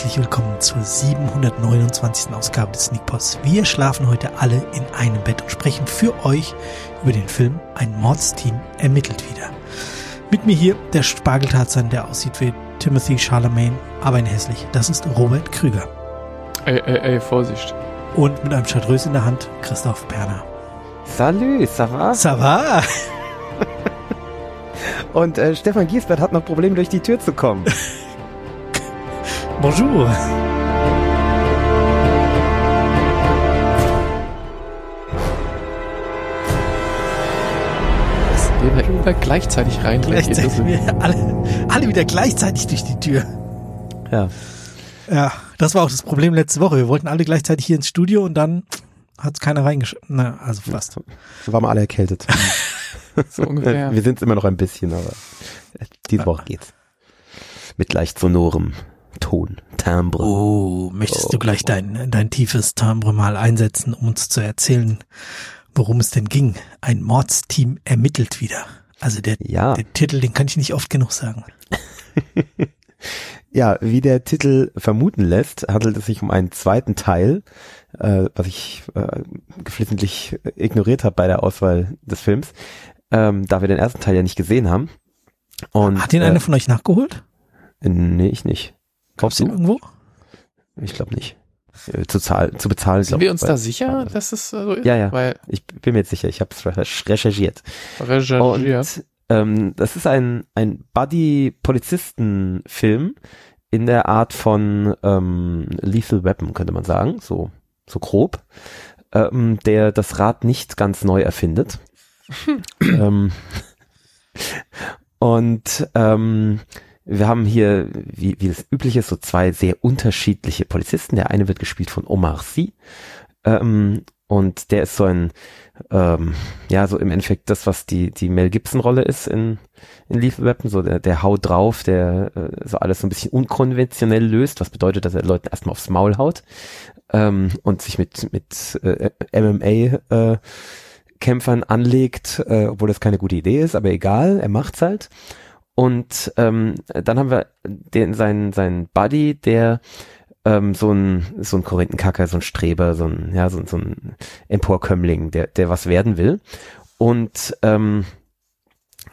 herzlich willkommen zur 729. Ausgabe des Sneakpots. Wir schlafen heute alle in einem Bett und sprechen für euch über den Film Ein Mordsteam ermittelt wieder. Mit mir hier der Spargeltarzan, der aussieht wie Timothy Charlemagne, aber in hässlich. Das ist Robert Krüger. Ey, ey, ey, Vorsicht. Und mit einem Chartreuse in der Hand Christoph Perner. Salut, ça va? Ça va? Und äh, Stefan Giesbert hat noch Probleme, durch die Tür zu kommen. Bonjour. Wir da immer gleichzeitig rein. Gleichzeitig wir alle, alle wieder gleichzeitig durch die Tür. Ja. Ja, das war auch das Problem letzte Woche. Wir wollten alle gleichzeitig hier ins Studio und dann hat es keiner reingeschrieben. Na, also fast. So waren wir alle erkältet. so ungefähr. Wir sind immer noch ein bisschen, aber diese Woche geht's. Mit leicht sonorem Ton, Timbre. Oh, möchtest Oh. du gleich dein, dein tiefes Timbre mal einsetzen, um uns zu erzählen, worum es denn ging? Ein Mordsteam ermittelt wieder. Also der, Ja. der Titel, den kann ich nicht oft genug sagen. Ja, wie der Titel vermuten lässt, handelt es sich um einen zweiten Teil, äh, was ich äh, geflissentlich ignoriert habe bei der Auswahl des Films, ähm, da wir den ersten Teil ja nicht gesehen haben. Und, Hat ihn äh, einer von euch nachgeholt? Nee, ich nicht. Ihn du? irgendwo? Ich glaube nicht. Äh, Zu, zahl, zu bezahlen. Sind glaub wir uns da sicher, dass es so ist? Ja, ja. Weil Ich bin mir jetzt sicher, ich habe es recherchiert. recherchiert. Und ähm, das ist ein, ein Buddy-Polizisten-Film in der Art von ähm, Lethal Weapon, könnte man sagen, so, so grob, ähm, der das Rad nicht ganz neu erfindet. ähm, und ähm, wir haben hier, wie, wie das üblich ist, so zwei sehr unterschiedliche Polizisten. Der eine wird gespielt von Omar Sy. Ähm, und der ist so ein, ähm, ja, so im Endeffekt das, was die, die Mel Gibson-Rolle ist in, in Lethal Weapon, so der, der haut drauf, der äh, so alles so ein bisschen unkonventionell löst, was bedeutet, dass er Leuten erstmal aufs Maul haut ähm, und sich mit, mit äh, MMA äh, Kämpfern anlegt, äh, obwohl das keine gute Idee ist, aber egal, er macht's halt. Und ähm, dann haben wir den seinen seinen Buddy, der ähm, so ein so ein Korinthenkacker, so ein Streber, so ein ja so, so ein Emporkömmling, der der was werden will. Und ähm,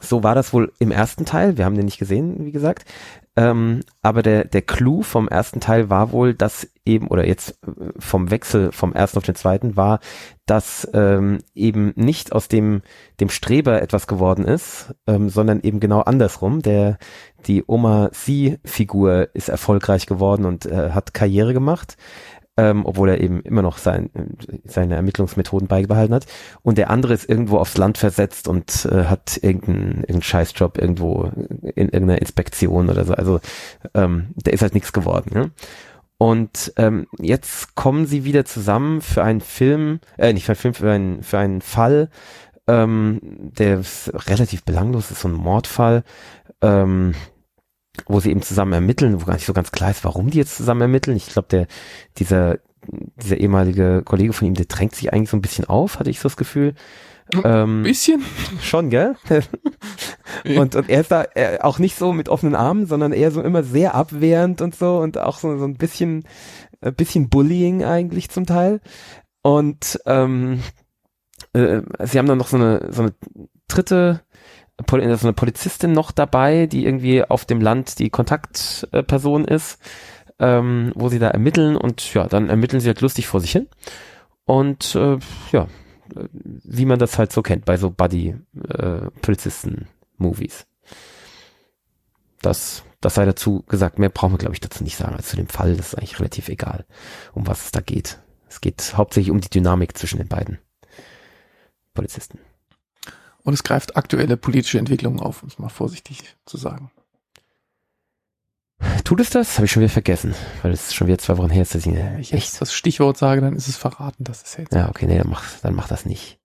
so war das wohl im ersten Teil. Wir haben den nicht gesehen, wie gesagt. Ähm, aber der, der Clou vom ersten Teil war wohl, dass eben, oder jetzt äh, vom Wechsel vom ersten auf den zweiten war, dass ähm, eben nicht aus dem, dem Streber etwas geworden ist, ähm, sondern eben genau andersrum. Der, die Oma Sie-Figur ist erfolgreich geworden und äh, hat Karriere gemacht ähm, obwohl er eben immer noch sein, seine Ermittlungsmethoden beibehalten hat. Und der andere ist irgendwo aufs Land versetzt und äh, hat irgendeinen irgendeinen Scheißjob irgendwo in irgendeiner Inspektion oder so. Also ähm, der ist halt nichts geworden. Ne? Und ähm, jetzt kommen sie wieder zusammen für einen Film, äh, nicht für einen Film, für einen, für einen Fall, ähm, der relativ belanglos ist, so ein Mordfall. Ähm, wo sie eben zusammen ermitteln, wo gar nicht so ganz klar ist, warum die jetzt zusammen ermitteln. Ich glaube, der, dieser, dieser ehemalige Kollege von ihm, der drängt sich eigentlich so ein bisschen auf, hatte ich so das Gefühl. Ähm, bisschen. schon, gell? und, und er ist da äh, auch nicht so mit offenen Armen, sondern eher so immer sehr abwehrend und so und auch so, so ein bisschen, ein bisschen Bullying eigentlich zum Teil. Und ähm, äh, sie haben dann noch so eine, so eine dritte so eine Polizistin noch dabei, die irgendwie auf dem Land die Kontaktperson ist, ähm, wo sie da ermitteln und ja, dann ermitteln sie halt lustig vor sich hin. Und äh, ja, äh, wie man das halt so kennt bei so Buddy-Polizisten-Movies. das, das sei dazu gesagt. Mehr brauchen wir, glaube ich, dazu nicht sagen als zu dem Fall. Das ist eigentlich relativ egal, um was es da geht. Es geht hauptsächlich um die Dynamik zwischen den beiden Polizisten. Und es greift aktuelle politische Entwicklungen auf, um es mal vorsichtig zu sagen. Tut es das? Habe ich schon wieder vergessen, weil es schon wieder zwei Wochen her ist, dass ich Wenn ich jetzt das Stichwort sage, dann ist es verraten, das ist jetzt. Ja, okay, nee, dann mach, dann mach das nicht.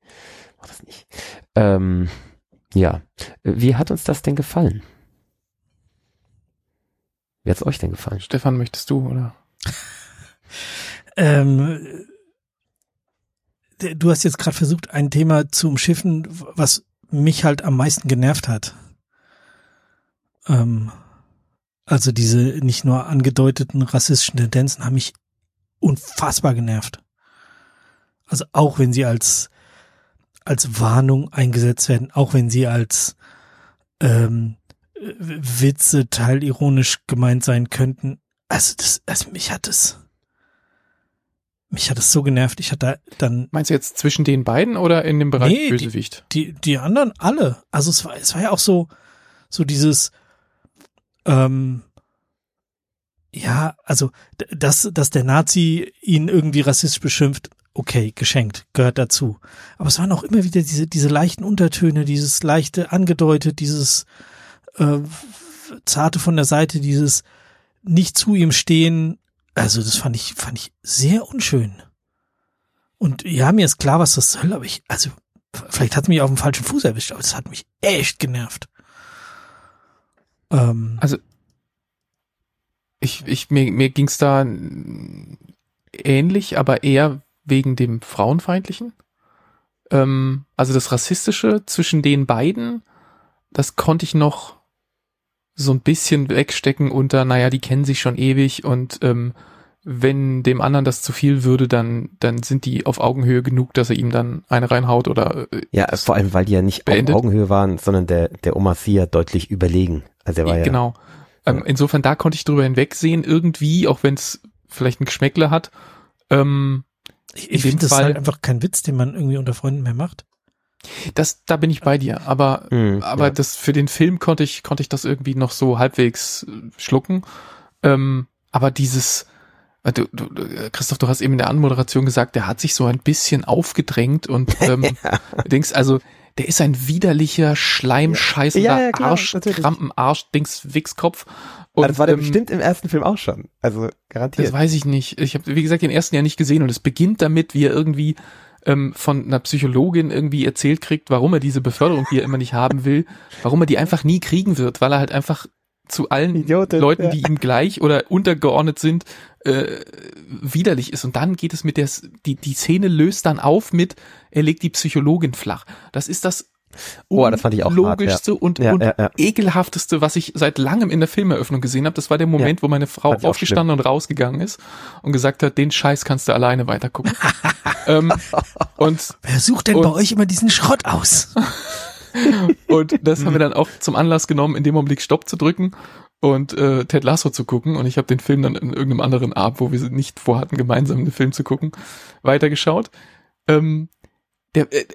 Mach das nicht. Ähm, ja. Wie hat uns das denn gefallen? Wie hat's euch denn gefallen? Stefan, möchtest du, oder? Ähm, du hast jetzt gerade versucht, ein Thema zu umschiffen, was mich halt am meisten genervt hat. Ähm, Also diese nicht nur angedeuteten rassistischen Tendenzen haben mich unfassbar genervt. Also auch wenn sie als als Warnung eingesetzt werden, auch wenn sie als ähm, Witze teilironisch gemeint sein könnten. Also das, also mich hat es, mich hat es so genervt. Ich hatte dann. Meinst du jetzt zwischen den beiden oder in dem Bereich nee, Bösewicht? Die, die, die anderen alle. Also es war, es war ja auch so, so dieses, ähm, ja, also, dass, dass der Nazi ihn irgendwie rassistisch beschimpft, okay, geschenkt, gehört dazu. Aber es waren auch immer wieder diese, diese leichten Untertöne, dieses leichte angedeutet, dieses äh, zarte von der Seite, dieses nicht zu ihm stehen. Also das fand ich, fand ich sehr unschön. Und ja, mir ist klar, was das soll, aber ich, also, vielleicht hat es mich auf dem falschen Fuß erwischt, aber es hat mich echt genervt. Ähm, also, ich, ich, mir, mir ging es da ähnlich, aber eher wegen dem Frauenfeindlichen. Ähm, also das Rassistische zwischen den beiden, das konnte ich noch so ein bisschen wegstecken unter, naja, die kennen sich schon ewig und ähm, wenn dem anderen das zu viel würde, dann, dann sind die auf Augenhöhe genug, dass er ihm dann eine reinhaut oder. Äh, ja, vor allem, weil die ja nicht beendet. auf Augenhöhe waren, sondern der, der Oma Sia deutlich überlegen. Also er war ja. Genau. Ähm, insofern, da konnte ich drüber hinwegsehen, irgendwie, auch wenn es vielleicht ein Geschmäckle hat. Ähm, ich, ich finde das halt einfach kein Witz, den man irgendwie unter Freunden mehr macht. Das, da bin ich bei dir, aber, mhm, aber ja. das für den Film konnte ich, konnte ich das irgendwie noch so halbwegs äh, schlucken. Ähm, aber dieses, äh, du, du, Christoph, du hast eben in der Anmoderation gesagt, der hat sich so ein bisschen aufgedrängt und ähm, ja. denkst, also der ist ein widerlicher, schleimscheißender ja, ja, Arsch, Krampen, Arsch, Dings, Wichskopf. Und, das war der ähm, bestimmt im ersten Film auch schon. Also garantiert. Das weiß ich nicht. Ich habe, wie gesagt, den ersten ja nicht gesehen und es beginnt damit, wie er irgendwie ähm, von einer Psychologin irgendwie erzählt kriegt, warum er diese Beförderung, die er immer nicht haben will, warum er die einfach nie kriegen wird, weil er halt einfach zu allen Idiotin, Leuten, ja. die ihm gleich oder untergeordnet sind, äh, widerlich ist. Und dann geht es mit der, die, die Szene löst dann auf mit, er legt die Psychologin flach. Das ist das Oh, das fand ich auch logischste hart, ja. und, ja, und ja, ekelhafteste, was ich seit langem in der Filmeröffnung gesehen habe. Das war der Moment, wo meine Frau aufgestanden und rausgegangen ist und gesagt hat, den Scheiß kannst du alleine weitergucken. ähm, und wer sucht denn und, bei euch immer diesen Schrott aus? und das haben wir dann auch zum Anlass genommen, in dem Augenblick Stopp zu drücken und äh, Ted Lasso zu gucken. Und ich habe den Film dann in irgendeinem anderen Abend, wo wir nicht vorhatten, gemeinsam einen Film zu gucken, weitergeschaut. Ähm, der, äh,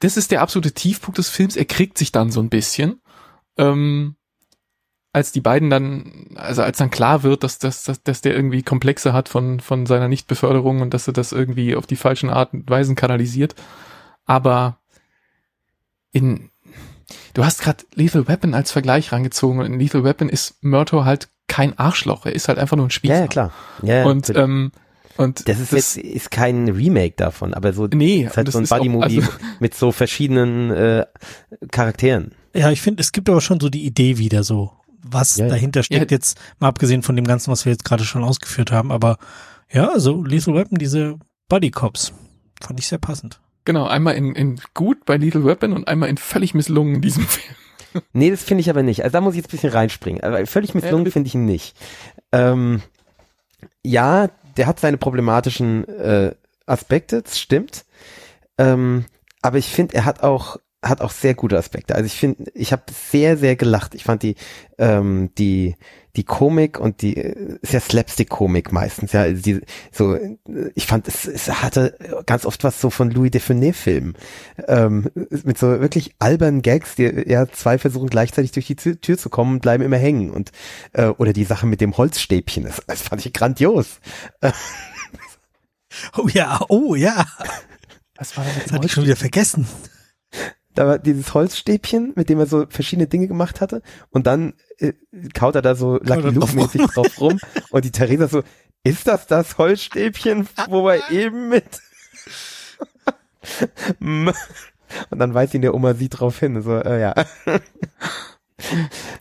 das ist der absolute Tiefpunkt des Films. Er kriegt sich dann so ein bisschen. Ähm, als die beiden dann, also als dann klar wird, dass, dass, dass, dass der irgendwie Komplexe hat von, von seiner Nichtbeförderung und dass er das irgendwie auf die falschen Art und Weisen kanalisiert. Aber in, du hast gerade Lethal Weapon als Vergleich rangezogen und in Lethal Weapon ist Murto halt kein Arschloch. Er ist halt einfach nur ein Spieler. Ja, ja klar. Ja, und, ähm, und das ist das, jetzt ist kein Remake davon, aber so nee, ist halt so ein Buddy Movie also, mit so verschiedenen äh, Charakteren. Ja, ich finde, es gibt aber schon so die Idee wieder so, was ja, dahinter steckt ja. jetzt mal abgesehen von dem ganzen, was wir jetzt gerade schon ausgeführt haben, aber ja, so Lethal Weapon, diese Buddy Cops, fand ich sehr passend. Genau, einmal in, in gut bei Lethal Weapon und einmal in völlig misslungen in diesem Film. Nee, das finde ich aber nicht. Also da muss ich jetzt ein bisschen reinspringen. Aber völlig misslungen ja, finde ich ihn nicht. Ähm, ja, der hat seine problematischen äh, Aspekte, das stimmt. Ähm, aber ich finde, er hat auch hat auch sehr gute Aspekte. Also ich finde, ich habe sehr sehr gelacht. Ich fand die ähm, die die Komik und die ist ja Slapstick-Komik meistens, ja, also die, so, ich fand, es, es hatte ganz oft was so von Louis de Funès-Filmen, ähm, mit so wirklich albernen Gags, die ja zwei versuchen gleichzeitig durch die Tür zu kommen und bleiben immer hängen und äh, oder die Sache mit dem Holzstäbchen, das, das fand ich grandios. oh ja, oh ja. Was war das? Das hatte ich schon wieder vergessen da war dieses Holzstäbchen, mit dem er so verschiedene Dinge gemacht hatte und dann äh, kaut er da so Lucky Luke-mäßig drauf rum und die Theresa so, ist das das Holzstäbchen, wo wir eben mit und dann weist ihn der Oma sie drauf hin, so, äh, ja.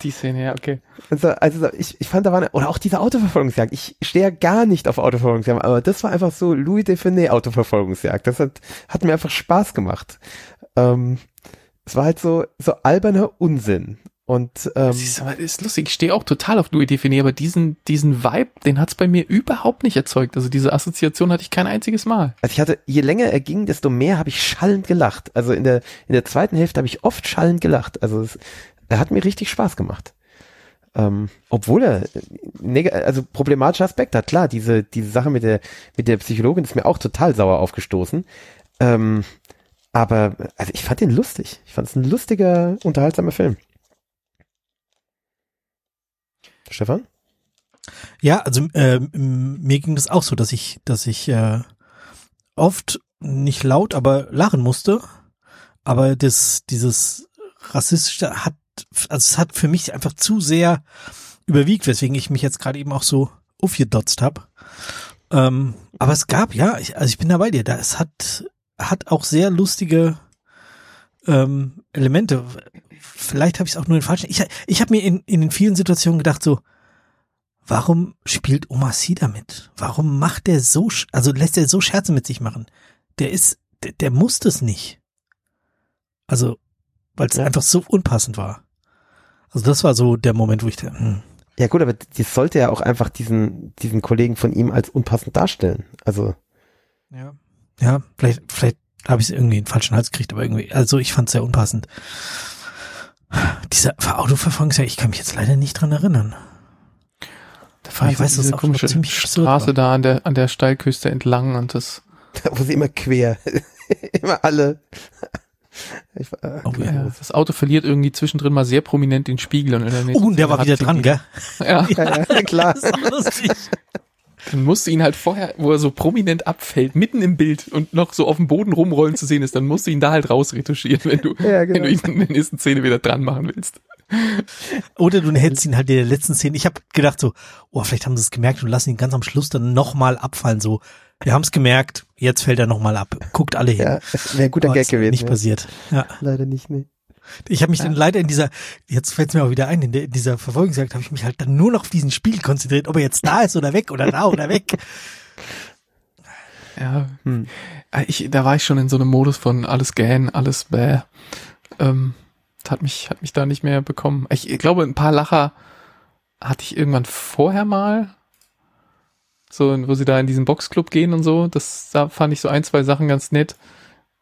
Die Szene, ja, okay. Also, also ich, ich fand da war, oder auch diese Autoverfolgungsjagd. Ich stehe ja gar nicht auf Autoverfolgungsjagd, aber das war einfach so Louis Define Autoverfolgungsjagd. Das hat, hat mir einfach Spaß gemacht. Ähm, es war halt so, so alberner Unsinn. Und ähm, Das ist, lustig. Ich stehe auch total auf Louis Define, aber diesen, diesen Vibe, den hat's bei mir überhaupt nicht erzeugt. Also diese Assoziation hatte ich kein einziges Mal. also ich hatte, je länger er ging, desto mehr habe ich schallend gelacht. Also in der in der zweiten Hälfte habe ich oft schallend gelacht. Also es, er hat mir richtig Spaß gemacht. Ähm, obwohl er also problematische Aspekte hat. Klar, diese diese Sache mit der mit der Psychologin ist mir auch total sauer aufgestoßen. Ähm, aber also ich fand den lustig. Ich fand es ein lustiger, unterhaltsamer Film. Stefan? Ja, also ähm, mir ging das auch so, dass ich, dass ich äh, oft nicht laut, aber lachen musste. Aber das, dieses rassistische hat, also es hat für mich einfach zu sehr überwiegt, weswegen ich mich jetzt gerade eben auch so aufgedotzt habe. Ähm, aber es gab, ja, ich, also ich bin da bei dir, da es hat, hat auch sehr lustige ähm, Elemente. Vielleicht habe ich es auch nur in falschen. Ich, ich habe mir in, in den vielen Situationen gedacht, so, warum spielt Omar Sy damit? Warum macht der so, sch- also lässt er so Scherze mit sich machen? Der ist, der, der muss das nicht. Also, weil es Ja. einfach so unpassend war. Also das war so der Moment, wo ich dachte, hm, Ja gut, aber das sollte ja auch einfach diesen, diesen Kollegen von ihm als unpassend darstellen. Also, ja, ja, vielleicht, vielleicht habe ich es irgendwie in den falschen Hals gekriegt, aber irgendwie, also ich fand es sehr unpassend. Dieser Autoverfolgungsjagd, ich kann mich jetzt leider nicht dran erinnern. Da fahren Ich weiß, das diese auch komische Straße war. da an der, an der Steilküste entlang und das, wo sie immer quer, immer alle. Ich, äh, Oh, ja, das Auto verliert irgendwie zwischendrin mal sehr prominent den Spiegel und in der nächsten Oh, und der war wieder dran, gell? Ja, Ja, ja, klar. Das ist lustig. Dann musst du ihn halt vorher, wo er so prominent abfällt, mitten im Bild und noch so auf dem Boden rumrollen zu sehen ist, dann musst du ihn da halt rausretuschieren, wenn du, Ja, wenn du ihn genau. in der nächsten Szene wieder dran machen willst. Oder du hältst ihn halt in der letzten Szene. Ich habe gedacht so, oh, vielleicht haben sie es gemerkt und lassen ihn ganz am Schluss dann nochmal abfallen. So, wir haben es gemerkt, jetzt fällt er nochmal ab. Guckt alle hin. Ja, wäre ein guter Oh, Gag ist gewesen. Nicht ja. passiert. Ja. Leider nicht, nee. Ich habe mich dann leider in dieser, jetzt fällt es mir auch wieder ein, in, der, in dieser Verfolgungsjagd habe ich mich halt dann nur noch auf diesen Spiegel konzentriert, ob er jetzt da ist oder weg oder da oder weg. Ja, Hm. Äh, ich, da war ich schon in so einem Modus von alles gähn, alles bäh. Ähm, hat mich, hat mich da nicht mehr bekommen. Ich, ich glaube, ein paar Lacher hatte ich irgendwann vorher mal. So, wo sie da in diesen Boxclub gehen und so. Das, da fand ich so ein, zwei Sachen ganz nett.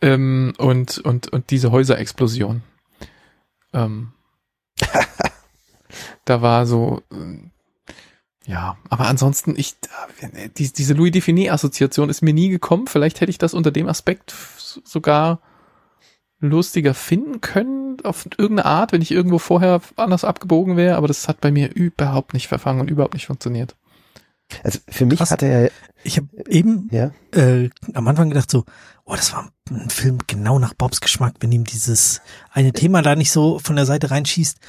Ähm, und, und, und diese Häuserexplosion. Ähm, da war so, äh, ja, aber ansonsten, ich, äh, die, diese Louis Define-Assoziation ist mir nie gekommen. Vielleicht hätte ich das unter dem Aspekt sogar lustiger finden können, auf irgendeine Art, wenn ich irgendwo vorher anders abgebogen wäre, aber das hat bei mir überhaupt nicht verfangen und überhaupt nicht funktioniert. Also für mich Krass. hat er Ich habe eben ja, äh, am Anfang gedacht so, oh, das war ein Film genau nach Bobs Geschmack, wenn ihm dieses eine Thema da nicht so von der Seite reinschießt,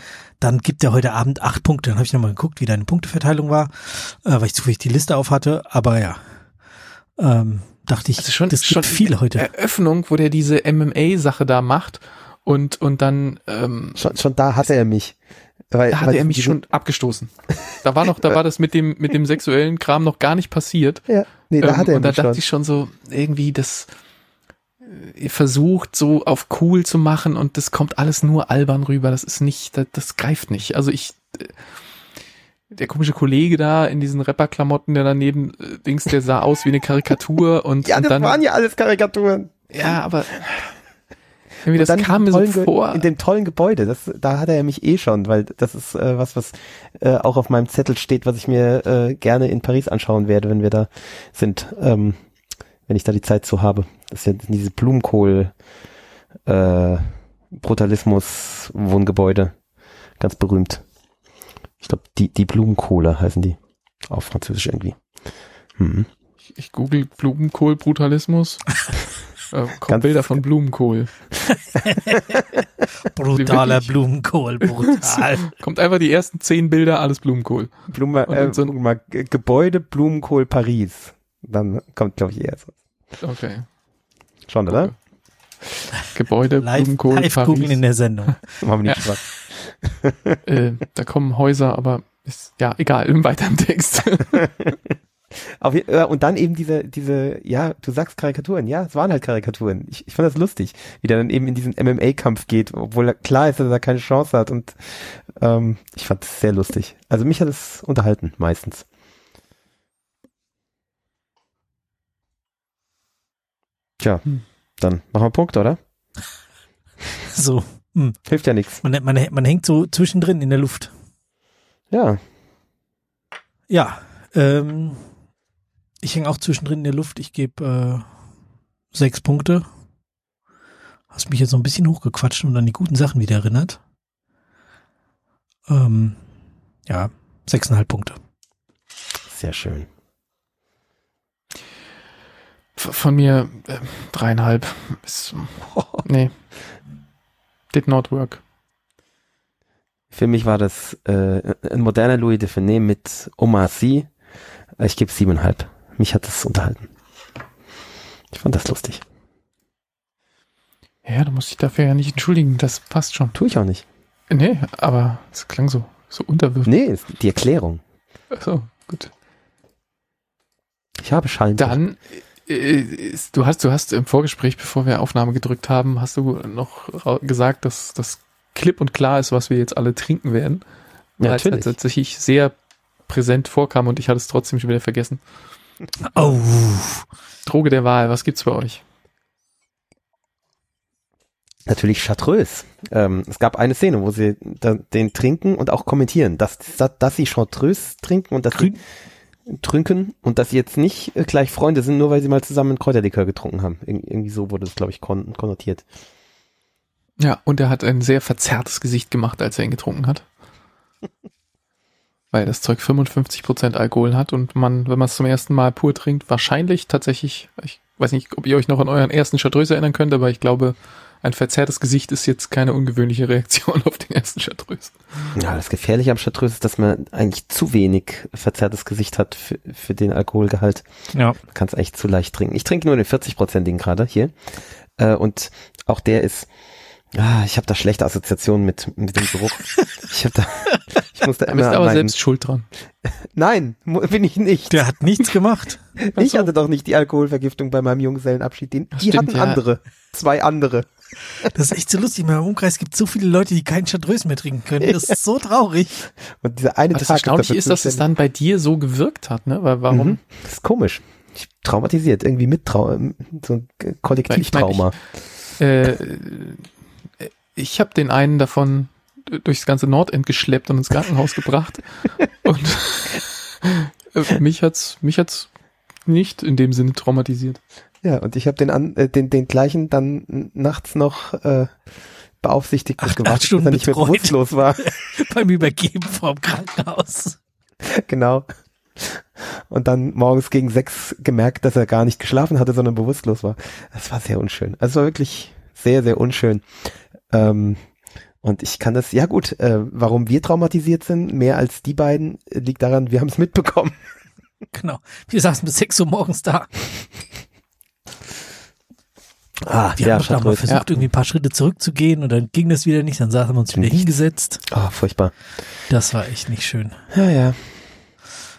dann gibt er heute Abend acht Punkte. Dann habe ich nochmal geguckt, wie deine Punkteverteilung war, äh, weil ich zufällig die Liste auf hatte, aber ja. Ähm, dachte ich, Also schon, das schon gibt viele heute. Eröffnung, wo der diese MMA-Sache da macht und, und dann, ähm, schon, schon da hatte er mich. Weil, da weil hatte er mich schon abgestoßen. Da war noch, da war das mit dem, mit dem sexuellen Kram noch gar nicht passiert. Ja, nee, da Ähm, hat er und da dachte schon. ich schon so, irgendwie das äh, versucht so auf cool zu machen und das kommt alles nur albern rüber. Das ist nicht, das, das greift nicht. Also ich, äh, der komische Kollege da in diesen Rapperklamotten, der daneben äh, Dings, der sah aus wie eine Karikatur und, Ja, und das dann, waren ja alles Karikaturen. ja, aber irgendwie das kam in mir dem so vor. In dem tollen Gebäude, das, da hat er mich eh schon, weil das ist äh, was, was äh, auch auf meinem Zettel steht, was ich mir äh, gerne in Paris anschauen werde, wenn wir da sind, ähm, wenn ich da die Zeit zu habe. Das ist ja diese Blumenkohl äh, Brutalismus Wohngebäude, ganz berühmt. Ich glaube, die, die Blumenkohle heißen die. Auf Französisch irgendwie. Hm. Ich, ich google Blumenkohl-Brutalismus. äh, kommen Bilder von Blumenkohl. Brutaler Blumenkohl, brutal. Kommt einfach die ersten zehn Bilder, alles Blumenkohl. Blume, äh, so mal, Ge- Gebäude Blumenkohl Paris. Dann kommt, glaube ich, eher so. Okay. Schon, oder? Gebäude, Live, Blumenkohl, live googeln in Paris. der Sendung. Machen wir nicht. Äh, da kommen Häuser, aber ist, ja, egal, im weiteren Text. Auf, äh, und dann eben diese, diese, ja, du sagst Karikaturen, ja, es waren halt Karikaturen. Ich, ich fand das lustig, wie der dann eben in diesen MMA-Kampf geht, obwohl klar ist, dass er keine Chance hat und ähm, ich fand es sehr lustig. Also mich hat es unterhalten, meistens. Tja, Hm. dann machen wir Punkt, oder? So, hm. Hilft ja nichts. man, man, man hängt so zwischendrin in der Luft. Ja, Ja, ähm, ich hänge auch zwischendrin in der Luft. Ich gebe äh, sechs Punkte. Hast mich jetzt so ein bisschen hochgequatscht und an die guten Sachen wieder erinnert. Ähm, ja, sechseinhalb Punkte. sehr schön. Von mir äh, dreieinhalb. Ist, nee. Did not work. Für mich war das äh, ein moderner Louis de Finet mit Omar Sy. Ich gebe siebeneinhalb. Mich hat das unterhalten. Ich fand das lustig. Ja, du musst dich dafür ja nicht entschuldigen. Das passt schon. Tue ich auch nicht. Nee, aber es klang so, so unterwürfig. Nee, die Erklärung. So, gut. Ich habe Schallen. Dann, äh, ist, du hast, du hast im Vorgespräch, bevor wir Aufnahme gedrückt haben, hast du noch gesagt, dass das klipp und klar ist, was wir jetzt alle trinken werden. Ja, Weil es natürlich. tatsächlich sehr präsent vorkam und ich hatte es trotzdem schon wieder vergessen. Oh, Droge der Wahl, was gibt's bei euch? Natürlich Chartreuse. Ähm, es gab eine Szene, wo sie da, den trinken und auch kommentieren, dass, dass, dass sie Chartreuse trinken und dass Grün. sie trinken und dass sie jetzt nicht äh, gleich Freunde sind, nur weil sie mal zusammen einen Kräuterlikör getrunken haben. Ir irgendwie so wurde das, glaube ich, kon konnotiert. Ja, und er hat ein sehr verzerrtes Gesicht gemacht, als er ihn getrunken hat. Weil das Zeug 55% Alkohol hat und man, wenn man es zum ersten Mal pur trinkt, wahrscheinlich tatsächlich, ich weiß nicht, ob ihr euch noch an euren ersten Chartreuse erinnern könnt, aber ich glaube, ein verzerrtes Gesicht ist jetzt keine ungewöhnliche Reaktion auf den ersten Chartreuse. Ja, das Gefährliche am Chartreuse ist, dass man eigentlich zu wenig verzerrtes Gesicht hat für, für den Alkoholgehalt. ja. Man kann es eigentlich zu leicht trinken. Ich trinke nur den 40-prozentigen gerade hier. Äh, und auch der ist, ah, ich habe da schlechte Assoziationen mit, mit dem Geruch. Ich habe da, ich muss da immer bist an aber meinen, selbst schuld dran. Nein, bin ich nicht. Der hat nichts gemacht. Ich so. hatte doch nicht die Alkoholvergiftung bei meinem Junggesellenabschied. Den, die Stimmt, hatten ja. andere. Zwei andere. Das ist echt so lustig. In meinem Umkreis gibt es so viele Leute, die keinen Chartreuse mehr trinken können. Das ist so traurig. Und dieser eine Aber das Tag Erstaunliche ist, dass es dann bei dir so gewirkt hat, ne? Weil warum? Mhm. Das ist komisch. Ich traumatisiert, irgendwie mit Trau so ein Kollektivtrauma. Äh, ich habe den einen davon durchs ganze Nordend geschleppt und ins Krankenhaus gebracht. Und äh, mich hat's, mich hat's nicht in dem Sinne traumatisiert. Ja, und ich habe den, an, äh, den, den gleichen dann nachts noch äh, beaufsichtigt und Acht- acht gewartet, bis Stunden er nicht mehr betreut. bewusstlos war. Beim Übergeben vom Krankenhaus. genau. Und dann morgens gegen sechs gemerkt, dass er gar nicht geschlafen hatte, sondern bewusstlos war. Das war sehr unschön. Also es war wirklich sehr, sehr unschön. Ähm, und ich kann das, ja gut, äh, warum wir traumatisiert sind, mehr als die beiden, äh, liegt daran, wir haben es mitbekommen. Genau. Wir saßen bis 6 Uhr morgens da. Ah, Wir haben doch da mal versucht, irgendwie ein paar Schritte zurückzugehen und dann ging das wieder nicht. Dann saßen wir uns wieder Nicht? hingesetzt. Oh, furchtbar. Das war echt nicht schön. Ja, ja.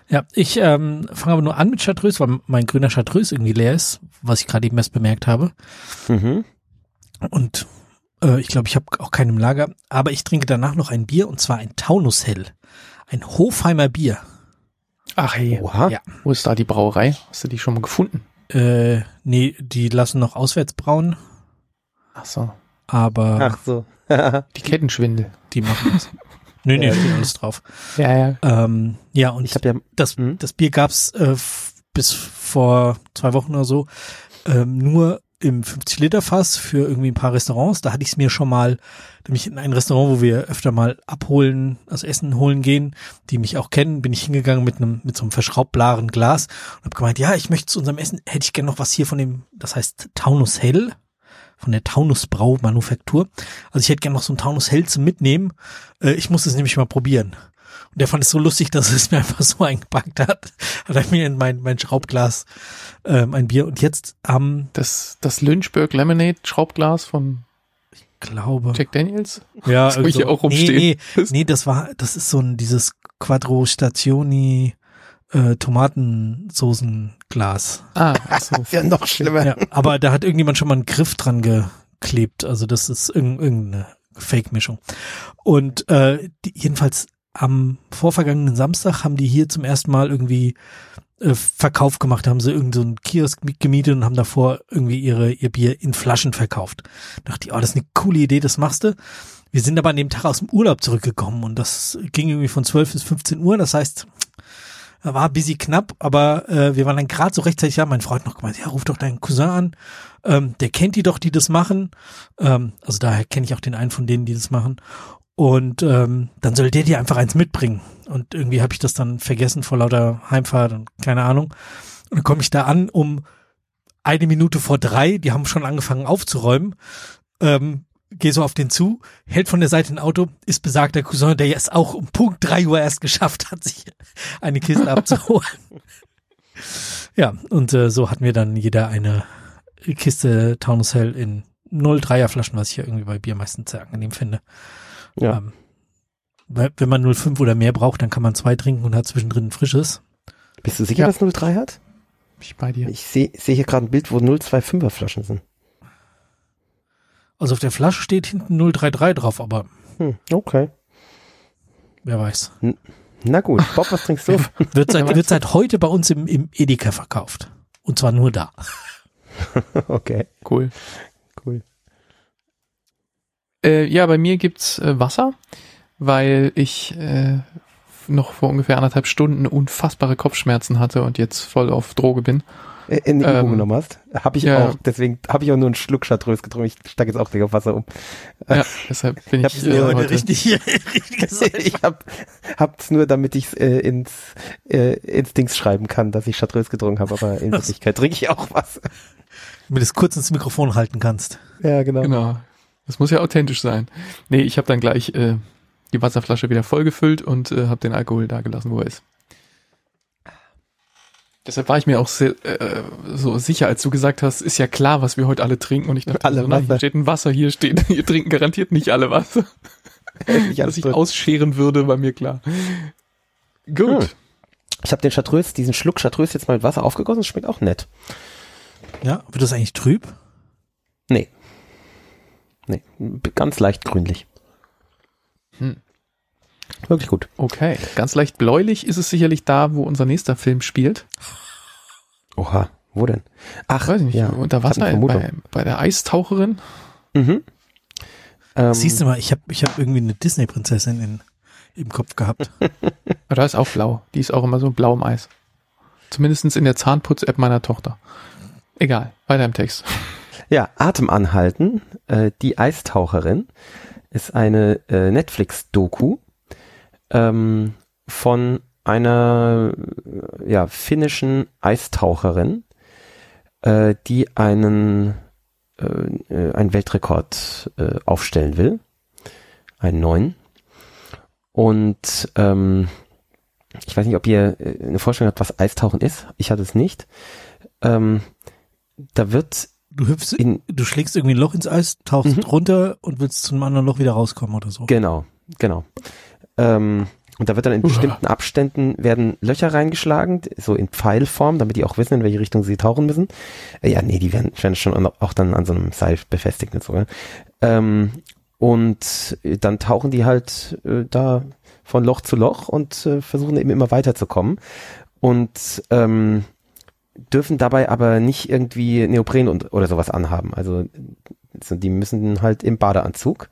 Ja, ich ähm, fange aber nur an mit Chartreuse, weil mein grüner Chartreuse irgendwie leer ist, was ich gerade eben erst bemerkt habe. Mhm. Und äh, ich glaube, ich habe auch keinen im Lager. Aber ich trinke danach noch ein Bier und zwar ein Taunushell. Ein Hofheimer Bier. Ach hey, Oha. Ja. wo ist da die Brauerei? Hast du die schon mal gefunden? Äh, nee, die lassen noch auswärts brauen, Ach so, aber Ach so. die Kettenschwindel. die machen das. nee, nee, steht alles drauf. Ja, ja. Ähm, ja, und ich habe ja, das, Hm? das Bier gab's äh, bis vor zwei Wochen oder so ähm, nur im 50-Liter-Fass für irgendwie ein paar Restaurants. Da hatte ich es mir schon mal, nämlich in ein Restaurant, wo wir öfter mal abholen, also Essen holen gehen, die mich auch kennen, bin ich hingegangen mit einem mit so einem verschraubbaren Glas und habe gemeint, ja, ich möchte zu unserem Essen, hätte ich gerne noch was hier von dem, das heißt Taunus Hell, von der Taunus Brau Manufaktur. Also ich hätte gerne noch so ein Taunus Hell zum Mitnehmen. Äh, ich muss es nämlich mal probieren. Der fand es so lustig, dass es mir einfach so eingepackt hat. Hat er mir in mein, mein Schraubglas ähm, ein Bier. Und jetzt am, Das, das Lynchburg Lemonade Schraubglas von glaube, Jack Daniels. ja, das ich irgend hier auch rumstehen. Nee, nee, nee, das war, das ist so ein, dieses Quattro Stationi äh, Tomatensoßenglas. Ah, ach so. ist ja noch schlimmer. Ja, aber da hat irgendjemand schon mal einen Griff dran geklebt. Also das ist irg irgendeine Fake-Mischung. Und äh, die, jedenfalls am vorvergangenen Samstag haben die hier zum ersten Mal irgendwie äh, Verkauf gemacht, haben sie irgendeinen so Kiosk gemietet und haben davor irgendwie ihre ihr Bier in Flaschen verkauft. Da dachte ich, oh, das ist eine coole Idee, das machst du. Wir sind aber an dem Tag aus dem Urlaub zurückgekommen und das ging irgendwie von 12 bis 15 Uhr. Das heißt, war bisschen knapp, aber äh, wir waren dann gerade so rechtzeitig, ja, mein Freund noch gemeint, ja, ruf doch deinen Cousin an, ähm, der kennt die doch, die das machen. Ähm, also daher kenne ich auch den einen von denen, die das machen. Und ähm, dann soll der dir einfach eins mitbringen. Und irgendwie habe ich das dann vergessen vor lauter Heimfahrt und keine Ahnung. Und dann komme ich da an um eine Minute vor drei, die haben schon angefangen aufzuräumen. Ähm, gehe so auf den zu, hält von der Seite ein Auto, ist besagter Cousin, der jetzt auch um Punkt drei Uhr erst geschafft hat, sich eine Kiste abzuholen. ja, und äh, so hatten wir dann jeder eine Kiste Taunus Hell in 0,3er Flaschen, was ich ja irgendwie bei Bier meistens sehr angenehm finde. Ja. Ähm, weil, wenn man 0,5 oder mehr braucht, dann kann man zwei trinken und hat zwischendrin ein frisches. Bist du sicher, Ja. dass 03 hat? Ich bei dir. Ich sehe seh hier gerade ein Bild, wo 025er Flaschen sind. Also auf der Flasche steht hinten 033 drauf, aber Hm, okay. wer weiß. Na gut, Bob, was trinkst du? Wird seit, wird seit heute bei uns im, im Edeka verkauft. Und zwar nur da. okay, Cool. cool. Äh, ja, bei mir gibt's äh, Wasser, weil ich äh, noch vor ungefähr anderthalb Stunden unfassbare Kopfschmerzen hatte und jetzt voll auf Droge bin. Äh, In die Übung Ähm, genommen hast. Habe ich ja. auch, deswegen habe ich auch nur einen Schluck Chartreuse getrunken. Ich steige jetzt auch gleich auf Wasser um. Ja, deshalb bin Ich ich, hab mir äh, heute heute. richtig, richtig ich hab, hab's nur, damit ich äh, ins, äh, ins Dings schreiben kann, dass ich Chartreuse getrunken habe, aber in Wirklichkeit trinke ich auch Wasser. Damit du es kurz ins Mikrofon halten kannst. Ja, genau. Genau. Das muss ja authentisch sein. Nee, ich habe dann gleich äh, die Wasserflasche wieder vollgefüllt und äh, habe den Alkohol da gelassen, wo er ist. Deshalb war ich mir auch sehr, äh, so sicher, als du gesagt hast, ist ja klar, was wir heute alle trinken. Und ich dachte, Alle so, nein, hier steht ein Wasser, hier steht, hier trinken garantiert nicht alle Wasser. Ich, Dass ich ausscheren würde, war mir klar. Gut. Hm. ich habe den Chartreuse, diesen Schluck Chartreuse jetzt mal mit Wasser aufgegossen, das schmeckt auch nett. Ja, wird das eigentlich trüb? Nee. Nee, ganz leicht grünlich. Hm. Wirklich gut. Okay. Ganz leicht bläulich ist es sicherlich da, wo unser nächster Film spielt. Oha, wo denn? Ach, Weiß ich nicht, ja. unter Wasser bei, bei der Eistaucherin. Mhm. Ähm, Siehst du mal, ich habe ich hab irgendwie eine Disney-Prinzessin in, im Kopf gehabt. Da ist auch blau. Die ist auch immer so blau im Eis. Zumindestens in der Zahnputz-App meiner Tochter. Egal, weiter im Text. Ja, Atem anhalten. Äh, die Eistaucherin ist eine äh, Netflix-Doku ähm, von einer äh, ja, finnischen Eistaucherin, äh, die einen, äh, äh, einen Weltrekord äh, aufstellen will. Einen neuen. Und ähm, ich weiß nicht, ob ihr äh, eine Vorstellung habt, was Eistauchen ist. Ich hatte es nicht. Ähm, da wird Du hüpfst, in, du schlägst irgendwie ein Loch ins Eis, tauchst Mhm. runter und willst zu einem anderen Loch wieder rauskommen oder so. Genau, genau. Ähm, und da wird dann in bestimmten Abständen werden Löcher reingeschlagen, so in Pfeilform, damit die auch wissen, in welche Richtung sie tauchen müssen. Äh, ja, nee, die werden, werden schon auch dann an so einem Seil befestigt und so. Ja. Ähm, und äh, dann tauchen die halt äh, da von Loch zu Loch und äh, versuchen eben immer weiterzukommen. Und ähm, dürfen dabei aber nicht irgendwie Neopren und, oder sowas anhaben. Also so, die müssen halt im Badeanzug.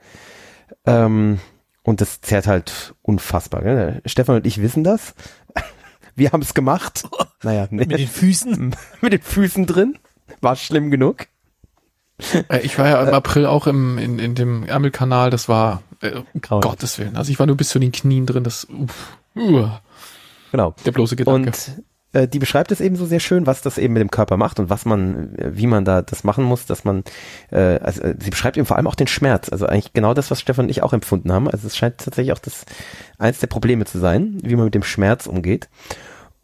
Ähm, und das zerrt halt unfassbar. Gell? Stefan und ich wissen das. Wir haben es gemacht. Naja, nee, Mit den Füßen. mit den Füßen drin. War schlimm genug. Äh, ich war ja im April auch im, in, in dem Ärmelkanal, das war, äh, um. Gottes Willen. Also ich war nur bis zu den Knien drin, das, uff, uah, Genau. der bloße Gedanke. Und äh, die beschreibt es eben so sehr schön, was das eben mit dem Körper macht und was man, äh, wie man da das machen muss, dass man, äh, also äh, sie beschreibt eben vor allem auch den Schmerz, also eigentlich genau das, was Stefan und ich auch empfunden haben. Also es scheint tatsächlich auch das eins der Probleme zu sein, wie man mit dem Schmerz umgeht.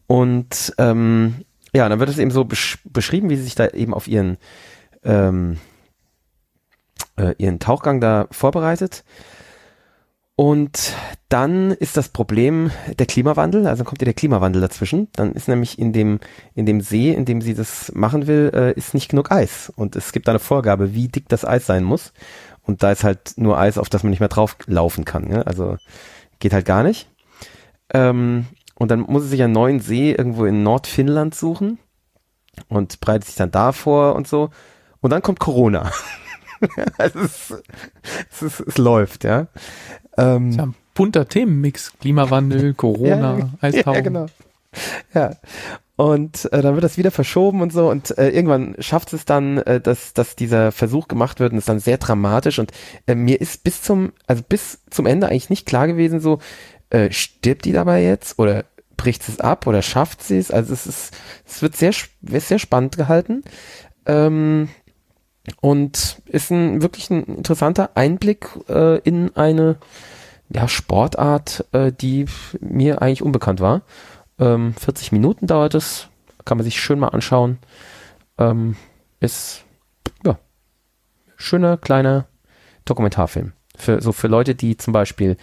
Und ähm, ja, dann wird es eben so besch beschrieben, wie sie sich da eben auf ihren ähm, äh, ihren Tauchgang da vorbereitet. Und dann ist das Problem der Klimawandel, also kommt ja der Klimawandel dazwischen. Dann ist nämlich in dem, in dem See, in dem sie das machen will, äh, ist nicht genug Eis. Und es gibt eine Vorgabe, wie dick das Eis sein muss. Und da ist halt nur Eis, auf das man nicht mehr drauf laufen kann. Ne? Also geht halt gar nicht. Ähm, und dann muss sie sich einen neuen See irgendwo in Nordfinnland suchen und bereitet sich dann da vor und so. Und dann kommt Corona. es, es, es, es läuft, ja. Ähm, ja ein bunter Themenmix. Klimawandel, Corona, ja, Eistauchen. Ja, genau. Ja. Und äh, dann wird das wieder verschoben und so und äh, irgendwann schafft es dann, äh, dass, dass dieser Versuch gemacht wird und ist dann sehr dramatisch und äh, mir ist bis zum, also bis zum Ende eigentlich nicht klar gewesen, so äh, stirbt die dabei jetzt oder bricht es ab oder schafft sie es? Also es ist, es wird sehr, sehr spannend gehalten. Ähm, und ist ein wirklich ein interessanter Einblick äh, in eine ja, Sportart, äh, die mir eigentlich unbekannt war. Ähm, 40 Minuten dauert es, kann man sich schön mal anschauen. Ähm, ist ja schöner kleiner Dokumentarfilm. Für, so für Leute, die zum Beispiel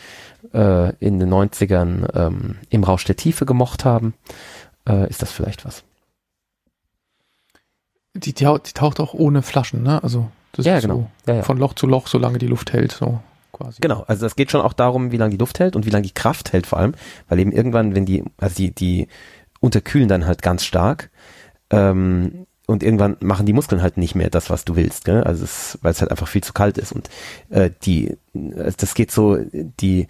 äh, in den 90ern ähm, im Rausch der Tiefe gemocht haben, äh, ist das vielleicht was. Die, die, taucht auch ohne Flaschen, ne? Also das ja, ist genau. so ja, ja. von Loch zu Loch, solange die Luft hält, so quasi. Genau, also es geht schon auch darum, wie lange die Luft hält und wie lange die Kraft hält vor allem, weil eben irgendwann, wenn die, also die, die unterkühlen dann halt ganz stark ähm, und irgendwann machen die Muskeln halt nicht mehr das, was du willst, gell? also es, weil es halt einfach viel zu kalt ist und äh, die, das geht so, die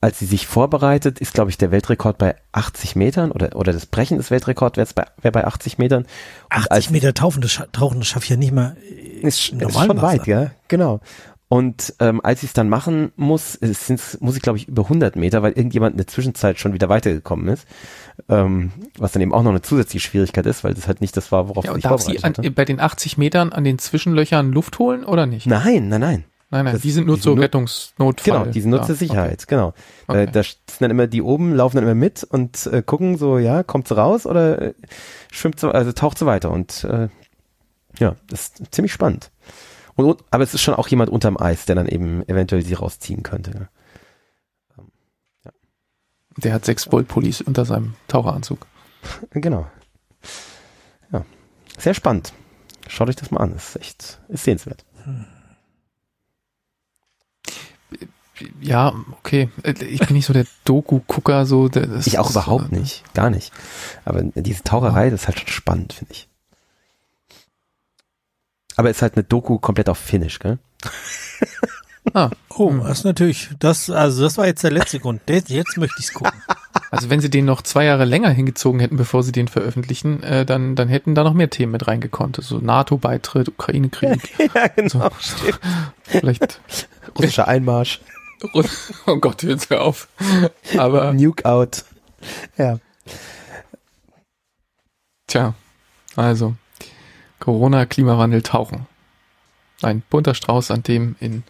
als sie sich vorbereitet, ist, glaube ich, der Weltrekord bei 80 Metern oder, oder das Brechen des Weltrekords wäre bei, wär bei 80 Metern. 80 Meter tauchen, das, tauchen, das schaffe ich ja nicht mal. Ist, ist schon weit, ja, genau. Und ähm, als sie es dann machen muss, es sind, muss ich glaube ich über 100 Meter, weil irgendjemand in der Zwischenzeit schon wieder weitergekommen ist. Ähm, was dann eben auch noch eine zusätzliche Schwierigkeit ist, weil das halt nicht das war, worauf ja, sie sich darf sie an, bei den 80 Metern an den Zwischenlöchern Luft holen oder nicht? Nein, nein, nein. Nein, nein, Das- die sind nur die zur Rettungsnotfall. Genau, die sind nur Ja, zur Sicherheit, genau. Okay. Äh, da sind dann immer die oben, laufen dann immer mit und äh, gucken so, ja, kommt sie raus oder äh, schwimmt sie, also taucht sie weiter und äh, ja, das ist ziemlich spannend. Und, und, aber es ist schon auch jemand unterm Eis, der dann eben eventuell sie rausziehen könnte. Okay. Der hat sechs Volt Pullis unter seinem Taucheranzug. Genau. Ja, sehr spannend. Schaut euch das mal an, das ist echt, ist sehenswert. Ja, okay. Ich bin nicht so der Doku-Gucker, so. der- das Ich auch ist, überhaupt äh, nicht, gar nicht. Aber diese Taucherei, das ist halt schon spannend, finde ich. Aber ist halt eine Doku komplett auf Finnisch, gell? Ah, Oh, hm. das ist natürlich, das, also das war jetzt der letzte Grund. Jetzt möchte ich es gucken. Also wenn sie den noch zwei Jahre länger hingezogen hätten, bevor sie den veröffentlichen, äh, dann, dann hätten da noch mehr Themen mit reingekonnt. So NATO-Beitritt, Ukraine-Krieg, ja, genau. So. vielleicht. Russischer Einmarsch. Oh Gott, jetzt hör auf. Aber, Nuke out. Ja. tja, also, Corona, Klimawandel, Tauchen. Ein bunter Strauß an dem in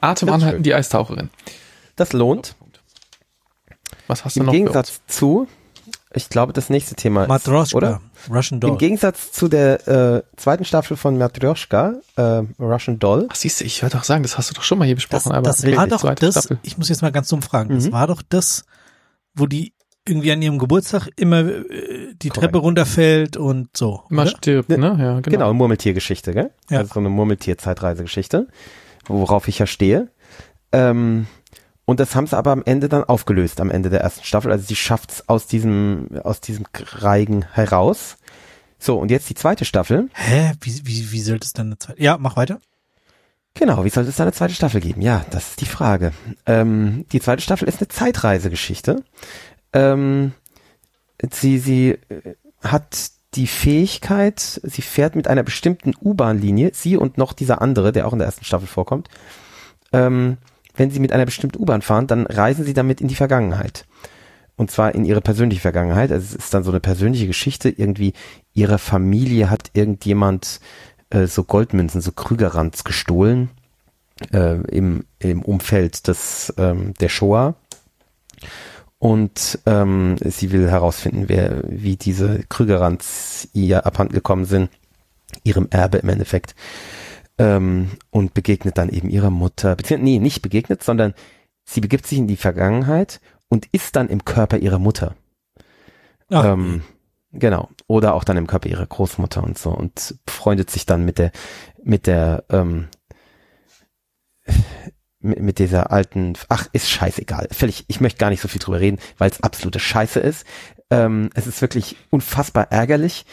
Atem anhalten, die Eistaucherin. Das lohnt. Was hast du Im noch für Gegensatz zu, ich glaube, das nächste Thema ist, Matroschka, oder? Russian Im Doll. Gegensatz zu der äh, zweiten Staffel von Matryoshka, äh, Russian Doll, Ach, siehst du, ich wollte doch sagen, das hast du doch schon mal hier Das, besprochen, aber das war doch das, Staffel. ich muss jetzt mal ganz dumm fragen, das Mhm. war doch das, wo die irgendwie an ihrem Geburtstag immer äh, die Korrekt. Treppe runterfällt und so. Immer oder? stirbt, Ja, ne? Ja, genau. genau, Murmeltiergeschichte, gell? Ja. Also so eine Murmeltier-Zeitreisegeschichte, worauf ich ja stehe. Ähm, und das haben sie aber am Ende dann aufgelöst, am Ende der ersten Staffel. Also sie schafft's aus diesem, aus diesem Reigen heraus. So, und jetzt die zweite Staffel. Hä? Wie, wie, wie sollte es dann eine zweite? Ja, mach weiter. Genau, wie soll es da eine zweite Staffel geben? Ja, das ist die Frage. Ähm, die zweite Staffel ist eine Zeitreisegeschichte. Ähm, sie, sie äh, hat die Fähigkeit, sie fährt mit einer bestimmten U-Bahn-Linie, sie und noch dieser andere, der auch in der ersten Staffel vorkommt, ähm, wenn sie mit einer bestimmten U-Bahn fahren, dann reisen sie damit in die Vergangenheit. Und zwar in ihre persönliche Vergangenheit. Also es ist dann so eine persönliche Geschichte. Irgendwie ihrer Familie hat irgendjemand äh, so Goldmünzen, so Krügerrands gestohlen äh, im, im Umfeld des ähm, der Shoah. Und ähm, sie will herausfinden, wer, wie diese Krügerrands ihr abhanden gekommen sind, ihrem Erbe im Endeffekt. Ähm, und begegnet dann eben ihrer Mutter, beziehungsweise, nee, nicht begegnet, sondern sie begibt sich in die Vergangenheit und ist dann im Körper ihrer Mutter. Ach, Ähm, genau. Oder auch dann im Körper ihrer Großmutter und so und freundet sich dann mit der, mit der, ähm, mit, mit dieser alten, ach, ist scheißegal. Völlig, ich möchte gar nicht so viel drüber reden, weil es absolute Scheiße ist. Ähm, es ist wirklich unfassbar ärgerlich.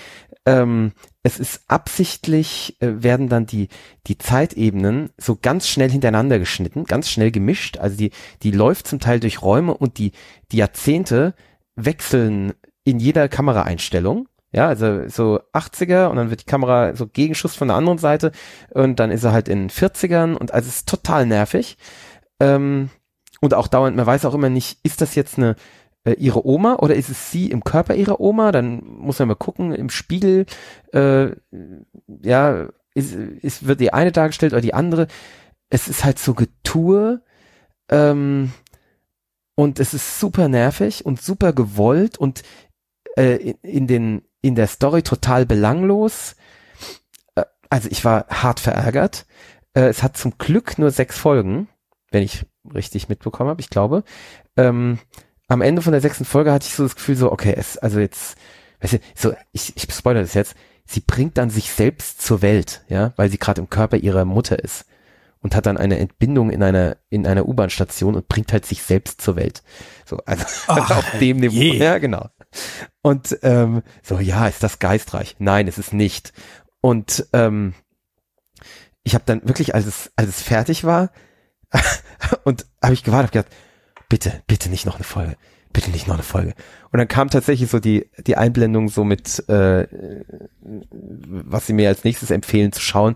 Ähm, es ist absichtlich, äh, werden dann die, die Zeitebenen so ganz schnell hintereinander geschnitten, ganz schnell gemischt. Also die, die läuft zum Teil durch Räume und die, die Jahrzehnte wechseln in jeder Kameraeinstellung. Ja, also so 80er und dann wird die Kamera so Gegenschuss von der anderen Seite und dann ist er halt in 40ern und also es ist total nervig. Ähm, und auch dauernd, man weiß auch immer nicht, ist das jetzt eine äh, ihre Oma oder ist es sie im Körper ihrer Oma? Dann muss man mal gucken im Spiegel, äh, ja, ist, ist, wird die eine dargestellt oder die andere. Es ist halt so Getue ähm, und es ist super nervig und super gewollt und äh, in, in den in der Story total belanglos. Äh, also ich war hart verärgert. Äh, es hat zum Glück nur sechs Folgen, wenn ich richtig mitbekommen habe, ich glaube. Ähm, am Ende von der sechsten Folge hatte ich so das Gefühl so, okay, es, also jetzt, weißt du, so, ich, ich spoilere das jetzt, sie bringt dann sich selbst zur Welt, ja, weil sie gerade im Körper ihrer Mutter ist und hat dann eine Entbindung in einer, in einer U-Bahn-Station und bringt halt sich selbst zur Welt. So, also Ach, auf dem Niveau. je. Ja, genau. Und ähm, so, ja, ist das geistreich? Nein, es ist nicht. Und ähm, ich habe dann wirklich, als es, als es fertig war, und habe ich gewartet, habe gedacht, bitte, bitte nicht noch eine Folge, bitte nicht noch eine Folge. Und dann kam tatsächlich so die die Einblendung so mit, äh, was sie mir als nächstes empfehlen zu schauen.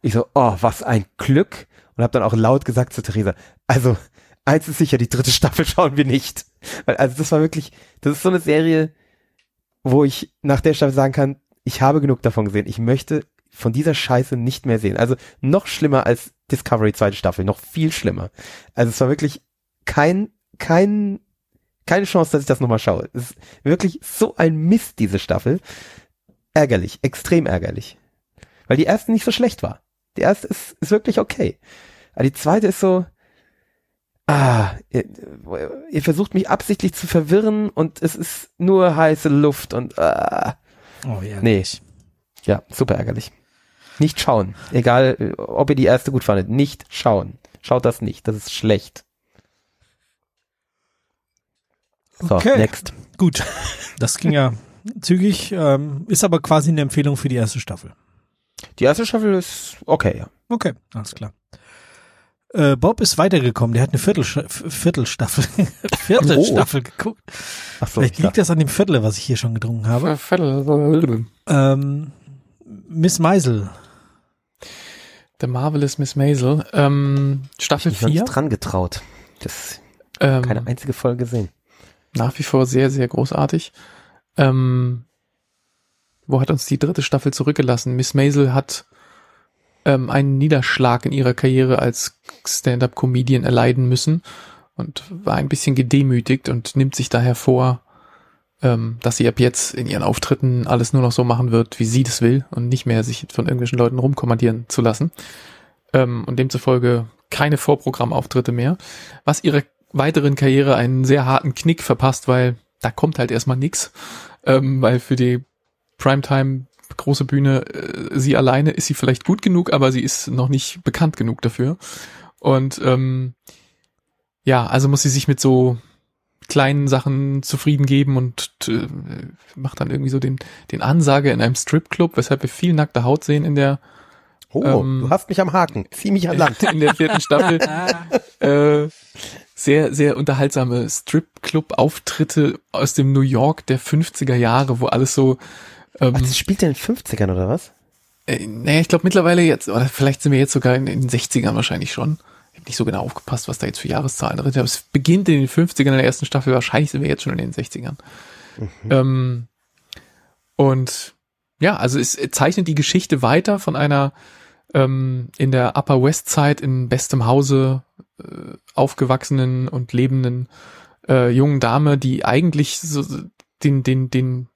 Ich so, oh, was ein Glück. Und habe dann auch laut gesagt zu Theresa, also eins ist sicher, die dritte Staffel schauen wir nicht. Weil, also das war wirklich, das ist so eine Serie, wo ich nach der Staffel sagen kann, ich habe genug davon gesehen. Ich möchte von dieser Scheiße nicht mehr sehen. Also noch schlimmer als Discovery zweite Staffel, noch viel schlimmer. Also es war wirklich kein, kein, keine Chance, dass ich das nochmal schaue. Es ist wirklich so ein Mist, diese Staffel. Ärgerlich, extrem ärgerlich. Weil die erste nicht so schlecht war. Die erste ist, ist wirklich okay. Aber die zweite ist so, ah, ihr, ihr versucht mich absichtlich zu verwirren und es ist nur heiße Luft und ah, Oh ja. nee. Ja, super ärgerlich. Nicht schauen. Egal, ob ihr die erste gut fandet. Nicht schauen. Schaut das nicht. Das ist schlecht. So, Okay. next. Gut. Das ging ja zügig, ähm, ist aber quasi eine Empfehlung für die erste Staffel. Die erste Staffel ist okay, ja. Okay, alles klar. Äh, Bob ist weitergekommen. Der hat eine Viertelsta Viertelstaffel, Viertelstaffel geguckt. Ach so, Vielleicht ich liegt das an dem Viertel, was ich hier schon getrunken habe. The Ähm, Miss Meisel. Marvelous Miss Maisel. Ähm, Staffel ich habe 4. nicht dran getraut. Das Ähm, keine einzige Folge gesehen. Nach wie vor sehr, sehr großartig. Ähm, wo hat uns die dritte Staffel zurückgelassen? Miss Maisel hat ähm, einen Niederschlag in ihrer Karriere als Stand-up-Comedian erleiden müssen und war ein bisschen gedemütigt und nimmt sich daher vor, ähm, dass sie ab jetzt in ihren Auftritten alles nur noch so machen wird, wie sie das will und nicht mehr sich von irgendwelchen Leuten rumkommandieren zu lassen. Ähm, und demzufolge keine Vorprogrammauftritte mehr, was ihre weiteren Karriere einen sehr harten Knick verpasst, weil da kommt halt erstmal nix, ähm, weil für die Primetime große Bühne äh, sie alleine ist sie vielleicht gut genug, aber sie ist noch nicht bekannt genug dafür. Und ähm, ja, also muss sie sich mit so kleinen Sachen zufrieden geben und äh, macht dann irgendwie so den, den Ansage in einem Stripclub, weshalb wir viel nackte Haut sehen in der Oh, ähm, du hast mich am Haken. Zieh mich an Land. in der vierten Staffel. äh, sehr, sehr unterhaltsame Stripclub-Auftritte aus dem New York der 50er Jahre, wo alles so, ähm, Was spielt der in den 50ern oder was? äh, naja, ich glaube mittlerweile jetzt, oder vielleicht sind wir jetzt sogar in, in den 60ern wahrscheinlich schon. Ich habe nicht so genau aufgepasst, was da jetzt für Jahreszahlen drin sind, aber es beginnt in den 50ern in der ersten Staffel, wahrscheinlich sind wir jetzt schon in den 60ern. Ähm, und ja, also es zeichnet die Geschichte weiter von einer ähm, in der Upper West Side in bestem Hause äh, aufgewachsenen und lebenden äh, jungen Dame, die eigentlich so den, den, den,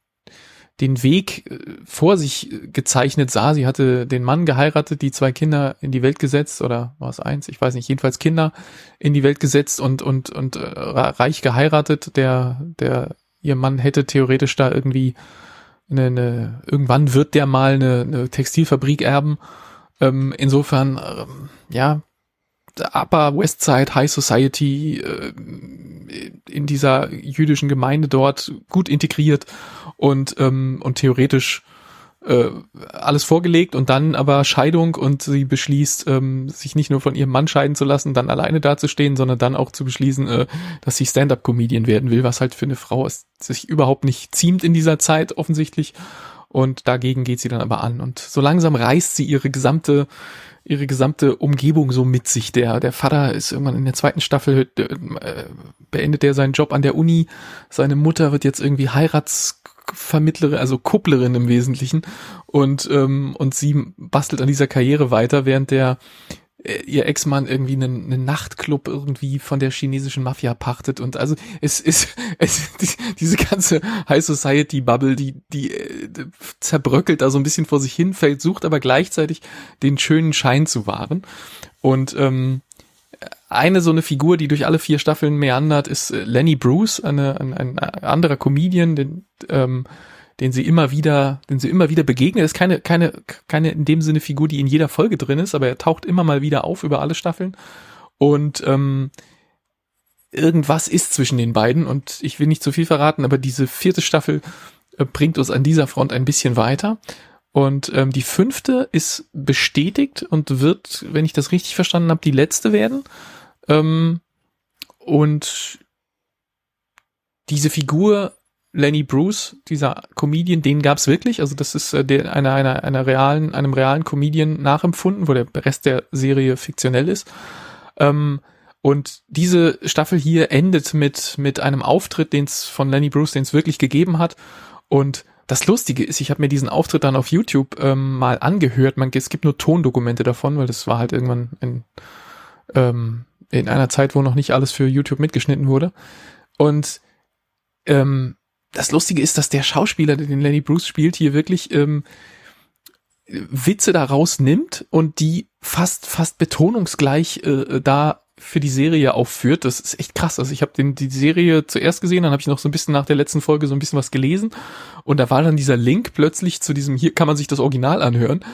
den Weg äh, vor sich gezeichnet sah. Sie hatte den Mann geheiratet, die zwei Kinder in die Welt gesetzt oder war es eins? Ich weiß nicht. Jedenfalls Kinder in die Welt gesetzt und und und äh, reich geheiratet. Der der ihr Mann hätte theoretisch da irgendwie eine, eine irgendwann wird der mal eine, eine Textilfabrik erben. Ähm, insofern ähm, ja Upper West Side High Society äh, in dieser jüdischen Gemeinde dort gut integriert und ähm, und theoretisch äh, alles vorgelegt und dann aber Scheidung und sie beschließt, ähm, sich nicht nur von ihrem Mann scheiden zu lassen, dann alleine dazustehen, sondern dann auch zu beschließen, äh, dass sie Stand-up-Comedian werden will, was halt für eine Frau ist, sich überhaupt nicht ziemt in dieser Zeit offensichtlich. Und dagegen geht sie dann aber an. Und so langsam reißt sie ihre gesamte ihre gesamte Umgebung so mit sich. Der, der Vater ist irgendwann in der zweiten Staffel, äh, beendet er seinen Job an der Uni. Seine Mutter wird jetzt irgendwie Heiratsvermittlerin, also Kupplerin im Wesentlichen. Und, ähm, und sie bastelt an dieser Karriere weiter, während der ihr Ex-Mann irgendwie einen, einen Nachtclub irgendwie von der chinesischen Mafia pachtet und also es ist es, es diese ganze High Society Bubble, die die äh, zerbröckelt da so ein bisschen vor sich hin, fällt, sucht aber gleichzeitig den schönen Schein zu wahren. Und ähm, eine so eine Figur, die durch alle vier Staffeln meandert, ist äh, Lenny Bruce, eine, ein, ein anderer Comedian, den ähm, den sie immer wieder, den sie immer wieder begegnen. Er ist keine, keine, keine in dem Sinne Figur, die in jeder Folge drin ist, aber er taucht immer mal wieder auf über alle Staffeln. Und ähm, irgendwas ist zwischen den beiden und ich will nicht zu viel verraten, aber diese vierte Staffel äh, bringt uns an dieser Front ein bisschen weiter. Und ähm, die fünfte ist bestätigt und wird, wenn ich das richtig verstanden habe, die letzte werden. Ähm, und diese Figur Lenny Bruce, dieser Comedian, den gab's wirklich. Also das ist äh, der, einer, einer, einer realen, einem realen Comedian nachempfunden, wo der Rest der Serie fiktionell ist. Ähm, und diese Staffel hier endet mit mit einem Auftritt, den es von Lenny Bruce, den es wirklich gegeben hat. Und das Lustige ist, ich habe mir diesen Auftritt dann auf YouTube ähm, mal angehört. Man, es gibt nur Tondokumente davon, weil das war halt irgendwann in, ähm, in einer Zeit, wo noch nicht alles für YouTube mitgeschnitten wurde. Und ähm, das Lustige ist, dass der Schauspieler, den Lenny Bruce spielt, hier wirklich ähm, Witze daraus nimmt und die fast fast betonungsgleich äh, da für die Serie aufführt. Das ist echt krass. Also ich habe die Serie zuerst gesehen, dann habe ich noch so ein bisschen nach der letzten Folge so ein bisschen was gelesen und da war dann dieser Link plötzlich zu diesem hier kann man sich das Original anhören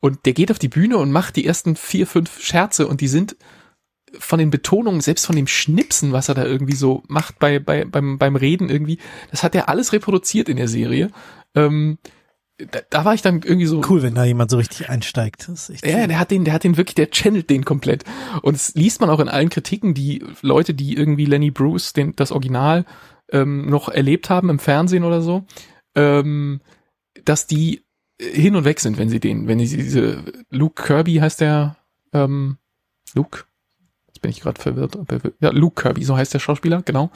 und der geht auf die Bühne und macht die ersten vier fünf Scherze und die sind von den Betonungen, selbst von dem Schnipsen, was er da irgendwie so macht bei, bei, beim, beim Reden irgendwie, das hat er alles reproduziert in der Serie. Ähm, da, da war ich dann irgendwie so. Cool, wenn da jemand so richtig einsteigt. Das ist echt ja, cool. der hat den, der hat den wirklich, der channelt den komplett. Und es liest man auch in allen Kritiken, die Leute, die irgendwie Lenny Bruce, den, das Original, ähm, noch erlebt haben im Fernsehen oder so, ähm, dass die hin und weg sind, wenn sie den, wenn sie diese Luke Kirby heißt der, ähm, Luke, bin ich gerade verwirrt. Ja, Luke Kirby, so heißt der Schauspieler, genau.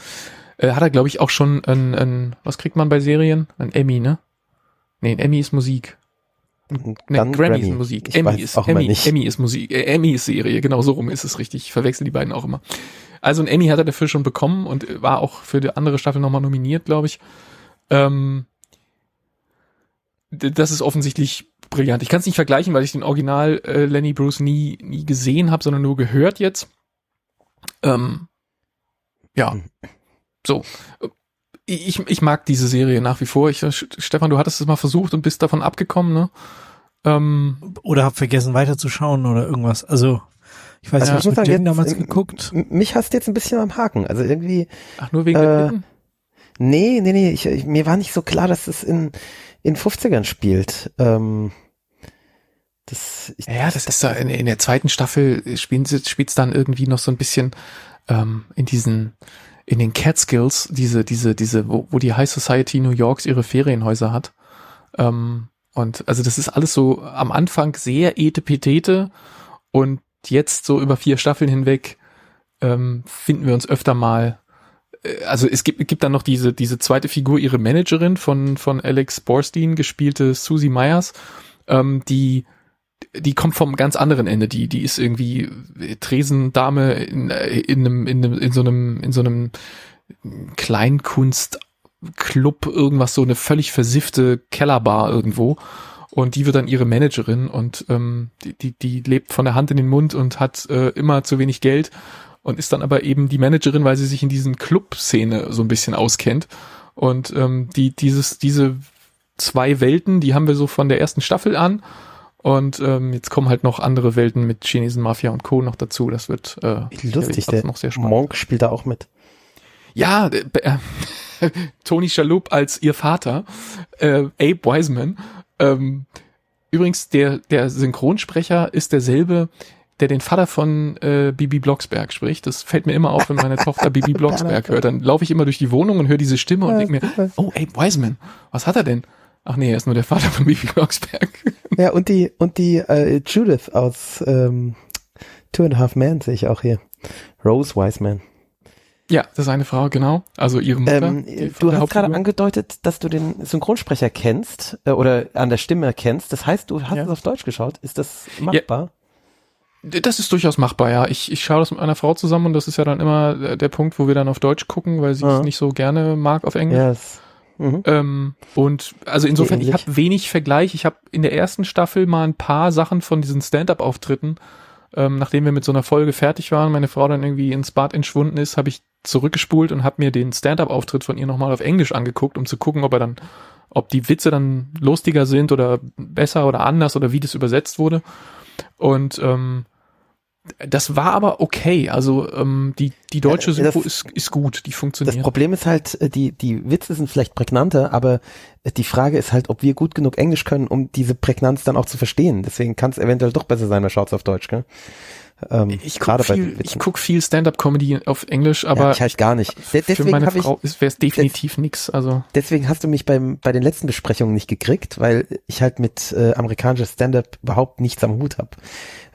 Äh, hat er, glaube ich, auch schon ein, ein, was kriegt man bei Serien? Ein Emmy, ne? Nee, ein Emmy ist Musik. Nee, Grammy, Grammy ist Musik. Ich Emmy ist, Emmy, Emmy ist Musik. Äh, Emmy ist Serie, genau so rum ist es richtig. Ich verwechsel die beiden auch immer. Also ein Emmy hat er dafür schon bekommen und war auch für die andere Staffel nochmal nominiert, glaube ich. Ähm, das ist offensichtlich brillant. Ich kann es nicht vergleichen, weil ich den Original äh, Lenny Bruce nie, nie gesehen habe, sondern nur gehört jetzt. Ähm, ja, hm. so. Ich, ich mag diese Serie nach wie vor. Ich, Stefan, du hattest es mal versucht und bist davon abgekommen, ne? Ähm, oder hab vergessen weiterzuschauen oder irgendwas. Also, ich weiß nicht, ich habe mit damals geguckt. Mich hast du jetzt ein bisschen am Haken. Also irgendwie. Ach, nur wegen äh, der Dritten? Nee, nee, nee. Ich, ich, mir war nicht so klar, dass es in, in 50ern spielt. Ähm, das, ich, ja, das ist da in, in der zweiten Staffel spielt es dann irgendwie noch so ein bisschen ähm, in diesen in den Catskills, diese diese diese wo, wo die High Society New Yorks ihre Ferienhäuser hat. Ähm, und also das ist alles so am Anfang sehr etepetete und jetzt so über vier Staffeln hinweg ähm, finden wir uns öfter mal äh, also es gibt, gibt dann noch diese, diese zweite Figur, ihre Managerin von, von Alex Borstein, gespielte Susie Myers, ähm, die die kommt vom ganz anderen Ende. Die, die ist irgendwie Tresendame in, in einem, in einem, in so einem, in so einem Kleinkunst Club, irgendwas, so eine völlig versiffte Kellerbar irgendwo. Und die wird dann ihre Managerin und ähm, die, die, die lebt von der Hand in den Mund und hat äh, immer zu wenig Geld und ist dann aber eben die Managerin, weil sie sich in diesen Club-Szene so ein bisschen auskennt. Und ähm, die, dieses, diese zwei Welten, die haben wir so von der ersten Staffel an. Und ähm, jetzt kommen halt noch andere Welten mit Chinesen Mafia und Co. noch dazu. Das wird äh, lustig. Der noch sehr spannend. Monk spielt da auch mit. Ja, äh, Tony Schalup als ihr Vater, äh, Abe Wiseman. Ähm, übrigens, der, der Synchronsprecher ist derselbe, der den Vater von äh, Bibi Blocksberg spricht. Das fällt mir immer auf, wenn meine Tochter Bibi Blocksberg hört. Dann laufe ich immer durch die Wohnung und höre diese Stimme und denke mir, oh, Abe Wiseman, was hat er denn? Ach nee, er ist nur der Vater von Bibi Blocksberg. Ja, und die, und die äh, Judith aus ähm, Two and a Half Men sehe ich auch hier. Rose Wiseman. Ja, das ist eine Frau, genau. Also ihre Mutter. Ähm, du hast gerade angedeutet, dass du den Synchronsprecher kennst äh, oder an der Stimme kennst. Das heißt, du hast ja. es auf Deutsch geschaut. Ist das machbar? Ja. Das ist durchaus machbar, ja. Ich, ich schaue das mit einer Frau zusammen und das ist ja dann immer der Punkt, wo wir dann auf Deutsch gucken, weil sie es nicht so gerne mag auf Englisch. Yes. Mhm. Ähm, und also insofern, ich habe wenig Vergleich. Ich habe in der ersten Staffel mal ein paar Sachen von diesen Stand-up-Auftritten, ähm, nachdem wir mit so einer Folge fertig waren, meine Frau dann irgendwie ins Bad entschwunden ist, habe ich zurückgespult und habe mir den Stand-up-Auftritt von ihr nochmal auf Englisch angeguckt, um zu gucken, ob er dann, ob die Witze dann lustiger sind oder besser oder anders oder wie das übersetzt wurde. Und ähm, das war aber okay. Also ähm, die die deutsche Synchro ist ist gut, die funktioniert. Das Problem ist halt, äh, die die Witze sind vielleicht prägnanter, aber äh, die Frage ist halt, ob wir gut genug Englisch können, um diese Prägnanz dann auch zu verstehen. Deswegen kann es eventuell doch besser sein, man schaut's auf Deutsch, gell? Ähm, ich gucke viel, ich guck viel Stand-up-Comedy auf Englisch, aber ja, ich halt gar nicht. De für meine Frau wäre es definitiv des, nix. Also deswegen hast du mich beim bei den letzten Besprechungen nicht gekriegt, weil ich halt mit äh, amerikanischer Stand-up überhaupt nichts am Hut habe.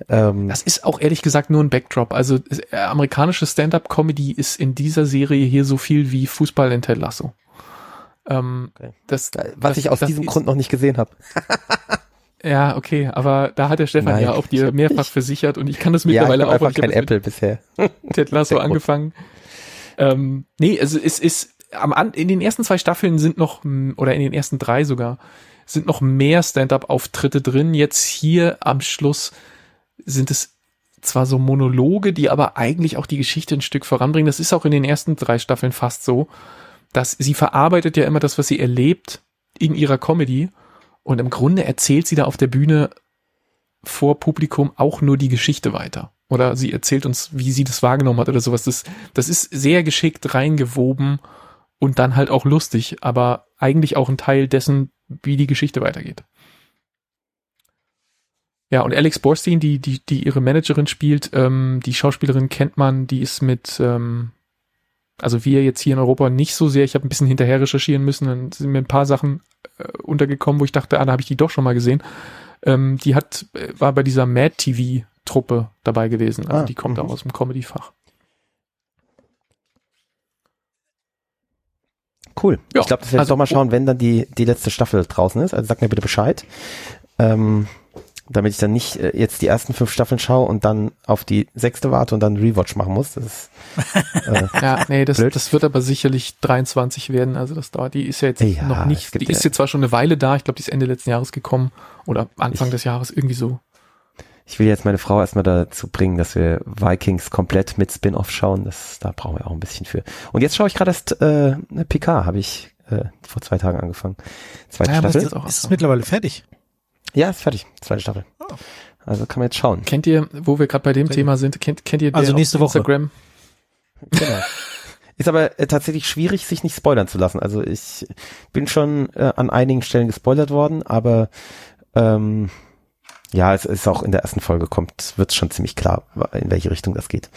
Ähm, das ist auch ehrlich gesagt nur ein Backdrop. Also äh, amerikanische Stand-up-Comedy ist in dieser Serie hier so viel wie Fußball in Ted Lasso. Ähm, okay. das, Was das, ich aus diesem Grund noch nicht gesehen habe. Ja, okay, aber da hat der Stefan Nein, ja auch dir mehrfach versichert und ich kann das mittlerweile ja, ich auch. Einfach kein Apple bisher. Ted Lasso angefangen. Ähm, nee, also es ist am in den ersten zwei Staffeln sind noch oder in den ersten drei sogar sind noch mehr Stand-up-Auftritte drin. Jetzt hier am Schluss sind es zwar so Monologe, die aber eigentlich auch die Geschichte ein Stück voranbringen. Das ist auch in den ersten drei Staffeln fast so, dass sie verarbeitet ja immer das, was sie erlebt in ihrer Comedy und im Grunde erzählt sie da auf der Bühne vor Publikum auch nur die Geschichte weiter. Oder sie erzählt uns, wie sie das wahrgenommen hat oder sowas. Das, das ist sehr geschickt reingewoben und dann halt auch lustig, aber eigentlich auch ein Teil dessen, wie die Geschichte weitergeht. Ja, und Alex Borstein, die, die, die ihre Managerin spielt, ähm, die Schauspielerin kennt man, die ist mit, ähm, also wir jetzt hier in Europa nicht so sehr, ich habe ein bisschen hinterher recherchieren müssen, dann sind mir ein paar Sachen äh, untergekommen, wo ich dachte, ah, da habe ich die doch schon mal gesehen. Ähm, die hat, äh, war bei dieser Mad TV Truppe dabei gewesen. Also ah, die kommt auch mhm. aus dem Comedy-Fach. Cool. Ja, ich glaube, das werde also, ich doch mal schauen, wenn dann die, die letzte Staffel draußen ist. Also sag mir bitte Bescheid. Ähm, damit ich dann nicht äh, jetzt die ersten fünf Staffeln schaue und dann auf die sechste warte und dann Rewatch machen muss. Das ist, äh, ja, nee, das, das wird aber sicherlich 23 werden. Also das dauert, die ist ja jetzt ja, noch nicht, die ist jetzt zwar schon eine Weile da, ich glaube, die ist Ende letzten Jahres gekommen oder Anfang ich, des Jahres, irgendwie so. Ich will jetzt meine Frau erstmal dazu bringen, dass wir Vikings komplett mit Spin-off schauen. Das, da brauchen wir auch ein bisschen für. Und jetzt schaue ich gerade erst äh, PK, habe ich äh, vor zwei Tagen angefangen. Zweite ja, Staffel. Ist, ist es mittlerweile fertig? Ja, ist fertig. Zweite Staffel. Oh. Also kann man jetzt schauen. Kennt ihr, wo wir gerade bei dem Thema sind, kennt, kennt ihr also nächste Woche. Instagram? Genau. Ist aber äh, tatsächlich schwierig, sich nicht spoilern zu lassen. Also ich bin schon äh, an einigen Stellen gespoilert worden, aber ähm, ja, es ist auch in der ersten Folge kommt, wird schon ziemlich klar, in welche Richtung das geht.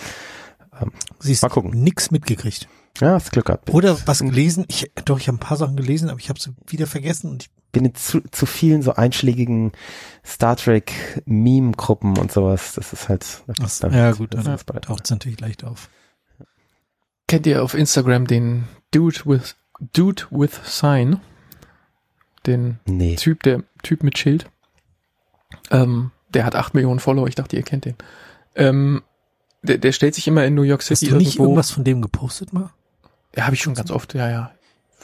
Ähm, Siehst mal gucken. Nix mitgekriegt. Ja, hast Glück gehabt. Oder was gelesen? Ich, doch, ich habe ein paar Sachen gelesen, aber ich habe sie wieder vergessen und ich bin in zu, zu vielen so einschlägigen Star Trek Meme-Gruppen und sowas. Das ist halt. Das, dann, ja gut, dann taucht es natürlich leicht auf. Kennt ihr auf Instagram den Dude with Dude with Sign? Den nee. Typ, der Typ mit Schild. Ähm, der hat acht Millionen Follower. Ich dachte, ihr kennt den. Ähm, der, der stellt sich immer in New York City Hast du nicht irgendwo. irgendwas von dem gepostet mal? Ja, habe ich schon ganz oft. Ja, ja.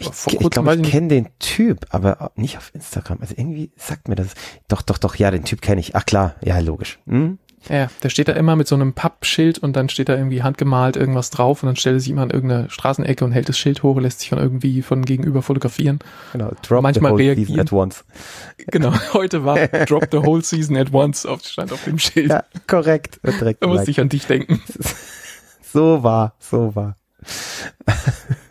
Ich, Vor ich glaube, ich kenne den Typ, aber nicht auf Instagram. Also irgendwie sagt mir das. Doch, doch, doch, ja, den Typ kenne ich. Ach klar, ja, logisch. Hm? Ja, der steht da immer mit so einem Pappschild und dann steht da irgendwie handgemalt irgendwas drauf und dann stellt er sich immer an irgendeine Straßenecke und hält das Schild hoch, lässt sich von irgendwie von gegenüber fotografieren. Genau, drop Manchmal the whole reagieren. season at once. Genau, heute war Drop the whole season at once auf, stand auf dem Schild. Ja, korrekt. Direkt da musste geliked. ich an dich denken. So war, so war.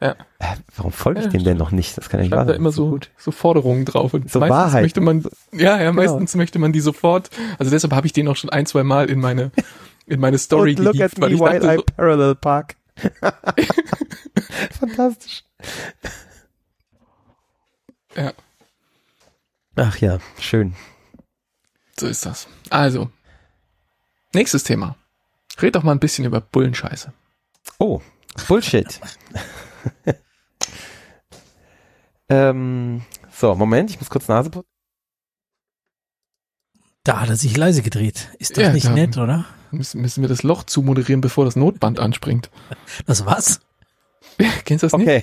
Ja. Äh, Warum folge ich Ja, dem denn noch nicht? Das kann ja nicht wahr Stand da sein. immer so, so Forderungen drauf. Und So meistens Wahrheit. möchte man, ja, ja, Genau. meistens möchte man die sofort, also deshalb habe ich den auch schon ein, zwei Mal in meine, in meine Story Don't look at gehievt, weil me ich while I so, parallel park. Fantastisch. ja, Ach ja, schön. so ist das. Also, nächstes Thema. Red doch mal ein bisschen über Bullenscheiße. Oh, Bullshit. ähm, so, Moment, ich muss kurz Nase putzen. Da hat er sich leise gedreht. Ist das Ja, nicht da- nett, oder? Müssen, müssen wir das Loch zumoderieren, bevor das Notband anspringt. Das was? Kennst du das nicht? Okay,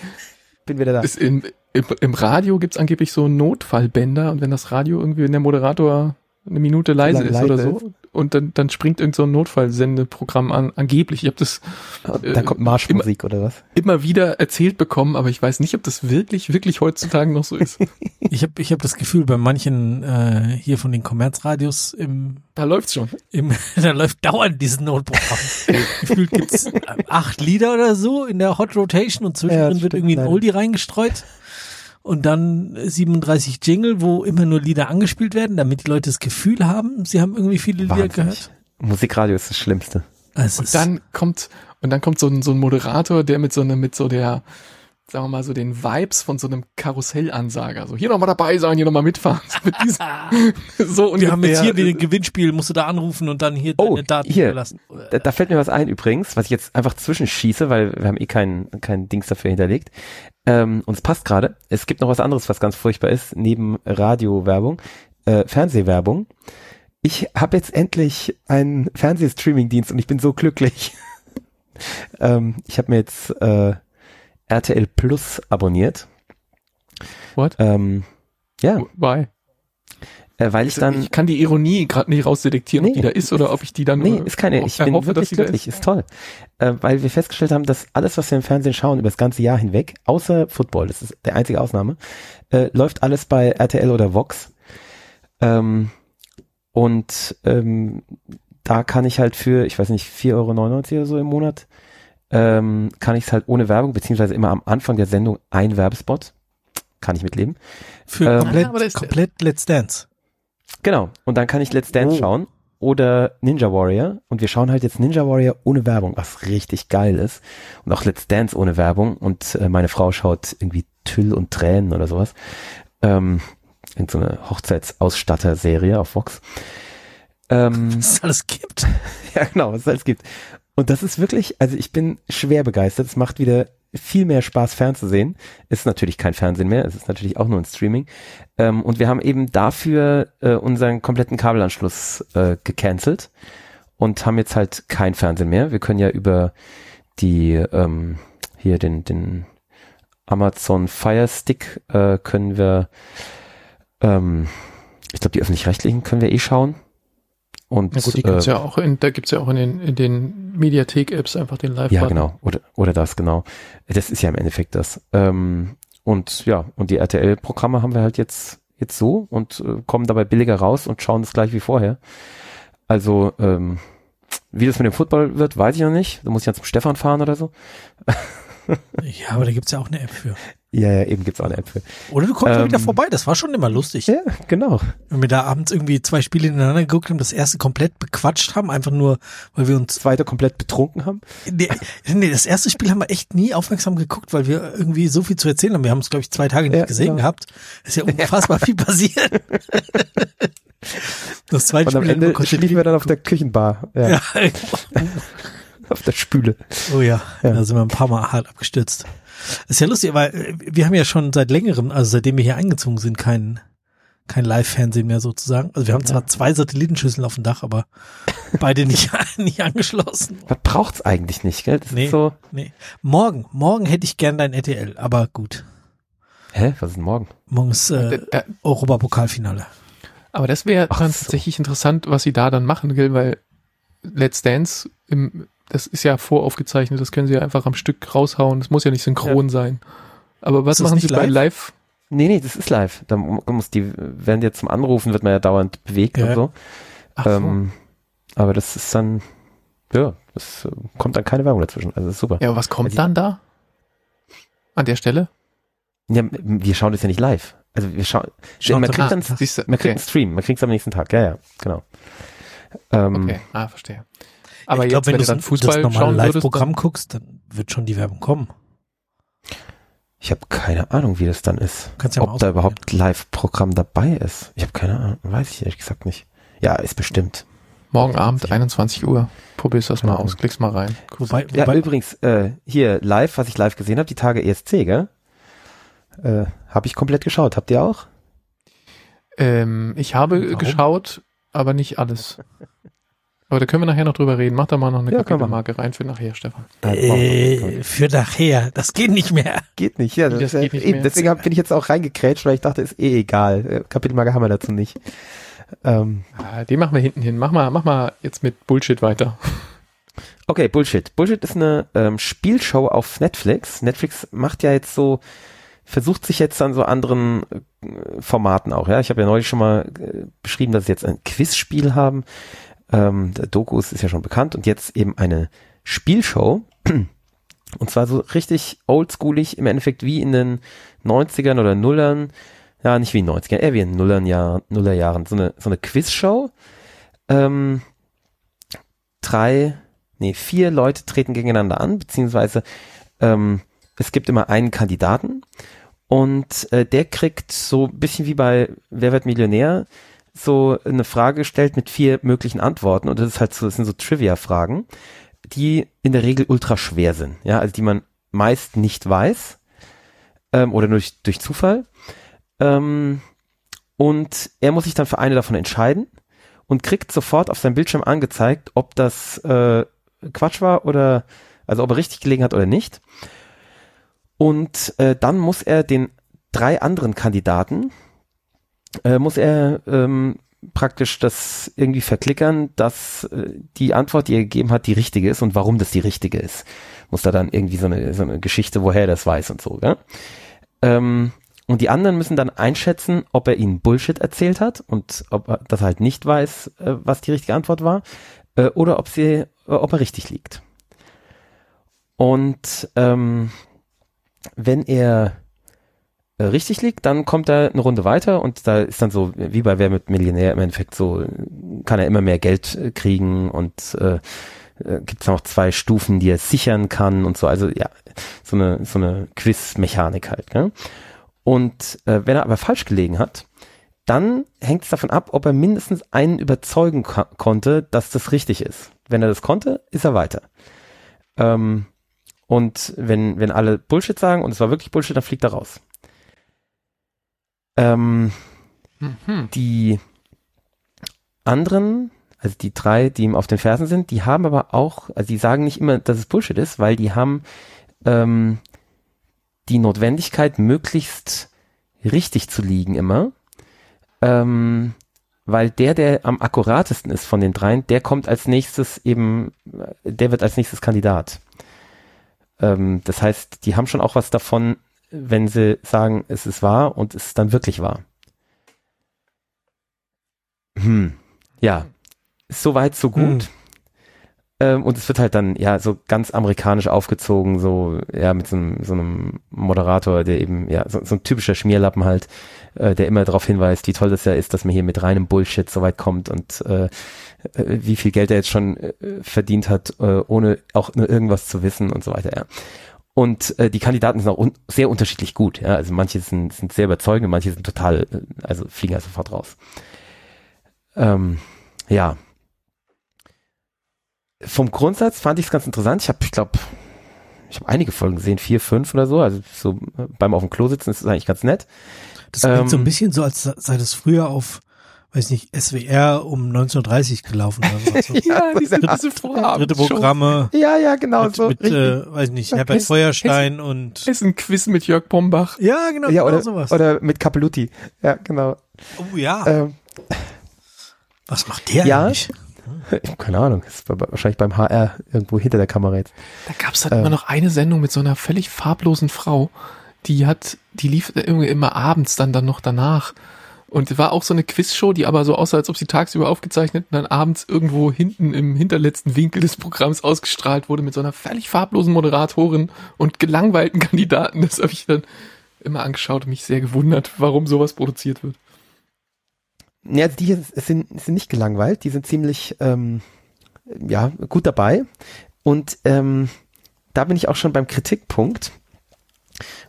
bin wieder da. Ist im, im, Im Radio gibt's angeblich so Notfallbänder und wenn das Radio irgendwie, wenn der Moderator eine Minute leise ist oder so und dann, dann springt irgend so ein Notfallsendeprogramm an, angeblich. Ich habe das Da kommt Marschmusik oder was? immer wieder erzählt bekommen, aber ich weiß nicht, ob das wirklich, wirklich heutzutage noch so ist. Ich habe ich hab das Gefühl, bei manchen äh, hier von den Kommerzradios im, Da läuft's schon. im da läuft dauernd dieses Notprogramm. Gefühlt gibt's äh, acht Lieder oder so in der Hot Rotation und Ja, zwischendrin das wird irgendwie ein. Oldie reingestreut. Und dann 37 Jingle, wo immer nur Lieder angespielt werden, damit die Leute das Gefühl haben, sie haben irgendwie viele Lieder Wahnsinnig. gehört. Musikradio ist das Schlimmste. Es Und dann kommt, und dann kommt so ein, so ein Moderator, der mit so einem, mit so der, sagen wir mal, so den Vibes von so einem Karussellansager. So, hier nochmal dabei sein, hier nochmal mitfahren. So, mit diesem, so wir haben jetzt hier wieder ein Gewinnspiel, musst du da anrufen und dann hier Oh, deine Daten hier. überlassen. Da, da fällt mir was ein übrigens, was ich jetzt einfach zwischenschieße, weil wir haben eh kein, kein Dings dafür hinterlegt. Ähm, und es passt gerade. Es gibt noch was anderes, was ganz furchtbar ist, neben Radiowerbung, äh, Fernsehwerbung. Ich habe jetzt endlich einen Fernsehstreaming-Dienst und ich bin so glücklich. ähm, ich habe mir jetzt äh, RTL Plus abonniert. What? Ähm, ja, Why? Äh, weil ich dann ich kann die Ironie gerade nicht rausdetektieren, ob Nee, die da ist oder ob ich die dann Nee, nur ist keine. Ich bin wirklich glücklich. Ist. toll. Äh, weil wir festgestellt haben, dass alles, was wir im Fernsehen schauen, über das ganze Jahr hinweg, außer Football, das ist der einzige Ausnahme, äh, läuft alles bei RTL oder Vox. Ähm, und ähm, da kann ich halt für, ich weiß nicht, 4,99 Euro oder so im Monat, ähm, kann ich es halt ohne Werbung, beziehungsweise immer am Anfang der Sendung ein Werbespot. Kann ich mitleben. Für Ähm, komplett, ist- komplett Let's Dance. Genau. Und dann kann ich Let's Dance Oh. schauen oder Ninja Warrior. Und wir schauen halt jetzt Ninja Warrior ohne Werbung, was richtig geil ist. Und auch Let's Dance ohne Werbung. Und äh, meine Frau schaut irgendwie Tüll und Tränen oder sowas. Ähm, in so eine Hochzeitsausstatter-Serie auf Vox. Ähm, Was es alles gibt. ja, genau, was es alles gibt. Und das ist wirklich, also ich bin schwer begeistert. Es macht wieder viel mehr Spaß fernzusehen. Ist natürlich kein Fernsehen mehr, es ist natürlich auch nur ein Streaming. Ähm, und wir haben eben dafür äh, unseren kompletten Kabelanschluss äh, gecancelt und haben jetzt halt kein Fernsehen mehr. Wir können ja über die ähm, hier den den Amazon Fire Stick äh, können wir ähm, ich glaube die öffentlich-rechtlichen können wir eh schauen. Und Na gut, die äh, gibt's ja auch in, da gibt's ja auch in den, in den Mediathek-Apps einfach den live Ja, genau. Oder, oder das, genau. Das ist ja im Endeffekt das. Ähm, und ja, und die RTL-Programme haben wir halt jetzt, jetzt so und äh, kommen dabei billiger raus und schauen es gleich wie vorher. Also, ähm, wie das mit dem Football wird, weiß ich noch nicht. Da muss ich ja zum Stefan fahren oder so. Ja, aber da gibt's ja auch eine App für. Ja, ja, eben gibt's auch eine App für. Oder du kommst mal Ähm, wieder vorbei, das war schon immer lustig. Ja, genau. Wenn wir da abends irgendwie zwei Spiele hintereinander geguckt haben, das erste komplett bequatscht haben, einfach nur, weil wir uns Zweite komplett betrunken haben. Nee, nee, das erste Spiel haben wir echt nie aufmerksam geguckt, weil wir irgendwie so viel zu erzählen haben. Wir haben es, glaube ich, zwei Tage nicht Ja, gesehen genau. gehabt. Ist ja unfassbar viel passiert. Das zweite Und am Spiel Ende schliefen wir dann auf der Küchenbar. Ja, Ja. Auf der Spüle. Oh ja, Ja. da sind wir ein paar Mal hart abgestürzt. Ist ja lustig, weil äh, wir haben ja schon seit längerem, also seitdem wir hier eingezogen sind, kein, kein Live-Fernsehen mehr sozusagen. Also wir haben zwar zwei Satellitenschüsseln auf dem Dach, aber beide nicht, nicht angeschlossen. Man braucht's eigentlich nicht, gell? Das Nee. ist so. Nee. Morgen, morgen hätte ich gern dein RTL, aber gut. Hä? Was ist denn morgen? Morgen ist äh, Da- da- Europapokalfinale. Aber das wäre so. tatsächlich interessant, was sie da dann machen, gell, weil Let's Dance, im, das ist ja voraufgezeichnet, das können sie ja einfach am Stück raushauen, das muss ja nicht synchron sein. Aber was machen sie nicht bei live? Live? Nee, nee, das ist live. Da mu- muss die, werden jetzt zum Anrufen, wird man ja dauernd bewegt Ja. und so. Ach so. Ähm, aber das ist dann, ja, das äh, kommt dann keine Werbung dazwischen. Also das ist super. ja, aber was kommt Also- dann da? An der Stelle? Ja, wir schauen das ja nicht live. Also wir schauen, man kriegt dann, man kriegt einen Stream, man kriegt es am nächsten Tag. Ja, ja, genau. Ähm, okay, ah, verstehe. Aber ich glaube, wenn, wenn, du du dann das Fußball normale schauen würdest, Live-Programm guckst, dann wird schon die Werbung kommen. Ich habe keine Ahnung, wie das dann ist. Kannst ja Ob da überhaupt Live-Programm dabei ist. Ich habe keine Ahnung, weiß ich ehrlich gesagt nicht. Ja, ist bestimmt. morgen Abend, 21 Uhr, probierst das mal Ja. aus, klickst mal rein. Wobei, Ja, wobei übrigens, äh, hier live, was ich live gesehen habe, die Tage ESC, gell? Äh, habe ich komplett geschaut. Habt ihr auch? Ähm, ich habe Warum? geschaut, aber nicht alles. Aber da können wir nachher noch drüber reden. Mach da mal noch eine Ja, können wir. Kapitelmarke rein für nachher, Stefan. äh, für nachher, das geht nicht mehr. Geht nicht, ja. Das, Das ist, geht ja nicht eben, mehr. deswegen bin ich jetzt auch reingekrätscht, weil ich dachte, ist eh egal. Äh, Kapitelmarke haben wir dazu nicht. Ähm, Ah, die machen wir hinten hin. Mach mal, mach mal jetzt mit Bullshit weiter. okay, Bullshit. Bullshit ist eine ähm, Spielshow auf Netflix. Netflix macht ja jetzt so, versucht sich jetzt an so anderen äh, Formaten auch. Ja, ich habe ja neulich schon mal äh, beschrieben, dass sie jetzt ein Quizspiel haben. Ähm, Dokus ist ja schon bekannt und jetzt eben eine Spielshow. Und zwar so richtig oldschoolig, im Endeffekt wie in den 90ern oder Nullern. Ja, nicht wie in den 90ern, eher wie in Nullern Jahr, Nullerjahren. So eine, so eine Quizshow. Ähm, drei, nee, vier Leute treten gegeneinander an, beziehungsweise ähm, es gibt immer einen Kandidaten und äh, der kriegt so ein bisschen wie bei Wer wird Millionär so eine Frage gestellt mit vier möglichen Antworten und das ist halt so, das sind so Trivia-Fragen, die in der Regel ultra schwer sind, ja, also die man meist nicht weiß ähm, oder durch, durch Zufall. Ähm, und er muss sich dann für eine davon entscheiden und kriegt sofort auf seinem Bildschirm angezeigt, ob das äh, Quatsch war oder also ob er richtig gelegen hat oder nicht. Und äh, dann muss er den drei anderen Kandidaten äh, muss er ähm, praktisch das irgendwie verklickern, dass äh, die Antwort, die er gegeben hat, die richtige ist und warum das die richtige ist. Muss da dann irgendwie so eine, so eine Geschichte, woher er das weiß und so, gell? Ähm, und die anderen müssen dann einschätzen, ob er ihnen Bullshit erzählt hat und ob er das halt nicht weiß, äh, was die richtige Antwort war, äh, oder ob sie, äh, ob er richtig liegt. Und ähm, wenn er richtig liegt, dann kommt er eine Runde weiter und da ist dann so, wie bei Wer mit Millionär im Endeffekt so, kann er immer mehr Geld äh, kriegen und äh, äh, gibt es noch zwei Stufen, die er sichern kann und so. Also ja, so eine, so eine Quiz-Mechanik halt. Ne? Und äh, wenn er aber falsch gelegen hat, dann hängt es davon ab, ob er mindestens einen überzeugen ko konnte, dass das richtig ist. Wenn er das konnte, ist er weiter. Ähm, und wenn, wenn alle Bullshit sagen und es war wirklich Bullshit, dann fliegt er raus. Ähm, Mhm. die anderen, also die drei, die ihm auf den Fersen sind, die haben aber auch, also die sagen nicht immer, dass es Bullshit ist, weil die haben ähm, die Notwendigkeit, möglichst richtig zu liegen immer. Ähm, weil der, der am akkuratesten ist von den dreien, der kommt als nächstes eben, der wird als nächstes Kandidat. Ähm, das heißt, die haben schon auch was davon, wenn sie sagen, es ist wahr und es ist dann wirklich wahr. Hm. Ja, so weit, so gut. Hm. Ähm, und es wird halt dann, ja, so ganz amerikanisch aufgezogen, so, ja, mit so einem, so einem Moderator, der eben, ja, so, so ein typischer Schmierlappen halt, äh, der immer darauf hinweist, wie toll das ja ist, dass man hier mit reinem Bullshit so weit kommt und äh, äh, wie viel Geld er jetzt schon äh, verdient hat, äh, ohne auch nur irgendwas zu wissen und so weiter, ja. Und äh, die Kandidaten sind auch un sehr unterschiedlich gut, ja. Also manche sind, sind sehr überzeugend, manche sind total, äh, also fliegen halt sofort raus. Ähm, ja. Vom Grundsatz fand ich es ganz interessant. Ich habe, ich glaube, ich habe einige Folgen gesehen, vier, fünf oder so. Also so beim auf dem Klo sitzen ist es eigentlich ganz nett. Das klingt so ein Ähm, bisschen so, als sei das früher auf, weiß nicht, SWR um 1930 gelaufen oder so. ja, diese, Dritte- Dritte Programme Ja, ja, genau mit, so. mit richtig. äh, weiß nicht, Herbert Hessen- Feuerstein und ist ein Quiz mit Jörg Bombach. ja, genau, ja, genau oder, sowas. oder mit Capelutti. Ja, genau. oh ja, Ähm, was macht der ja. eigentlich? keine Ahnung, ist wahrscheinlich beim HR irgendwo hinter der Kamera jetzt. Da gab es dann Ähm. immer noch eine Sendung mit so einer völlig farblosen Frau, die hat, die lief irgendwie immer abends dann dann noch danach. Und war auch so eine Quizshow, die aber so aussah, als ob sie tagsüber aufgezeichnet und dann abends irgendwo hinten im hinterletzten Winkel des Programms ausgestrahlt wurde mit so einer völlig farblosen Moderatorin und gelangweilten Kandidaten. Das habe ich dann immer angeschaut und mich sehr gewundert, warum sowas produziert wird. Ja, die sind, sind nicht gelangweilt, die sind ziemlich ähm, ja, gut dabei. Und ähm, da bin ich auch schon beim Kritikpunkt,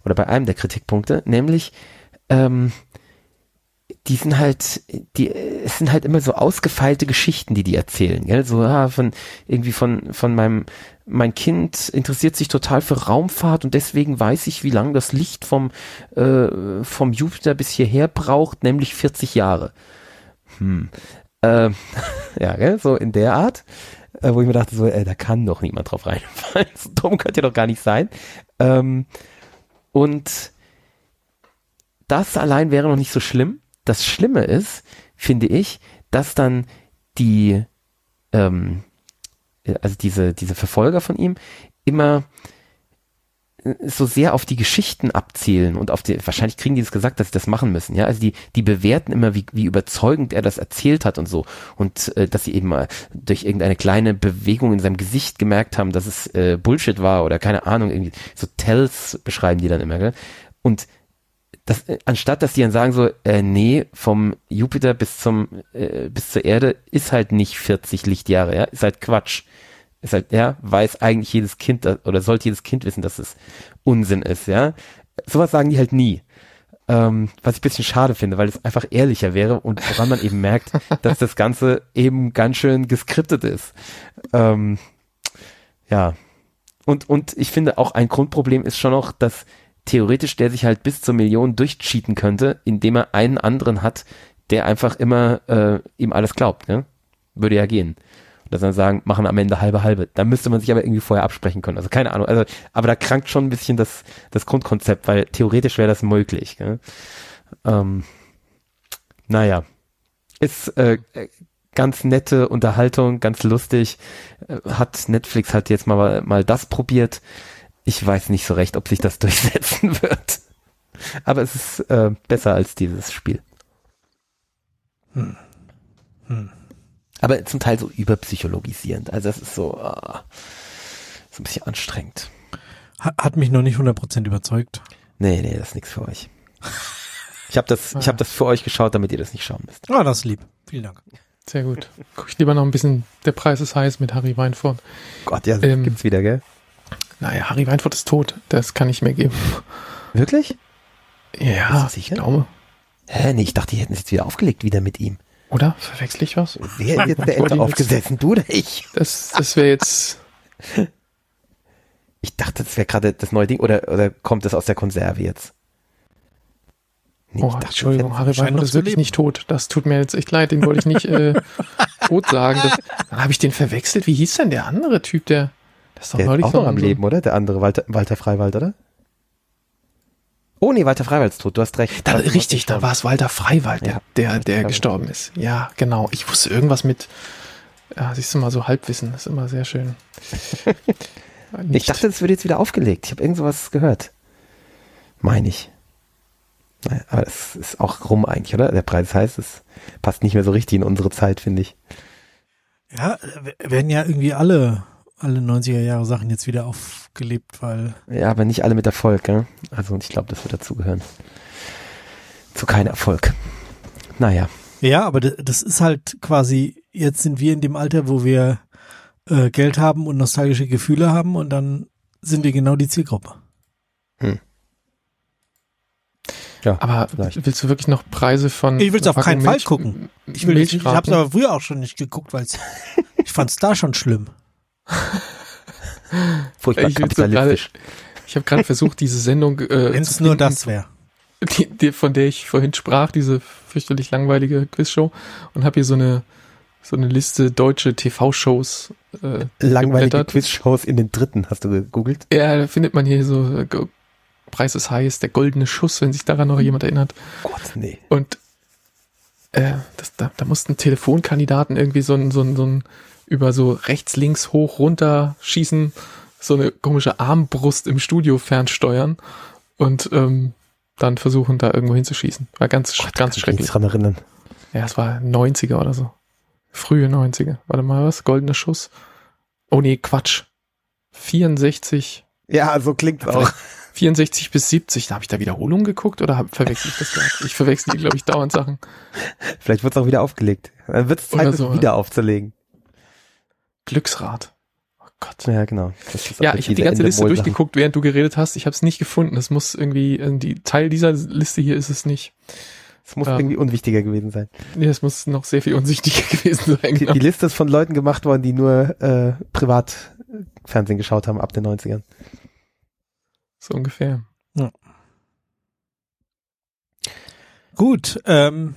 oder bei einem der Kritikpunkte, nämlich ähm, die sind halt, die, es sind halt immer so ausgefeilte Geschichten, die die erzählen, gell? So, ah, von, irgendwie von, von meinem, mein Kind interessiert sich total für Raumfahrt und deswegen weiß ich, wie lange das Licht vom, äh, vom Jupiter bis hierher braucht, nämlich 40 Jahre. Hm. Ähm, ja, gell? so in der Art, äh, wo ich mir dachte, so, ey, da kann doch niemand drauf reinfallen. So dumm könnte ja doch gar nicht sein. Ähm, und das allein wäre noch nicht so schlimm. Das Schlimme ist, finde ich, dass dann die, ähm, äh, also diese, diese Verfolger von ihm immer äh, so sehr auf die Geschichten abzielen und auf die, wahrscheinlich kriegen die es gesagt, dass sie das machen müssen, ja, also die, die bewerten immer, wie, wie überzeugend er das erzählt hat und so und äh, dass sie eben mal durch irgendeine kleine Bewegung in seinem Gesicht gemerkt haben, dass es äh, Bullshit war oder keine Ahnung, irgendwie so Tells beschreiben die dann immer, gell? und das, anstatt dass die dann sagen so, äh, nee, vom Jupiter bis zum äh, bis zur Erde ist halt nicht 40 Lichtjahre, ja, ist halt Quatsch. Ist halt, ja, weiß eigentlich jedes Kind oder sollte jedes Kind wissen, dass es Unsinn ist, ja. Sowas sagen die halt nie. Ähm, was ich ein bisschen schade finde, weil es einfach ehrlicher wäre und woran man eben merkt, dass das Ganze eben ganz schön geskriptet ist. Ähm, ja. Und, und ich finde auch ein Grundproblem ist schon noch, dass theoretisch der sich halt bis zur Million durchcheaten könnte, indem er einen anderen hat, der einfach immer äh, ihm alles glaubt. Ne? Würde ja gehen. Und dass dann sagen, machen am Ende halbe halbe. Da müsste man sich aber irgendwie vorher absprechen können. Also keine Ahnung. Also, aber da krankt schon ein bisschen das, das Grundkonzept, weil theoretisch wäre das möglich. Gell? Ähm, naja. Ist äh, ganz nette Unterhaltung, ganz lustig. Äh, Hat Netflix halt jetzt mal, mal das probiert. Ich weiß nicht so recht, ob sich das durchsetzen wird. Aber es ist äh, besser als dieses Spiel. Hm. Hm. Aber zum Teil so überpsychologisierend. Also das ist so, ah, so ein bisschen anstrengend. Hat, mich noch nicht 100% überzeugt. Nee, nee, das ist nichts für euch. Ich habe das, ich habe das für euch geschaut, damit ihr das nicht schauen müsst. Ah, das ist lieb. Vielen Dank. Sehr gut. Guck ich lieber noch ein bisschen Der Preis ist heiß mit Harry Weinfurt. Gott, ja, Ähm, gibt's wieder, gell? Naja, Harry Weinfurt ist tot. Das kann ich mir geben. Wirklich? Ja, ich glaube. Hä, nee, ich dachte, die hätten es jetzt wieder aufgelegt, wieder mit ihm. Oder? Verwechsel ich was? Wer ist jetzt der Ente aufgesessen, du oder ich? Das, das wäre jetzt. Ich dachte, das wäre gerade das neue Ding, oder, oder kommt das aus der Konserve jetzt? Nee, Oh, ich dachte, Entschuldigung, Harry Weinfurt ist wirklich leben. nicht tot. Das tut mir jetzt echt leid. Den wollte ich nicht äh, tot sagen. Das, dann habe ich den verwechselt. Wie hieß denn der andere Typ, der. Das ist doch Der ist neulich auch so noch am Leben, oder? Der andere, Walter, Walter Freiwald, oder? Oh nee, Walter Freiwald ist tot, du hast recht. Da, richtig, da war es Walter Freiwald, der, Ja, der, der gestorben ist. Ja, genau. Ich wusste irgendwas mit. Ja, siehst du mal, so Halbwissen. Das ist immer sehr schön. Ich dachte, das wird jetzt wieder aufgelegt. Ich habe irgend sowas gehört. Meine ich. Naja, aber es ist auch rum eigentlich, oder? Der Preis heißt, es passt nicht mehr so richtig in unsere Zeit, finde ich. Ja, werden ja irgendwie alle, alle 90er Jahre Sachen jetzt wieder aufgelebt, weil Ja, aber nicht alle mit Erfolg, gell? Also ich glaube, das wird dazugehören. Zu kein Erfolg. Naja. Ja, aber das ist halt quasi, jetzt sind wir in dem Alter, wo wir äh, Geld haben und nostalgische Gefühle haben und dann sind wir genau die Zielgruppe. Ja, Aber vielleicht. willst du wirklich noch Preise von. Ich will's auf Packung keinen Fall Milch- gucken. Ich will nicht, ich Milchraten? hab's aber früher auch schon nicht geguckt, weil ich fand's da schon schlimm. Furchtbar Ich so kapitalistisch. Ich habe gerade versucht, diese Sendung. Äh, Wenn es nur das wäre. die, die, von der ich vorhin sprach, diese fürchterlich langweilige Quizshow und habe hier so eine so eine Liste deutsche TV-Shows äh, langweilige Quizshows in den dritten hast du gegoogelt? Ja, da findet man hier so äh, Preis ist heiß, der goldene Schuss, wenn sich daran noch jemand erinnert. Gott, nee. Und äh, das, da, da mussten Telefonkandidaten irgendwie so ein, so ein, so ein über so rechts, links, hoch, runter schießen, so eine komische Armbrust im Studio fernsteuern und ähm, dann versuchen, da irgendwo hinzuschießen. War ganz, Gott, ganz schrecklich. dran erinnern. Ja, es war 90er oder so. Frühe 90er. Warte mal, was? Goldener Schuss? Oh nee, Quatsch. 64. Ja, so klingt auch. 64 bis 70, da habe ich da Wiederholungen geguckt oder verwechsel ich das gerade? Ich verwechsel die, glaube ich, dauernd Sachen. Vielleicht wird es auch wieder aufgelegt. Dann wird es Zeit, so. wieder aufzulegen. Glücksrad. Oh Gott. Ja, genau. Ja, ich habe die ganze Liste durchgeguckt, während du geredet hast. Ich habe es nicht gefunden. Das muss irgendwie, äh, die Teil dieser Liste hier ist es nicht. Es muss ähm, irgendwie unwichtiger gewesen sein. Nee, es muss noch sehr viel unsichtiger gewesen sein. Die, genau. die Liste ist von Leuten gemacht worden, die nur äh, Privatfernsehen geschaut haben ab den 90ern. So ungefähr. Ja. Gut, ähm,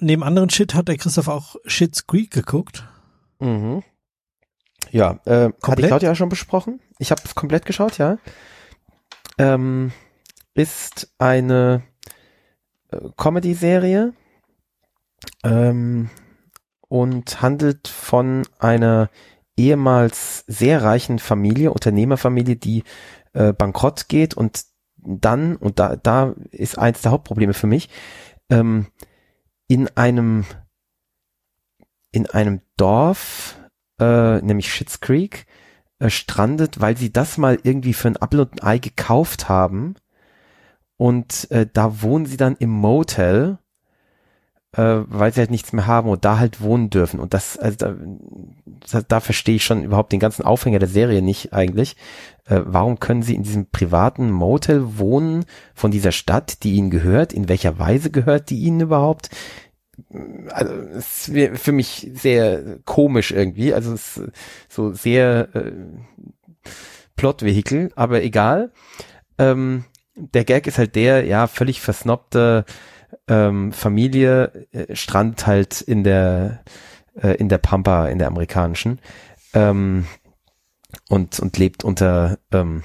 neben anderen Shit hat der Christoph auch Shit's Creek geguckt. Mhm. Ja, äh, komplett? hatte Claudia ja schon besprochen. Ich habe es komplett geschaut, ja. Ähm, ist eine äh, Comedy-Serie ähm, und handelt von einer ehemals sehr reichen Familie, Unternehmerfamilie, die äh, bankrott geht und dann, und da, da ist eins der Hauptprobleme für mich, ähm, in einem, in einem Dorf, äh, nämlich Schitt's Creek, äh, strandet, weil sie das mal irgendwie für ein Apfel und ein Ei gekauft haben. Und äh, da wohnen sie dann im Motel äh, weil sie halt nichts mehr haben und da halt wohnen dürfen. Und das, also da, da, da verstehe ich schon überhaupt den ganzen Aufhänger der Serie nicht eigentlich. Äh, warum können sie in diesem privaten Motel wohnen von dieser Stadt, die ihnen gehört? In welcher Weise gehört die ihnen überhaupt? Also es wäre für mich sehr komisch irgendwie. Also es ist so sehr äh, Plotvehikel, aber egal. Ähm, der Gag ist halt der, ja, völlig versnobte ähm, Familie äh, strandet halt in der äh, in der Pampa, in der amerikanischen ähm, und und lebt unter ähm,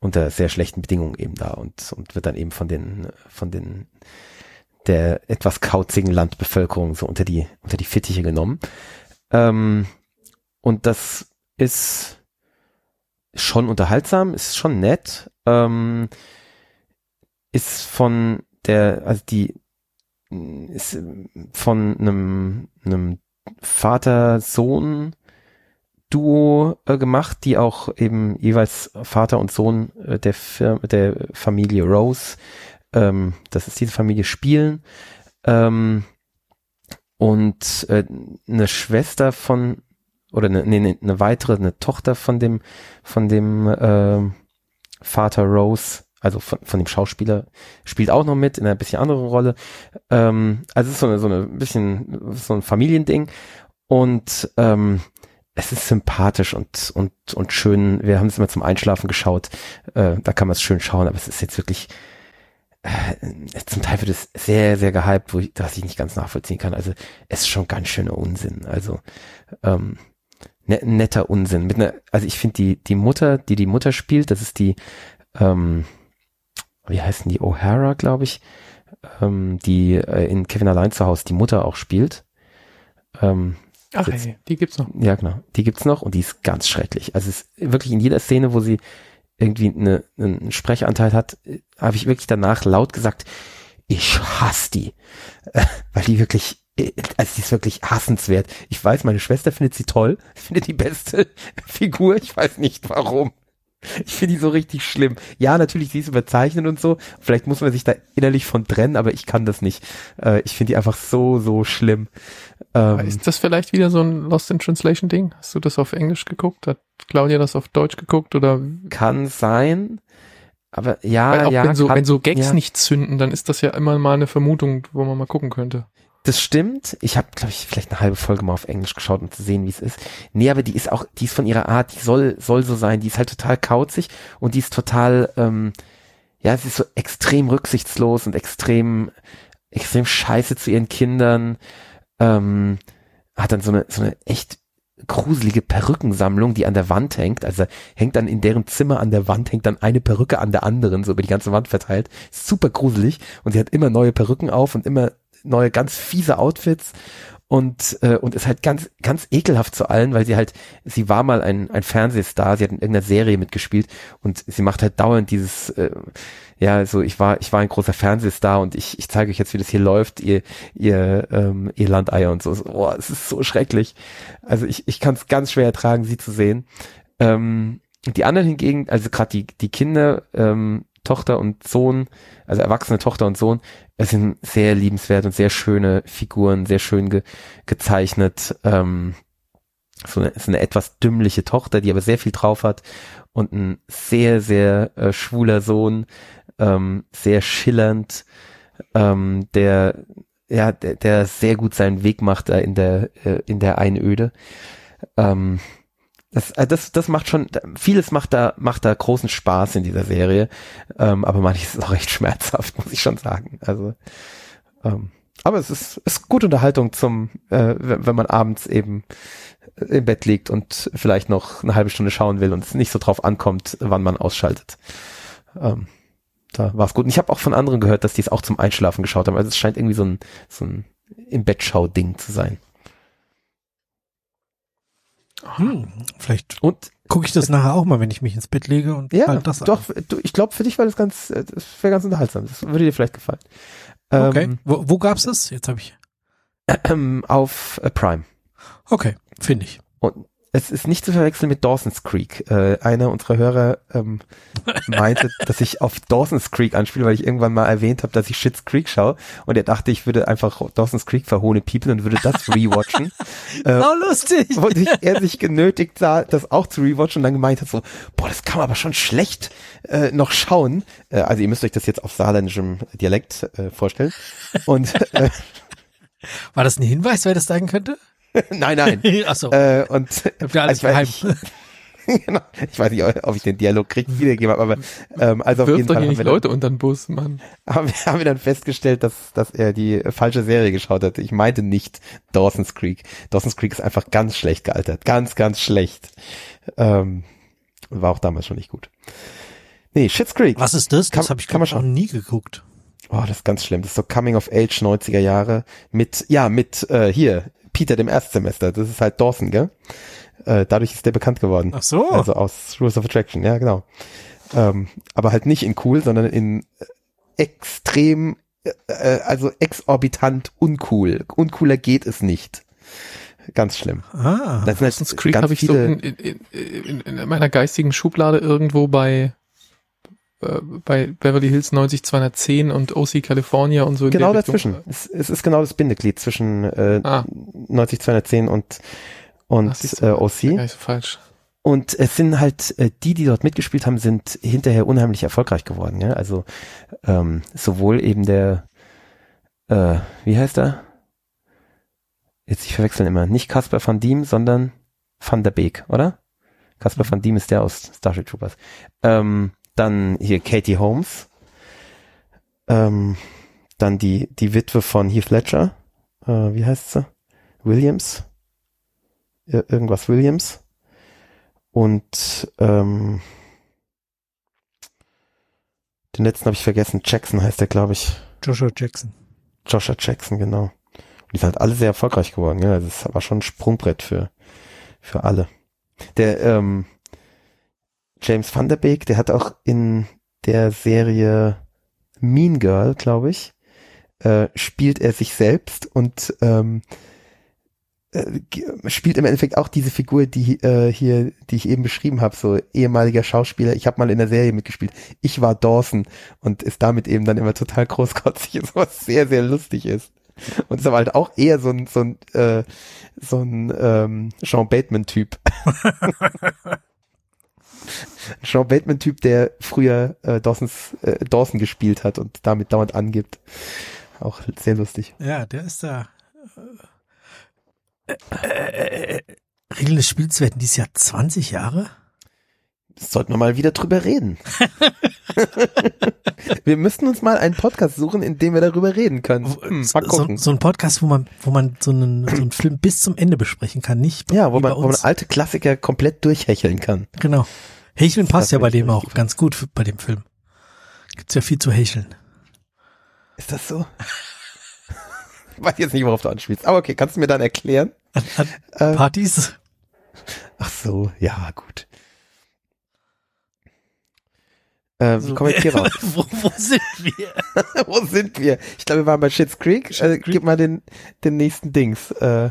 unter sehr schlechten Bedingungen eben da und und wird dann eben von den von den der etwas kauzigen Landbevölkerung so unter die unter die Fittiche genommen. Ähm, und das ist schon unterhaltsam, ist schon nett, ähm, ist von der, also die ist von einem, einem Vater-Sohn Duo äh, gemacht, die auch eben jeweils Vater und Sohn äh, der, Fir der Familie Rose, ähm, das ist diese Familie, spielen. Ähm, und äh, eine Schwester von oder eine, nee, eine weitere, eine Tochter von dem von dem äh, Vater Rose also von, von dem Schauspieler, spielt auch noch mit in einer bisschen anderen Rolle. Ähm, also es ist so eine, so eine bisschen so ein Familiending und ähm, es ist sympathisch und und und schön. Wir haben es immer zum Einschlafen geschaut. Äh, da kann man es schön schauen, aber es ist jetzt wirklich äh, zum Teil wird es sehr sehr gehypt, wo ich, das ich nicht ganz nachvollziehen kann. Also es ist schon ganz schöner Unsinn. Also ähm, ne, netter Unsinn. Mit einer, also ich finde die die Mutter, die die Mutter spielt, das ist die ähm, wie heißen die, O'Hara, glaube ich, ähm, die äh, in Kevin allein zu Hause die Mutter auch spielt. Ähm, Ach, jetzt, hey, die gibt's noch. Ja, genau. Die gibt's noch und die ist ganz schrecklich. Also es ist wirklich in jeder Szene, wo sie irgendwie eine, einen Sprechanteil hat, äh, habe ich wirklich danach laut gesagt, ich hasse die. weil die wirklich, äh, also die ist wirklich hassenswert. Ich weiß, meine Schwester findet sie toll, findet die beste Figur, ich weiß nicht warum. Ich finde die so richtig schlimm. Ja, natürlich, sie ist überzeichnet und so. Vielleicht muss man sich da innerlich von trennen, aber ich kann das nicht. Äh, ich finde die einfach so, so schlimm. Ähm, ist das vielleicht wieder so ein Lost in Translation Ding? Hast du das auf Englisch geguckt? Hat Claudia das auf Deutsch geguckt oder? Kann sein. Aber ja, ja. Wenn so, kann, wenn so Gags ja. nicht zünden, dann ist das ja immer mal eine Vermutung, wo man mal gucken könnte. Das stimmt. Ich habe, glaube ich, vielleicht eine halbe Folge mal auf Englisch geschaut, um zu sehen, wie es ist. Nee, aber die ist auch, die ist von ihrer Art, die soll, soll so sein. Die ist halt total kauzig und die ist total, ähm, ja, sie ist so extrem rücksichtslos und extrem, extrem scheiße zu ihren Kindern. Ähm, hat dann so eine, so eine echt gruselige Perückensammlung, die an der Wand hängt. Also hängt dann in deren Zimmer an der Wand, hängt dann eine Perücke an der anderen, so über die ganze Wand verteilt. Super gruselig. Und sie hat immer neue Perücken auf und immer neue ganz fiese Outfits. Und äh, und ist halt ganz ganz ekelhaft zu allen, weil sie halt sie war mal ein ein Fernsehstar, sie hat in irgendeiner Serie mitgespielt und sie macht halt dauernd dieses äh, ja so ich war ich war ein großer Fernsehstar und ich ich zeige euch jetzt wie das hier läuft ihr ihr ähm, ihr Landeier und so. Oh, es ist so schrecklich. Also ich ich kann es ganz schwer ertragen sie zu sehen. Ähm, die anderen hingegen also gerade die die Kinder ähm, Tochter und Sohn, also erwachsene Tochter und Sohn, es sind sehr liebenswert und sehr schöne Figuren, sehr schön ge gezeichnet. Ähm, so eine, ist eine etwas dümmliche Tochter, die aber sehr viel drauf hat und ein sehr, sehr äh, schwuler Sohn, ähm, sehr schillernd, ähm, der ja, der, der sehr gut seinen Weg macht da in der äh, in der Einöde. Ähm, das, äh, das, das macht schon, vieles macht da, macht da großen Spaß in dieser Serie, ähm, aber manches ist auch recht schmerzhaft, muss ich schon sagen. Also, ähm, aber es ist, ist gute Unterhaltung zum, äh, wenn man abends eben im Bett liegt und vielleicht noch eine halbe Stunde schauen will und es nicht so drauf ankommt, wann man ausschaltet. Ähm, da war es gut. Und ich habe auch von anderen gehört, dass die es auch zum Einschlafen geschaut haben. Also es scheint irgendwie so ein, so ein im Bett schau Ding zu sein. Hm, vielleicht und gucke ich das nachher auch mal, wenn ich mich ins Bett lege und ja, das doch. Du, ich glaube, für dich war das ganz, äh, das wäre ganz unterhaltsam. Das würde dir vielleicht gefallen. Okay. Ähm, wo, wo gab's das? Jetzt habe ich auf äh, Prime. Okay, finde ich. Und es ist nicht zu verwechseln mit Dawson's Creek. Äh, einer unserer Hörer ähm, meinte, dass ich auf Dawson's Creek anspiele, weil ich irgendwann mal erwähnt habe, dass ich Shit's Creek schaue und er dachte, ich würde einfach Dawson's Creek verhohne People und würde das rewatchen. äh, so lustig! Und ich, er sich genötigt sah, das auch zu rewatchen und dann gemeint hat so, boah, das kann man aber schon schlecht äh, noch schauen. Äh, also ihr müsst euch das jetzt auf saarländischem Dialekt äh, vorstellen. Und äh, War das ein Hinweis, wer das sagen könnte? nein, nein. Ach so. Äh, und ihr alles also, geheim? Ich, genau, ich weiß nicht, ob ich den Dialog richtig wiedergegeben habe, aber ähm, also auf Wirf jeden Fall haben wir, dann, Leute unter den Bus, Mann. haben, wir, haben wir dann festgestellt, dass, dass er die falsche Serie geschaut hat. Ich meinte nicht Dawson's Creek. Dawson's Creek ist einfach ganz schlecht gealtert. Ganz, ganz schlecht. Ähm, war auch damals schon nicht gut. Nee, Shit's Creek. Was ist das? Kann- Das habe ich kann man noch nie geguckt. Oh, das ist ganz schlimm. Das ist so Coming of Age 90er Jahre mit, ja, mit äh, hier, Peter dem Erstsemester. Das ist halt Dawson, gell? Äh, dadurch ist der bekannt geworden. Ach so. Also aus Rules of Attraction, ja, genau. Ähm, aber halt nicht in cool, sondern in extrem, äh, also exorbitant uncool. Uncooler geht es nicht. Ganz schlimm. ah. Das sind halt Creek habe ich so in, in, in, in meiner geistigen Schublade irgendwo bei äh, bei Beverly Hills 90210 und OC California und so. in genau dazwischen. Es, es ist genau das Bindeglied zwischen äh, Ah. 90210 und und Ach, äh, OC. Nicht so falsch. Und es sind halt, äh, die, die dort mitgespielt haben, sind hinterher unheimlich erfolgreich geworden. Ja? Also ähm, sowohl eben der, äh, wie heißt er? Jetzt, ich verwechseln immer, nicht Casper van Diem, sondern Van der Beek, oder? Casper van Diem ist der aus Starship Troopers. Ähm, dann hier Katie Holmes. Ähm, dann die, die Witwe von Heath Ledger. Äh, wie heißt sie? Williams. Ir irgendwas Williams. Und ähm, den letzten habe ich vergessen. Jackson heißt der, glaube ich. Joshua Jackson. Joshua Jackson, genau. Und die sind halt alle sehr erfolgreich geworden. Ja, also das war schon ein Sprungbrett für für alle. Der ähm, James Van der Beek, der hat auch in der Serie Mean Girl, glaube ich, äh, spielt er sich selbst und ähm, äh, spielt im Endeffekt auch diese Figur, die äh, hier, die ich eben beschrieben habe, so ehemaliger Schauspieler. Ich habe mal in der Serie mitgespielt. Ich war Dawson und ist damit eben dann immer total großkotzig, was sehr sehr lustig ist. Und ist aber halt auch eher so ein so ein äh, so ein ähm, Sean Bateman Typ. Sean Bateman Typ, der früher äh, Dawson's, äh, Dawson gespielt hat und damit dauernd angibt. Auch sehr lustig. Ja, der ist da. Äh, äh, äh, Regeln des Spiels werden dieses Jahr 20 Jahre? Sollten wir mal wieder drüber reden. Wir müssten uns mal einen Podcast suchen, in dem wir darüber reden können. Hm, so, so ein Podcast, wo man, wo man so einen, so einen Film bis zum Ende besprechen kann, nicht? ja, wo man, bei wo man alte Klassiker komplett durchhecheln kann. Genau. Hecheln passt Das ja bei dem auch ganz gut bei dem Film. Gibt's ja viel zu hecheln. Ist das so? Weiß jetzt nicht, worauf du anspielst. Aber okay, kannst du mir dann erklären? An, an Äh, Partys. ach so, ja, gut. Äh, wie So, kommen wir hier raus? wo, wo sind wir? Wo sind wir? Ich glaube, wir waren bei Schitt's Creek. äh, Creek. Gib mal den, den nächsten Dings. Äh,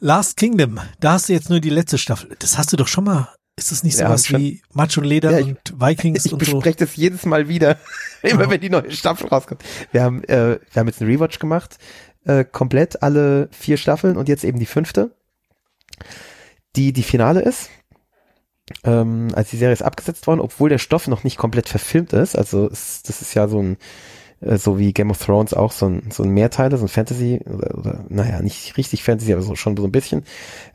Last Kingdom. Da hast du jetzt nur die letzte Staffel. Das hast du doch schon mal. Ist das nicht Ja, sowas schon. wie Macho Leder Ja, ich- und Vikings ich und so? bespreche das jedes Mal wieder, immer Ja. wenn die neue Staffel rauskommt. Wir haben, äh, wir haben jetzt einen Rewatch gemacht, äh, komplett alle vier Staffeln und jetzt eben die fünfte, die die Finale ist. Ähm, als die Serie ist abgesetzt worden, obwohl der Stoff noch nicht komplett verfilmt ist. Also es, das ist ja so ein, äh, so wie Game of Thrones auch so ein, so ein Mehrteiler, so ein Fantasy, oder, oder naja, nicht richtig Fantasy, aber so, schon so ein bisschen.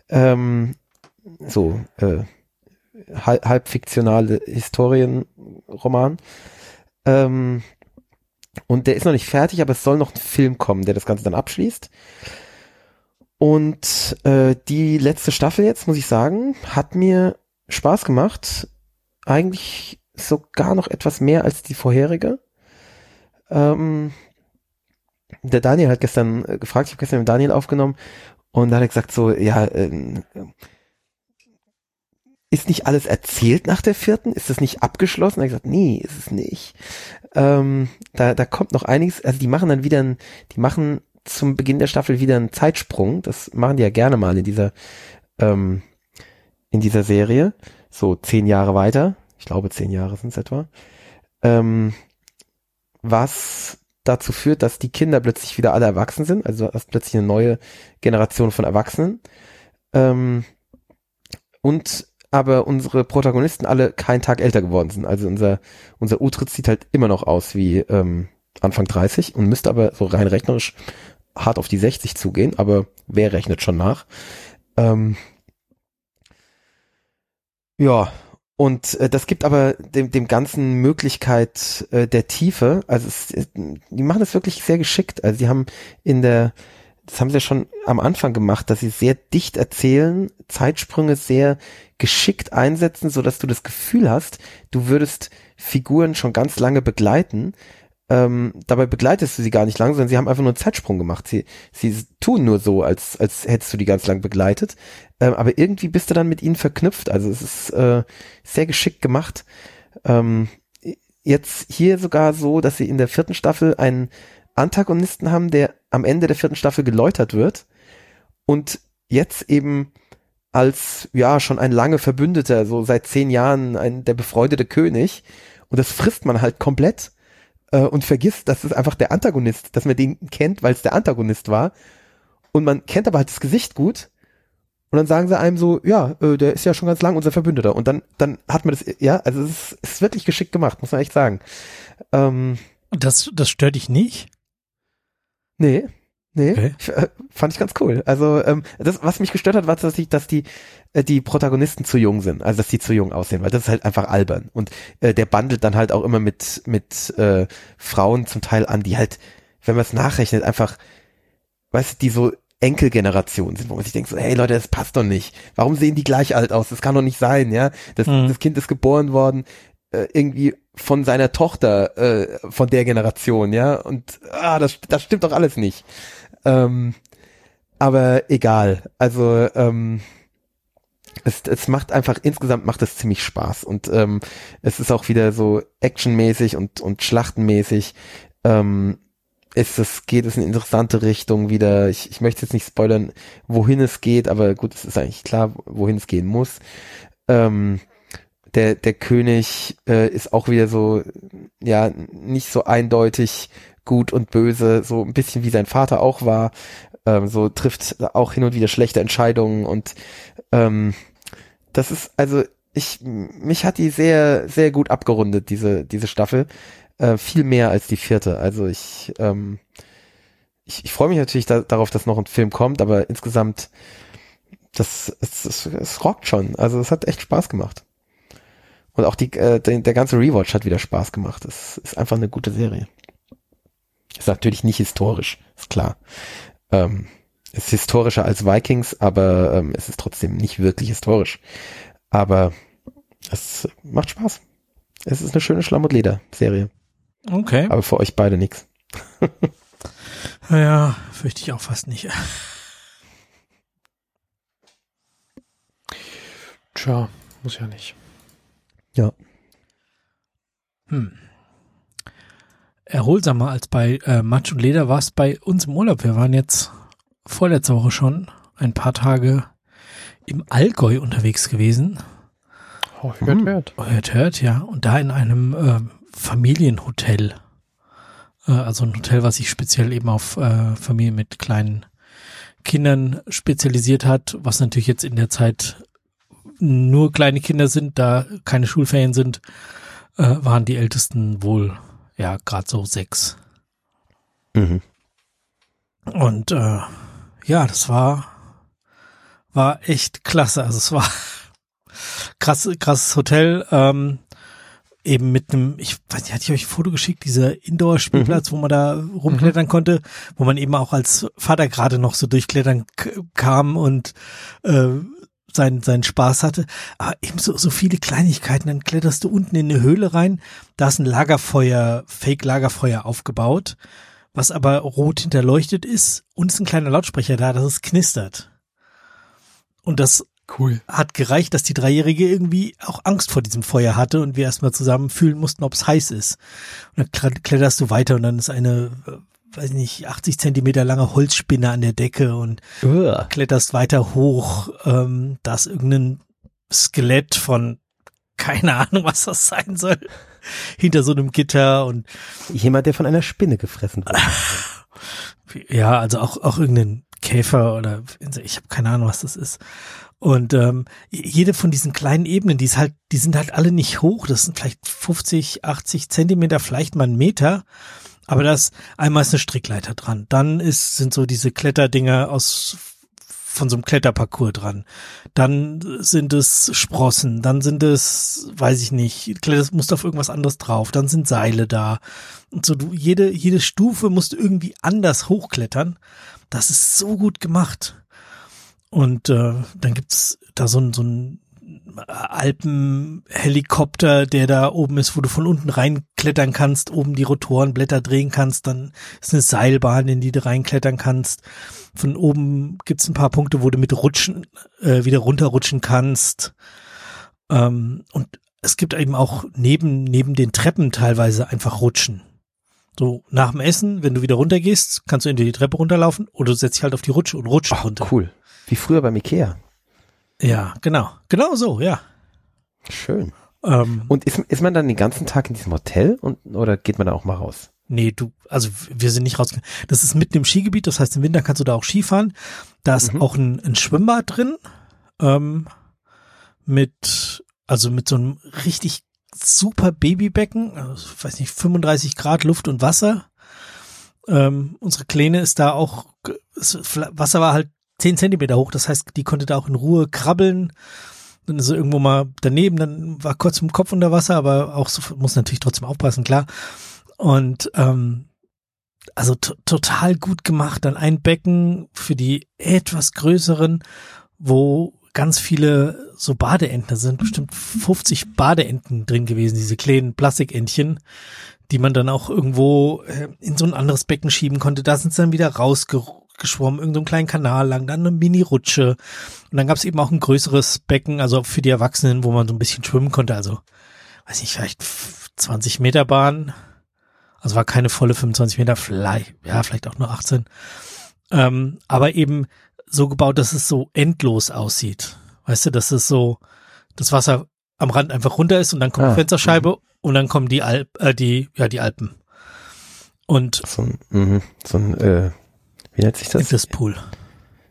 Ähm, so, äh, halb, halb fiktionale Historienroman. Ähm, und der ist noch nicht fertig, aber es soll noch ein Film kommen, der das Ganze dann abschließt. Und äh, die letzte Staffel jetzt, muss ich sagen, hat mir Spaß gemacht. Eigentlich sogar noch etwas mehr als die vorherige. Ähm, der Daniel hat gestern äh, gefragt, ich habe gestern mit Daniel aufgenommen und da hat er gesagt so, ja, ähm, ist nicht alles erzählt nach der vierten? Ist das nicht abgeschlossen? Er hat gesagt, nee, ist es nicht. Ähm, da, da kommt noch einiges, also die machen dann wieder, ein, die machen zum Beginn der Staffel wieder einen Zeitsprung. Das machen die ja gerne mal in dieser, ähm, in dieser Serie. So zehn Jahre weiter. Ich glaube, zehn Jahre sind es etwa. Ähm, was dazu führt, dass die Kinder plötzlich wieder alle erwachsen sind. Also du hast plötzlich eine neue Generation von Erwachsenen. Ähm, und aber unsere Protagonisten alle keinen Tag älter geworden sind. Also unser, unser Utrecht sieht halt immer noch aus wie ähm, Anfang 30 und müsste aber so rein rechnerisch hart auf die 60 zugehen, aber wer rechnet schon nach? Ähm, ja, und äh, das gibt aber dem, dem ganzen Möglichkeit äh, der Tiefe. Also es, es, die machen das wirklich sehr geschickt. Also die haben in der, das haben sie ja schon am Anfang gemacht, dass sie sehr dicht erzählen, Zeitsprünge sehr geschickt einsetzen, so dass du das Gefühl hast, du würdest Figuren schon ganz lange begleiten. Ähm, dabei begleitest du sie gar nicht lang, sondern sie haben einfach nur einen Zeitsprung gemacht. Sie, sie tun nur so, als, als hättest du die ganz lang begleitet. Ähm, aber irgendwie bist du dann mit ihnen verknüpft. Also es ist äh, sehr geschickt gemacht. Ähm, jetzt hier sogar so, dass sie in der vierten Staffel einen Antagonisten haben, der am Ende der vierten Staffel geläutert wird und jetzt eben als ja schon ein lange Verbündeter, so seit zehn Jahren ein der befreundete König und das frisst man halt komplett äh, und vergisst, dass es einfach der Antagonist, dass man den kennt, weil es der Antagonist war. Und man kennt aber halt das Gesicht gut. Und dann sagen sie einem so, ja, äh, der ist ja schon ganz lang unser Verbündeter. Und dann dann hat man das, ja, also es ist, es ist wirklich geschickt gemacht, muss man echt sagen. Ähm, das, das stört dich nicht? Nee, nee, Okay. ich, äh, fand ich ganz cool. Also ähm, das, was mich gestört hat, war, dass die, dass die äh, die Protagonisten zu jung sind, also dass die zu jung aussehen, weil das ist halt einfach albern. Und äh, der bandelt dann halt auch immer mit mit äh, Frauen zum Teil an, die halt, wenn man es nachrechnet, einfach, weißt du, die so Enkelgeneration sind, wo man sich denkt so, hey Leute, das passt doch nicht. Warum sehen die gleich alt aus? Das kann doch nicht sein, ja. Das, Mhm. das Kind ist geboren worden äh, irgendwie von seiner Tochter äh, von der Generation, ja. Und ah, das, das stimmt doch alles nicht. Ähm, aber egal. Also ähm, es, es macht einfach insgesamt macht es ziemlich Spaß und ähm, es ist auch wieder so actionmäßig und und schlachtenmäßig. Ähm, ist es geht es in interessante Richtung wieder. Ich, ich möchte jetzt nicht spoilern, wohin es geht, aber gut, es ist eigentlich klar, wohin es gehen muss. Ähm, der der König äh, ist auch wieder so ja nicht so eindeutig gut und böse, so ein bisschen wie sein Vater auch war. Ähm, so trifft auch hin und wieder schlechte Entscheidungen und ähm, das ist also ich mich hat die sehr sehr gut abgerundet diese diese Staffel äh, viel mehr als die vierte. Also ich ähm, ich, ich freue mich natürlich da, darauf, dass noch ein Film kommt, aber insgesamt das es, es, es rockt schon. Also es hat echt Spaß gemacht. Und auch die, äh, der, der ganze Rewatch hat wieder Spaß gemacht. Es ist einfach eine gute Serie. Ist natürlich nicht historisch, ist klar. Ähm, ist historischer als Vikings, aber ähm, es ist trotzdem nicht wirklich historisch. Aber es macht Spaß. Es ist eine schöne Schlamm- und Leder-Serie. Okay. Aber für euch beide nix. Ja, fürchte ich auch fast nicht. Tja, muss ja nicht. Ja. Hm. Erholsamer als bei äh, Matsch und Leder war es bei uns im Urlaub. Wir waren jetzt vorletzte Woche schon ein paar Tage im Allgäu unterwegs gewesen. Oh, hört, Hm. hört. Hört, hört, ja. Und da in einem äh, Familienhotel. Äh, also ein Hotel, was sich speziell eben auf äh, Familien mit kleinen Kindern spezialisiert hat, was natürlich jetzt in der Zeit nur kleine Kinder sind, da keine Schulferien sind, äh, waren die Ältesten wohl ja gerade so sechs. Mhm. Und äh, ja, das war war echt klasse. Also es war krass, krasses Hotel. Ähm, eben mit einem, ich weiß nicht, hatte ich euch ein Foto geschickt, dieser Indoor-Spielplatz, wo man da rumklettern konnte, wo man eben auch als Vater gerade noch so durchklettern kam und äh, seinen seinen Spaß hatte. Aber eben so, so viele Kleinigkeiten. Dann kletterst du unten in eine Höhle rein, da ist ein Lagerfeuer, Fake-Lagerfeuer aufgebaut, was aber rot hinterleuchtet ist und ist ein kleiner Lautsprecher da, dass es knistert. Und das Cool. hat gereicht, dass die Dreijährige irgendwie auch Angst vor diesem Feuer hatte und wir erstmal zusammen fühlen mussten, ob es heiß ist. Und dann kle- kletterst du weiter und dann ist eine, weiß nicht, 80 Zentimeter lange Holzspinne an der Decke und Uah. kletterst weiter hoch. Ähm, da ist irgendein Skelett von keine Ahnung, was das sein soll, hinter so einem Gitter und Jemand, der von einer Spinne gefressen wurde. ja, also auch auch irgendein Käfer oder ich habe keine Ahnung, was das ist. Und ähm, jede von diesen kleinen Ebenen, die ist halt, die sind halt alle nicht hoch. Das sind vielleicht 50, 80 Zentimeter, vielleicht mal einen Meter. Aber das einmal ist eine Strickleiter dran. Dann ist sind so diese Kletterdinger aus von so einem Kletterparcours dran. Dann sind es Sprossen, dann sind es, weiß ich nicht, kletterst musst auf irgendwas anderes drauf, dann sind Seile da. Und so du, jede, jede Stufe musst du irgendwie anders hochklettern. Das ist so gut gemacht. Und äh, dann gibt's da so ein, so ein Alpenhelikopter, der da oben ist, wo du von unten reinklettern kannst, oben die Rotorenblätter drehen kannst, dann ist eine Seilbahn, in die du reinklettern kannst. Von oben gibt's ein paar Punkte, wo du mit Rutschen äh, wieder runterrutschen kannst. Ähm, und es gibt eben auch neben, neben den Treppen teilweise einfach Rutschen. So nach dem Essen, wenn du wieder runtergehst, kannst du entweder die Treppe runterlaufen oder du setzt dich halt auf die Rutsche und rutschst Ach, runter. cool. Wie früher beim Ikea. Ja, genau. Genau so, ja. Schön. Ähm, Und ist, ist man dann den ganzen Tag in diesem Hotel und, oder geht man da auch mal raus? nee, du, also wir sind nicht rausgegangen. Das ist mitten im Skigebiet, das heißt im Winter kannst du da auch Skifahren. Da ist Mhm. auch ein, ein Schwimmbad drin. Ähm, mit, also mit so einem richtig super Babybecken, also, ich weiß nicht, 35 Grad Luft und Wasser. Ähm, unsere Kleine ist da auch, Wasser war halt 10 Zentimeter hoch, das heißt, die konnte da auch in Ruhe krabbeln. Dann ist sie irgendwo mal daneben, dann war kurz im Kopf unter Wasser, aber auch so, muss natürlich trotzdem aufpassen, klar. Und ähm, also to- total gut gemacht. Dann ein Becken für die etwas größeren, wo ganz viele so Badeenten sind, bestimmt 50 Badeenten drin gewesen, diese kleinen Plastikentchen, die man dann auch irgendwo äh, in so ein anderes Becken schieben konnte. Da sind sie dann wieder rausgeschwommen, so einen kleinen Kanal lang, dann eine Mini-Rutsche. Und dann gab es eben auch ein größeres Becken, also für die Erwachsenen, wo man so ein bisschen schwimmen konnte. Also, weiß nicht, vielleicht 20 Meter Bahn. Also war keine volle 25 Meter, vielleicht, ja, vielleicht auch nur 18. Ähm, aber eben so gebaut, dass es so endlos aussieht. Weißt du, dass es so, das Wasser am Rand einfach runter ist und dann kommt Ah, die Fensterscheibe und dann kommen die Alp, äh, die, ja, die Alpen. Und So ein, mhm, so ein, äh, wie nennt sich das? das Pool.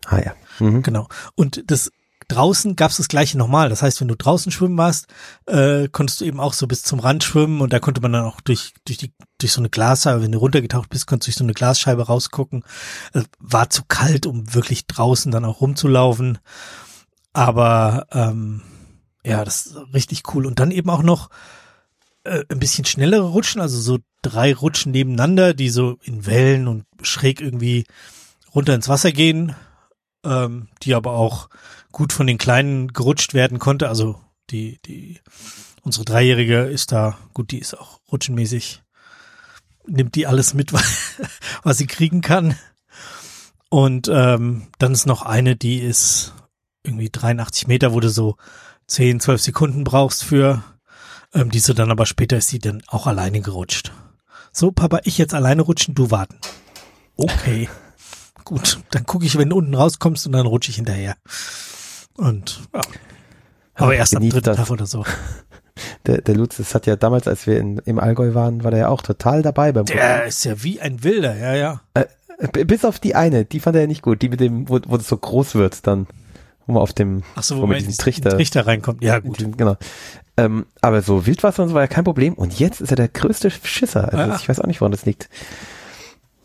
Ah ja. Mhm. Genau. Und das draußen gab's das gleiche nochmal. Das heißt, wenn du draußen schwimmen warst, äh, konntest du eben auch so bis zum Rand schwimmen und da konnte man dann auch durch durch die durch so eine Glasscheibe, wenn du runtergetaucht bist, konntest du durch so eine Glasscheibe rausgucken. Äh, war zu kalt, um wirklich draußen dann auch rumzulaufen. Aber ähm, ja, das ist richtig cool. Und dann eben auch noch äh, ein bisschen schnellere Rutschen, also so drei Rutschen nebeneinander, die so in Wellen und schräg irgendwie runter ins Wasser gehen, ähm, die aber auch gut von den Kleinen gerutscht werden konnte. Also die, die, unsere Dreijährige ist da, gut, die ist auch rutschenmäßig, nimmt die alles mit, was sie kriegen kann. Und ähm, dann ist noch eine, die ist irgendwie 83 Meter, wo du so 10, 12 Sekunden brauchst für. Ähm, diese dann aber später ist sie dann auch alleine gerutscht. So, Papa, ich jetzt alleine rutschen, du warten. Okay. Gut, dann gucke ich, wenn du unten rauskommst und dann rutsche ich hinterher. Und ja. Aber erst am dritten Tag oder so. Der, der Lutz, das hat ja damals, als wir in, im Allgäu waren, war der ja auch total dabei beim Der Rutschen. ist ja wie ein Wilder, ja, ja. Äh, bis auf die eine, die fand er ja nicht gut, die mit dem, wo, wo das so groß wird dann, wo man auf dem, Ach so, wo, wo man diesen Trichter, Trichter reinkommt. Ja, gut. Den, genau. Ähm, aber so Wildwasser und so war ja kein Problem. Und jetzt ist er der größte Schisser. Also ja. ich weiß auch nicht, woran das liegt.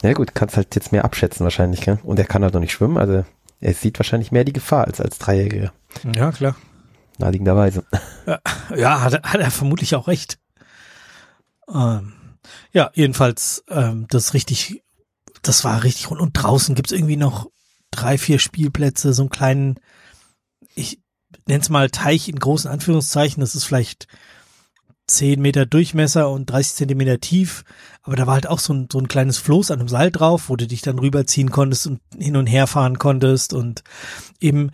Ja gut, kannst halt jetzt mehr abschätzen wahrscheinlich, gell? Und er kann halt noch nicht schwimmen, also er sieht wahrscheinlich mehr die Gefahr als als Dreijähriger. Ja, klar. Naheliegenderweise. Ja, ja hat, hat er vermutlich auch recht. Ähm, ja, jedenfalls, ähm, das richtig, das war richtig rund. Und draußen gibt's irgendwie noch drei, vier Spielplätze, so einen kleinen, nenn's mal Teich in großen Anführungszeichen, das ist vielleicht zehn Meter Durchmesser und 30 Zentimeter tief, aber da war halt auch so ein, so ein kleines Floß an einem Seil drauf, wo du dich dann rüberziehen konntest und hin und her fahren konntest und eben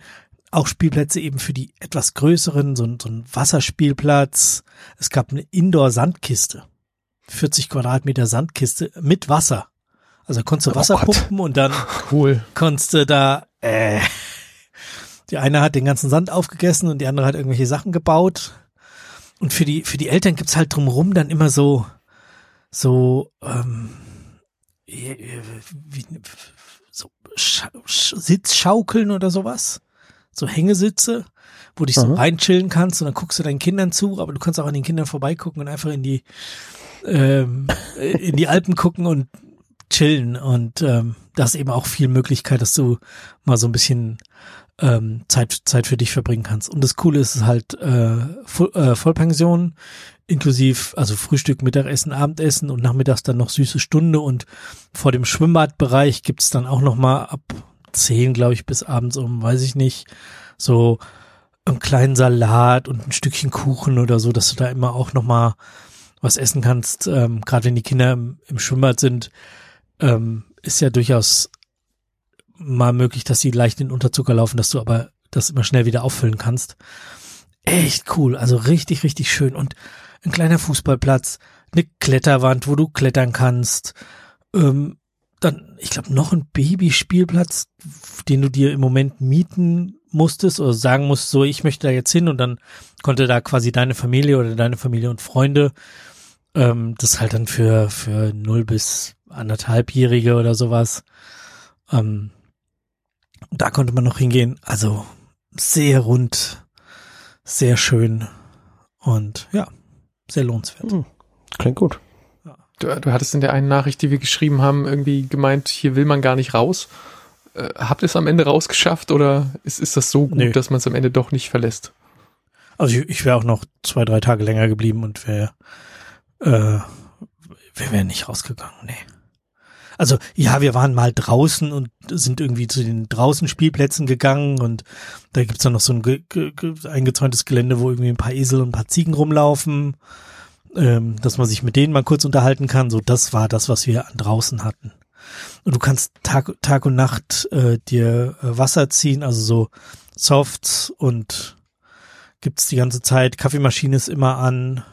auch Spielplätze eben für die etwas größeren, so, ein, so ein Wasserspielplatz. Es gab eine Indoor-Sandkiste. 40 Quadratmeter Sandkiste mit Wasser. Also konntest du oh Wasser Gott. pumpen und dann cool. konntest du da, äh, die eine hat den ganzen Sand aufgegessen und die andere hat irgendwelche Sachen gebaut. Und für die, für die Eltern gibt's halt drumrum dann immer so, so, ähm, wie, so Sch Sitzschaukeln oder sowas so Hängesitze, wo du dich so Aha. reinchillen kannst und dann guckst du deinen Kindern zu, aber du kannst auch an den Kindern vorbeigucken und einfach in die ähm, in die Alpen gucken und chillen und ähm, da ist eben auch viel Möglichkeit, dass du mal so ein bisschen ähm, Zeit Zeit für dich verbringen kannst. Und das Coole ist halt äh, Voll, äh, Vollpension inklusive also Frühstück, Mittagessen, Abendessen und nachmittags dann noch süße Stunde und vor dem Schwimmbadbereich gibt's dann auch noch mal ab zehn, glaube ich, bis abends um, weiß ich nicht, so einen kleinen Salat und ein Stückchen Kuchen oder so, dass du da immer auch noch mal was essen kannst. Ähm, Gerade wenn die Kinder im, im Schwimmbad sind, ähm, ist ja durchaus mal möglich, dass sie leicht in Unterzucker laufen, dass du aber das immer schnell wieder auffüllen kannst. Echt cool, also richtig, richtig schön. Und ein kleiner Fußballplatz, eine Kletterwand, wo du klettern kannst, ähm, dann, ich glaube, noch ein Babyspielplatz, den du dir im Moment mieten musstest oder sagen musst, so, ich möchte da jetzt hin und dann konnte da quasi deine Familie oder deine Familie und Freunde, ähm, das halt dann für, für null bis anderthalbjährige oder sowas, ähm, da konnte man noch hingehen. Also sehr rund, sehr schön und ja, sehr lohnenswert. Hm, klingt gut. Du, du hattest in der einen Nachricht, die wir geschrieben haben, irgendwie gemeint, hier will man gar nicht raus. Äh, habt ihr es am Ende rausgeschafft oder ist, ist das so gut, nee. dass man es am Ende doch nicht verlässt? Also ich, ich wäre auch noch zwei, drei Tage länger geblieben und wäre äh, wir wären nicht rausgegangen, nee. Also ja, wir waren mal draußen und sind irgendwie zu den draußen Spielplätzen gegangen und da gibt's dann noch so ein ge ge eingezäuntes Gelände, wo irgendwie ein paar Esel und ein paar Ziegen rumlaufen ähm, dass man sich mit denen mal kurz unterhalten kann. So, das war das, was wir an draußen hatten. Und du kannst Tag, Tag und Nacht äh, dir äh, Wasser ziehen, also so Softs und gibt's die ganze Zeit. Kaffeemaschine ist immer an.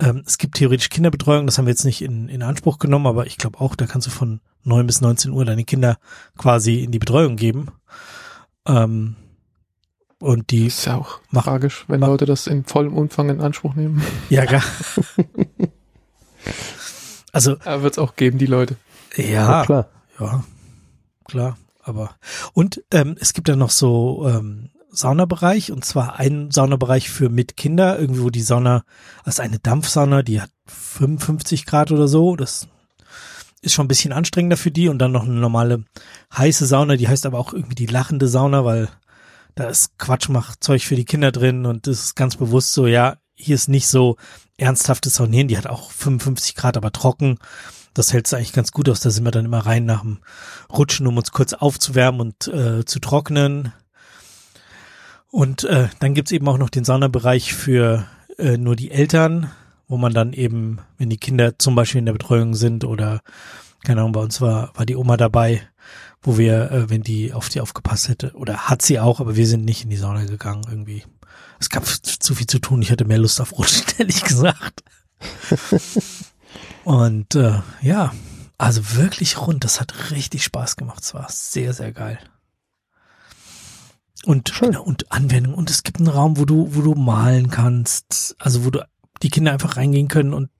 Ähm, es gibt theoretisch Kinderbetreuung, das haben wir jetzt nicht in, in Anspruch genommen, aber ich glaube auch, da kannst du von neun bis 19 Uhr deine Kinder quasi in die Betreuung geben. Ähm, und die ist ja auch tragisch, wenn Leute das in vollem Umfang in Anspruch nehmen. Ja, klar. also. Aber wird es auch geben, die Leute. Ja, ja, klar. Ja, klar. Aber und ähm, es gibt ja noch so ähm, Saunabereich und zwar einen Saunabereich für mit Kinder, irgendwie wo die Sauna, also eine Dampfsauna, die hat 55 Grad oder so. Das ist schon ein bisschen anstrengender für die und dann noch eine normale heiße Sauna, die heißt aber auch irgendwie die lachende Sauna, weil da ist Quatschmachzeug für die Kinder drin und das ist ganz bewusst so, ja, hier ist nicht so ernsthaftes Saunieren, die hat auch 55 Grad, aber trocken. Das hält eigentlich ganz gut aus. Da sind wir dann immer rein nach dem Rutschen, um uns kurz aufzuwärmen und äh, zu trocknen. Und äh, dann gibt's eben auch noch den Saunabereich für äh, nur die Eltern, wo man dann eben, wenn die Kinder zum Beispiel in der Betreuung sind oder, keine Ahnung, bei uns war, war die Oma dabei, wo wir, äh, wenn die auf die aufgepasst hätte, oder hat sie auch, aber wir sind nicht in die Sauna gegangen irgendwie. Es gab zu viel zu tun, ich hatte mehr Lust auf Rutschen, ehrlich gesagt. Und äh, ja, also wirklich rund, das hat richtig Spaß gemacht. Es war sehr, sehr geil. Und, genau, und Anwendung. Und es gibt einen Raum, wo du, wo du malen kannst. Also wo du die Kinder einfach reingehen können und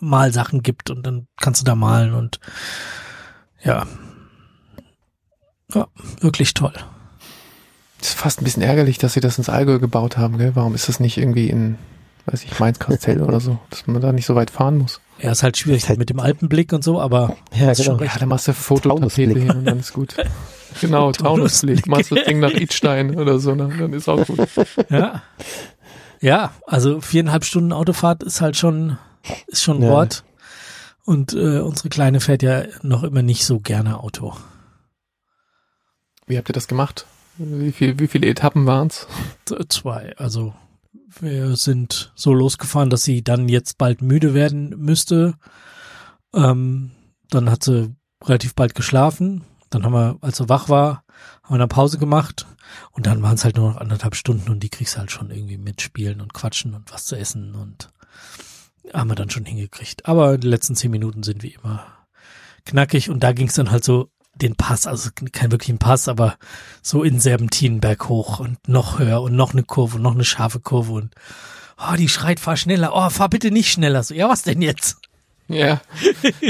Malsachen gibt und dann kannst du da malen und ja. Ja, wirklich toll. ist fast ein bisschen ärgerlich, dass sie das ins Allgäu gebaut haben, gell? Warum ist das nicht irgendwie in, weiß ich, Mainz-Kastell oder so, dass man da nicht so weit fahren muss? Ja, ist halt schwierig halt mit dem Alpenblick und so, aber Ja, ist schon genau. Ja, dann machst du Fototapete hin und dann ist gut. Genau, Taunusblick. Machst das Ding nach Idstein oder so, ne? dann ist auch gut. Ja. Ja, also viereinhalb Stunden Autofahrt ist halt schon, ist schon ein Ja. Wort. Und äh, unsere Kleine fährt ja noch immer nicht so gerne Auto. Wie habt ihr das gemacht? Wie, viel, wie viele Etappen waren's? Zwei. Also wir sind so losgefahren, dass sie dann jetzt bald müde werden müsste. Ähm, dann hat sie relativ bald geschlafen. Dann haben wir, als sie wach war, haben wir eine Pause gemacht. Und dann waren es halt nur noch anderthalb Stunden und die kriegst halt schon irgendwie mitspielen und quatschen und was zu essen und haben wir dann schon hingekriegt. Aber die letzten zehn Minuten sind wie immer knackig und da ging es dann halt so den Pass, also kein wirklichen Pass, aber so in Serpentinen berghoch und noch höher und noch eine Kurve und noch eine scharfe Kurve und oh, die schreit, fahr schneller, oh, fahr bitte nicht schneller. So, ja, was denn jetzt? Ja.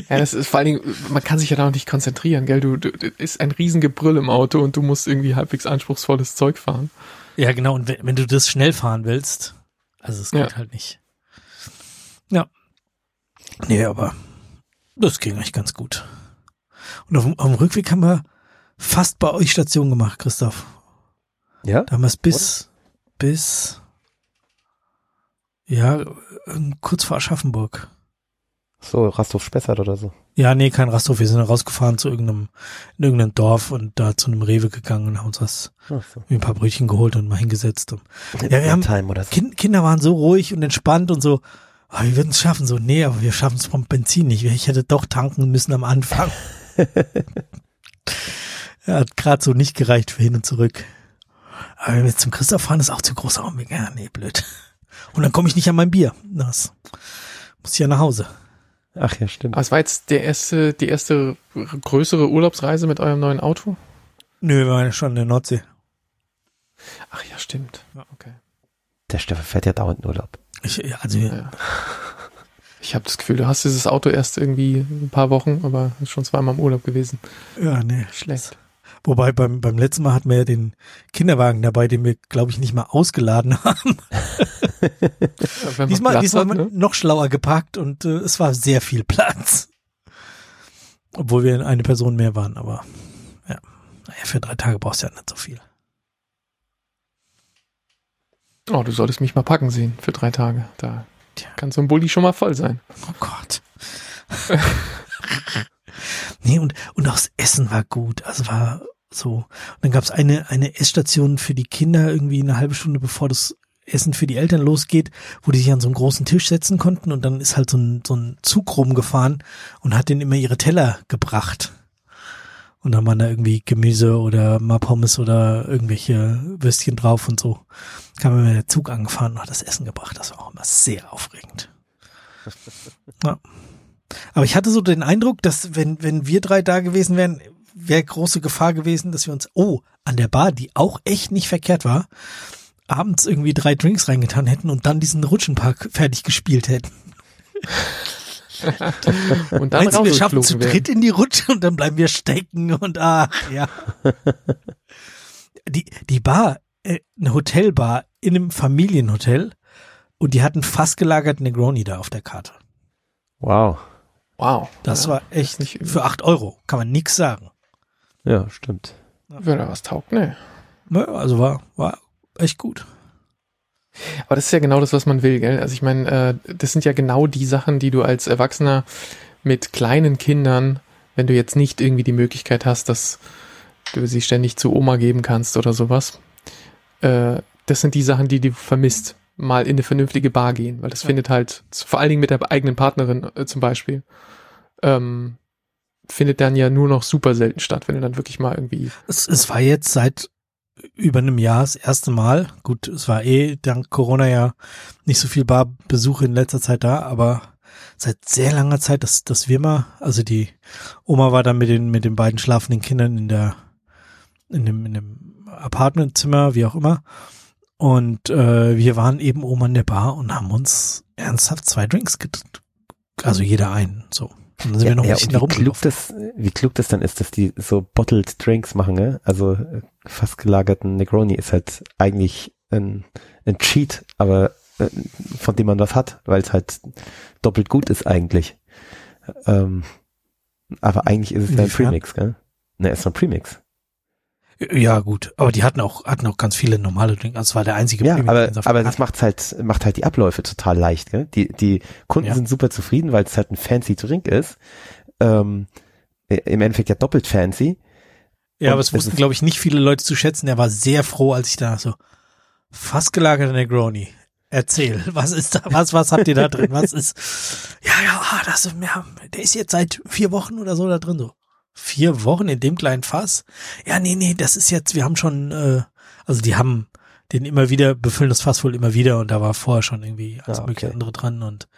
Ja, das ist vor allen Dingen, man kann sich ja da noch nicht konzentrieren, gell? Du, du du- ist ein Riesengebrüll im Auto und du musst irgendwie halbwegs anspruchsvolles Zeug fahren. Ja, genau, und wenn, wenn du das schnell fahren willst, also es geht Ja. halt nicht. Ja. Nee, aber das ging eigentlich ganz gut. Und auf, dem- auf dem Rückweg haben wir fast bei euch Station gemacht, Christoph. Ja? Da haben wir es bis, bis, ja, ähm, kurz vor Aschaffenburg. So, Rasthof Spessart oder so. Ja, nee, kein Rasthof. Wir sind rausgefahren zu irgendeinem, in irgendeinem Dorf und da zu einem Rewe gegangen und haben uns was, so. ein paar Brötchen geholt und mal hingesetzt. Und Ja, wir haben- Time oder so. kind, Kinder waren so ruhig und entspannt und so, ah, wir würden es schaffen. So, nee, aber wir schaffen es vom Benzin nicht. Ich hätte doch tanken müssen am Anfang. er hat gerade so nicht gereicht für hin und zurück. Aber wenn wir jetzt zum Christoph fahren, ist auch zu großer Umweg. Ja, nee, blöd. Und dann komme ich nicht an mein Bier. Das muss ich ja nach Hause. Ach ja, stimmt. Aber es war jetzt der erste, die erste größere Urlaubsreise mit eurem neuen Auto? Nö, wir waren ja schon in der Nordsee. Ach ja, stimmt. Okay. Der Stefan fährt ja dauernd in Urlaub. Ich, ja, also, Ja. Ich habe das Gefühl, du hast dieses Auto erst irgendwie ein paar Wochen, aber ist schon zweimal im Urlaub gewesen. ja, nee. Schlecht. Wobei beim, beim letzten Mal hatten wir ja den Kinderwagen dabei, den wir, glaube ich, nicht mal ausgeladen haben. Man Diesmal, Platz diesmal hat, ne? noch schlauer gepackt und äh, es war sehr viel Platz. Obwohl wir eine Person mehr waren, aber ja. Naja, für drei Tage brauchst du ja nicht so viel. Oh, du solltest mich mal packen sehen für drei Tage. Da Tja. kann so ein Bulli schon mal voll sein. Oh Gott. nee, und, und auch das Essen war gut. Also war so. Und dann gab es eine, eine Essstation für die Kinder irgendwie eine halbe Stunde bevor das Essen für die Eltern losgeht, wo die sich an so einen großen Tisch setzen konnten und dann ist halt so ein, so ein Zug rumgefahren und hat denen immer ihre Teller gebracht. Und dann waren da irgendwie Gemüse oder mal Pommes oder irgendwelche Würstchen drauf und so. Kam immer der Zug angefahren und hat das Essen gebracht. Das war auch immer sehr aufregend. Ja. Aber ich hatte so den Eindruck, dass wenn, wenn wir drei da gewesen wären, wäre große Gefahr gewesen, dass wir uns, oh, an der Bar, die auch echt nicht verkehrt war, abends irgendwie drei Drinks reingetan hätten und dann diesen Rutschenpark fertig gespielt hätten. Und dann Meinst du, wir schaffen zu werden. dritt in die Rutsche und dann bleiben wir stecken und ach, ja. Die, die Bar, äh, eine Hotelbar in einem Familienhotel und die hatten fast gelagert Negroni da auf der Karte. Wow. Wow. Das ja, war echt nicht übel. für acht Euro, kann man nix sagen. Ja, stimmt. Er was taugt, ne. also war, war echt gut. Aber das ist ja genau das, was man will, gell? Also ich meine, äh, das sind ja genau die Sachen, die du als Erwachsener mit kleinen Kindern, wenn du jetzt nicht irgendwie die Möglichkeit hast, dass du sie ständig zu Oma geben kannst oder sowas, äh, das sind die Sachen, die du vermisst. Mal in eine vernünftige Bar gehen, weil das ja. findet halt, vor allen Dingen mit der eigenen Partnerin äh, zum Beispiel, ähm, findet dann ja nur noch super selten statt, wenn du dann wirklich mal irgendwie. Es, es war jetzt seit über einem Jahr das erste Mal. Gut, es war eh dank Corona ja nicht so viel Barbesuch in letzter Zeit da, aber seit sehr langer Zeit, dass, dass wir mal, also die Oma war dann mit den, mit den beiden schlafenden Kindern in der, in dem, in dem Apartmentzimmer, wie auch immer. Und äh, wir waren eben oben an der Bar und haben uns ernsthaft zwei Drinks getrunken. Also jeder einen, so. Und dann sind ja, wir noch ein bisschen ja, wie klug das, wie klug das dann ist, dass die so bottled Drinks machen, ne? Also äh, fast gelagerten Negroni ist halt eigentlich ein, ein Cheat, aber äh, von dem man was hat, weil es halt doppelt gut ist eigentlich. Ähm, aber eigentlich ist es ja ein Premix, gell? Ne, ist ein Premix. Ja, gut. Aber die hatten auch, hatten auch ganz viele normale Drinks. Das war der einzige Ja, Premium, aber, aber das macht halt, macht halt die Abläufe total leicht, gell? Die, die Kunden ja. sind super zufrieden, weil es halt ein fancy Drink ist. Ähm, Im Endeffekt ja doppelt fancy. Ja, aber es wussten, glaube ich, nicht viele Leute zu schätzen. Er war sehr froh, als ich da so, fast gelagerte Negroni. Erzähl, was ist da, was, was habt ihr da drin? Was ist, ja, ja, ah, das, ja, der ist jetzt seit vier Wochen oder so da drin, so. Vier Wochen in dem kleinen Fass? Ja, nee, nee, das ist jetzt, wir haben schon, äh, also die haben den immer wieder, befüllen das Fass wohl immer wieder und da war vorher schon irgendwie alles ja, okay. mögliche andere dran und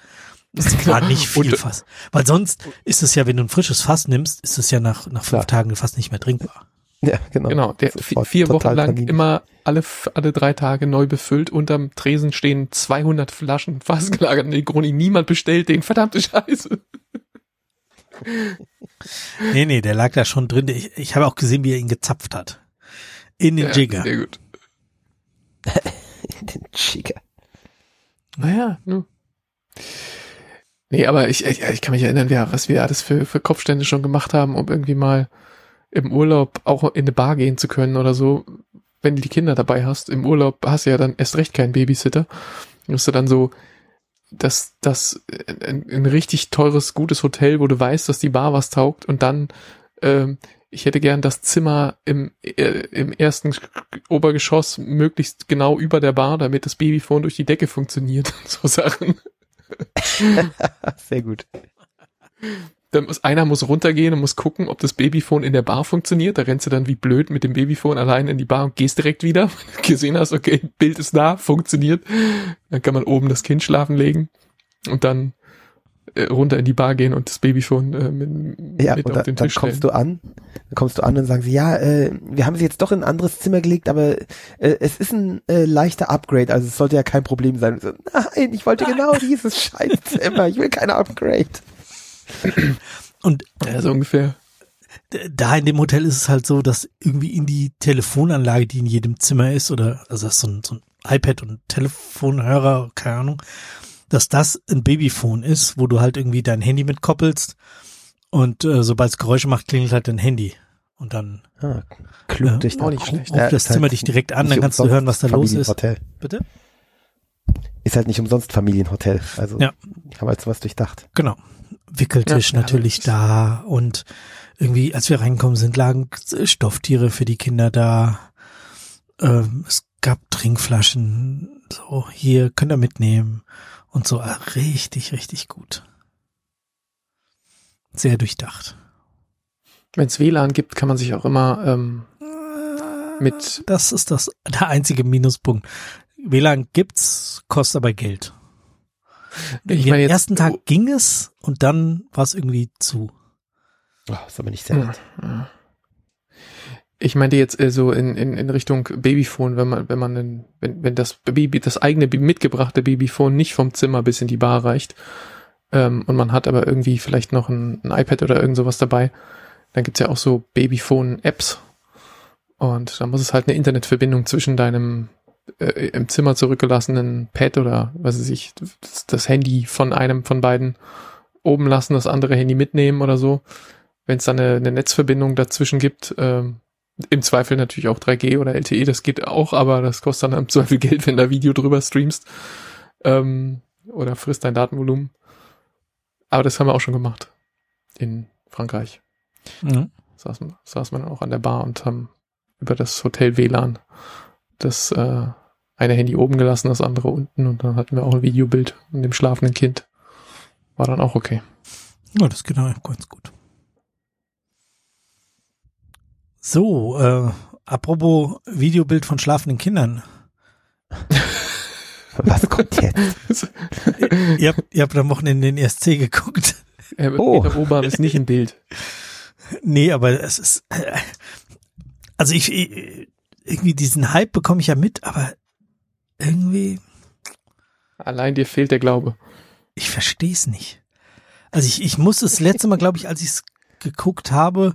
es war nicht viel Fass. Weil sonst ist es ja, wenn du ein frisches Fass nimmst, ist es ja nach, nach fünf Klar. Tagen fast nicht mehr trinkbar. Ja, genau. Genau, der vier, vier Wochen lang Termin. immer alle, alle drei Tage neu befüllt. Unterm Tresen stehen 200 Flaschen fassgelagert Negroni. Niemand bestellt den. Verdammte Scheiße. nee, nee, der lag da schon drin. Ich, ich habe auch gesehen, wie er ihn gezapft hat. In den ja, Jigger. Sehr gut. In den Jigger. Naja, nur. Nee, aber ich, ich, ich kann mich erinnern, ja, was wir alles für, für Kopfstände schon gemacht haben, um irgendwie mal im Urlaub auch in eine Bar gehen zu können oder so. Wenn du die Kinder dabei hast, im Urlaub hast du ja dann erst recht keinen Babysitter. Musst du dann so das, das ein, ein, richtig teures, gutes Hotel, wo du weißt, dass die Bar was taugt und dann ähm, ich hätte gern das Zimmer im, äh, im ersten Obergeschoss möglichst genau über der Bar, damit das Babyphone durch die Decke funktioniert. So Sachen. Sehr gut. Dann muss, einer muss runtergehen und muss gucken, ob das Babyphone in der Bar funktioniert. Da rennst du dann wie blöd mit dem Babyphone allein in die Bar und gehst direkt wieder. Wenn du gesehen hast, okay, Bild ist da, funktioniert. Dann kann man oben das Kind schlafen legen und dann äh, runter in die Bar gehen und das Babyphone äh, mit, ja, mit auf da, den Tisch dann kommst stellen. du an, dann kommst du an und sagen sie, ja, äh, wir haben sie jetzt doch in ein anderes Zimmer gelegt, aber äh, es ist ein äh, leichter Upgrade, also es sollte ja kein Problem sein. So, nein, ich wollte genau dieses Scheißzimmer, ich will keine Upgrade. Und ja, so ungefähr. Da in dem Hotel ist es halt so, dass irgendwie in die Telefonanlage, die in jedem Zimmer ist, oder also das ist so ein, so ein iPad und Telefonhörer, keine Ahnung, dass das ein Babyphone ist, wo du halt irgendwie dein Handy mitkoppelst und äh, sobald es Geräusche macht, klingelt halt dein Handy. Und dann ah, klug äh, dich auch nicht schlecht. ruft das Zimmer halt dich direkt an, dann kannst du hören, was da los ist. Bitte? Ist halt nicht umsonst Familienhotel. Also ja. haben halt sowas durchdacht. Genau. Wickeltisch ja, natürlich ja, da und irgendwie, als wir reinkommen sind, lagen Stofftiere für die Kinder da. Ähm, es gab Trinkflaschen, so hier könnt ihr mitnehmen und so ah, richtig, richtig gut. Sehr durchdacht. Wenn es WLAN gibt, kann man sich auch immer ähm, mit. Das ist das der einzige Minuspunkt. WLAN gibt's, kostet aber Geld. Ich Den jetzt, ersten Tag oh. ging es und dann war es irgendwie zu. Oh, ist aber nicht sehr nett. Ich meinte jetzt äh, so in, in, in Richtung Babyphone, wenn man, wenn man, in, wenn, wenn das Baby, das eigene mitgebrachte Babyphone nicht vom Zimmer bis in die Bar reicht, ähm, und man hat aber irgendwie vielleicht noch ein, ein iPad oder irgend sowas dabei, dann gibt's ja auch so Babyphone-Apps. Und da muss es halt eine Internetverbindung zwischen deinem äh, im Zimmer zurückgelassenen Pad oder was weiß ich, das, das, Handy von einem von beiden oben lassen, das andere Handy mitnehmen oder so. Wenn es dann eine, eine, Netzverbindung dazwischen gibt, ähm, Im Zweifel natürlich auch 3G oder LTE, das geht auch, aber das kostet dann im Zweifel Geld, wenn da Video drüber streamst. Ähm, oder frisst dein Datenvolumen. Aber das haben wir auch schon gemacht. In Frankreich. Mhm. Saß, saß man auch an der Bar und haben über das Hotel WLAN das äh, eine Handy oben gelassen, das andere unten und dann hatten wir auch ein Videobild von dem schlafenden Kind. War dann auch okay. Ja, das geht auch ganz gut. So, äh, apropos Videobild von schlafenden Kindern. Was kommt jetzt? ihr, habt, ihr habt am Wochenende den ESC geguckt. Oh. Peter Ober ist nicht im Bild. Nee, aber es ist, also ich, irgendwie diesen Hype bekomme ich ja mit, aber irgendwie. Allein dir fehlt der Glaube. Ich verstehe es nicht. Also ich, ich muss das letzte Mal, glaube ich, als ich es geguckt habe,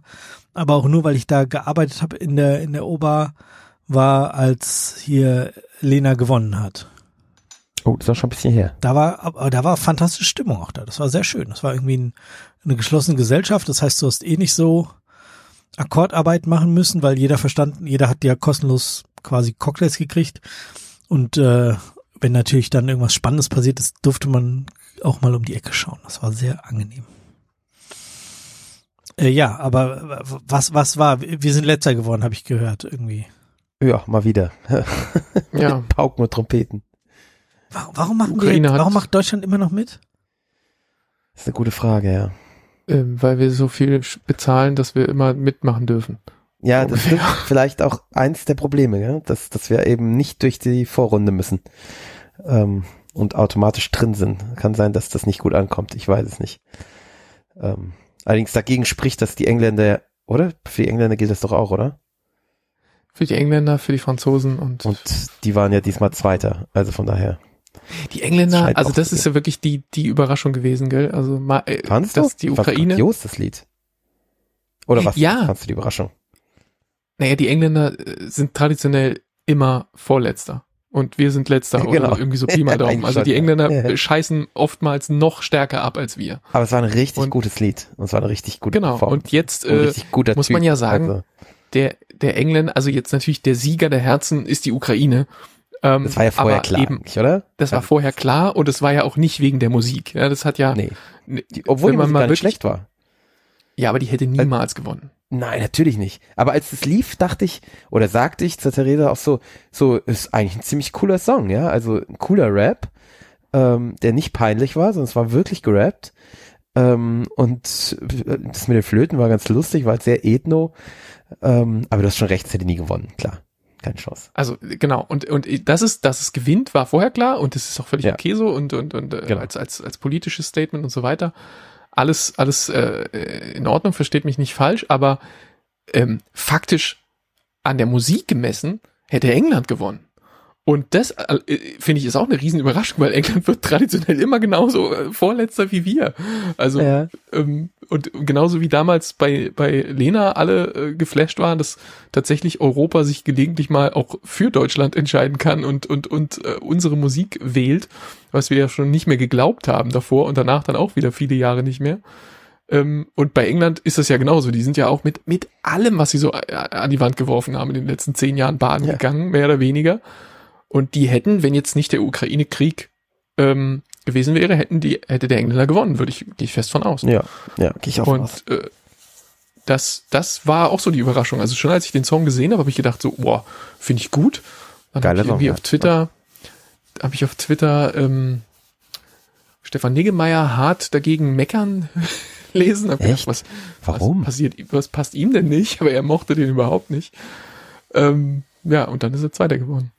aber auch nur, weil ich da gearbeitet habe in der, in der Ober, war, als hier Lena gewonnen hat. Oh, das war schon ein bisschen her. Da war, aber da war fantastische Stimmung auch da. Das war sehr schön. Das war irgendwie ein, eine geschlossene Gesellschaft. Das heißt, du hast eh nicht so Akkordarbeit machen müssen, weil jeder verstanden, jeder hat ja kostenlos quasi Cocktails gekriegt. Und äh, wenn natürlich dann irgendwas Spannendes passiert ist, durfte man auch mal um die Ecke schauen. Das war sehr angenehm. Äh, ja, aber was was war? Wir sind letzter geworden, habe ich gehört irgendwie. Ja, mal wieder. ja. Pauken und Trompeten. Warum, warum machen wir, warum macht Deutschland immer noch mit? Das ist eine gute Frage, ja. Ähm, weil wir so viel bezahlen, dass wir immer mitmachen dürfen. Ja, das ist vielleicht auch eins der Probleme, ja? dass, dass wir eben nicht durch die Vorrunde müssen ähm, und automatisch drin sind. Kann sein, dass das nicht gut ankommt, ich weiß es nicht. Ähm, allerdings dagegen spricht, dass die Engländer, oder? Für die Engländer gilt das doch auch, oder? Für die Engländer, für die Franzosen und. Und die waren ja diesmal Zweiter, also von daher. Die Engländer, das also das ist ja wirklich die, die Überraschung gewesen, gell? Also mal, äh, dass du? die Ukraine. Was das Lied. Oder was ja. fandst du die Überraschung? Naja, die Engländer äh, sind traditionell immer Vorletzter. Und wir sind letzter genau. oder irgendwie so Pi mal Daumen. Also die Engländer ja. scheißen oftmals noch stärker ab als wir. Aber es war ein richtig und, gutes Lied. Und es war eine richtig gute Genau. Form. Und jetzt äh, muss man ja sagen, also. der, der Engländer, also jetzt natürlich der Sieger der Herzen ist die Ukraine. Ähm, das war ja vorher klar, eben, oder? Das war vorher klar und es war ja auch nicht wegen der Musik. Ja, das hat ja. Nee. Die, obwohl die Musik mal wirklich, schlecht war. Ja, aber die hätte niemals äh, gewonnen. Nein, natürlich nicht. Aber als es lief, dachte ich, oder sagte ich zur Theresa auch so, so ist eigentlich ein ziemlich cooler Song, ja. Also ein cooler Rap, ähm, der nicht peinlich war, sondern es war wirklich gerappt. Ähm, und das mit den Flöten war ganz lustig, war halt sehr ethno. Ähm, aber du hast schon recht, es hätte nie gewonnen, klar keine Chance. Also genau und und das ist dass es gewinnt war vorher klar und das ist auch völlig ja. okay so und und und äh, genau. als als als politisches Statement und so weiter alles alles äh, in Ordnung versteht mich nicht falsch aber ähm, faktisch an der Musik gemessen hätte England gewonnen und das äh, finde ich ist auch eine riesen Überraschung, weil England wird traditionell immer genauso äh, vorletzter wie wir. Also ja. ähm, und genauso wie damals bei bei Lena alle äh, geflasht waren, dass tatsächlich Europa sich gelegentlich mal auch für Deutschland entscheiden kann und und und äh, unsere Musik wählt, was wir ja schon nicht mehr geglaubt haben davor und danach dann auch wieder viele Jahre nicht mehr. Ähm, und bei England ist das ja genauso. Die sind ja auch mit mit allem, was sie so äh, an die Wand geworfen haben in den letzten zehn Jahren baden ja. gegangen, mehr oder weniger. Und die hätten, wenn jetzt nicht der Ukraine-Krieg ähm, gewesen wäre, hätten die, hätte der Engländer gewonnen, würde ich, gehe ich fest von aus. Ja, ja, gehe ich auch Und aus. Äh, das, das war auch so die Überraschung. Also schon als ich den Song gesehen habe, habe ich gedacht so, boah, finde ich gut. Dann habe ich irgendwie Song, auf Twitter, ja. habe ich auf Twitter ähm, Stefan Niggemeier hart dagegen meckern lesen. Hab Echt? Gedacht, was, Warum? Was passiert, was passt ihm denn nicht? Aber er mochte den überhaupt nicht. Ähm, ja, und dann ist er Zweiter geworden.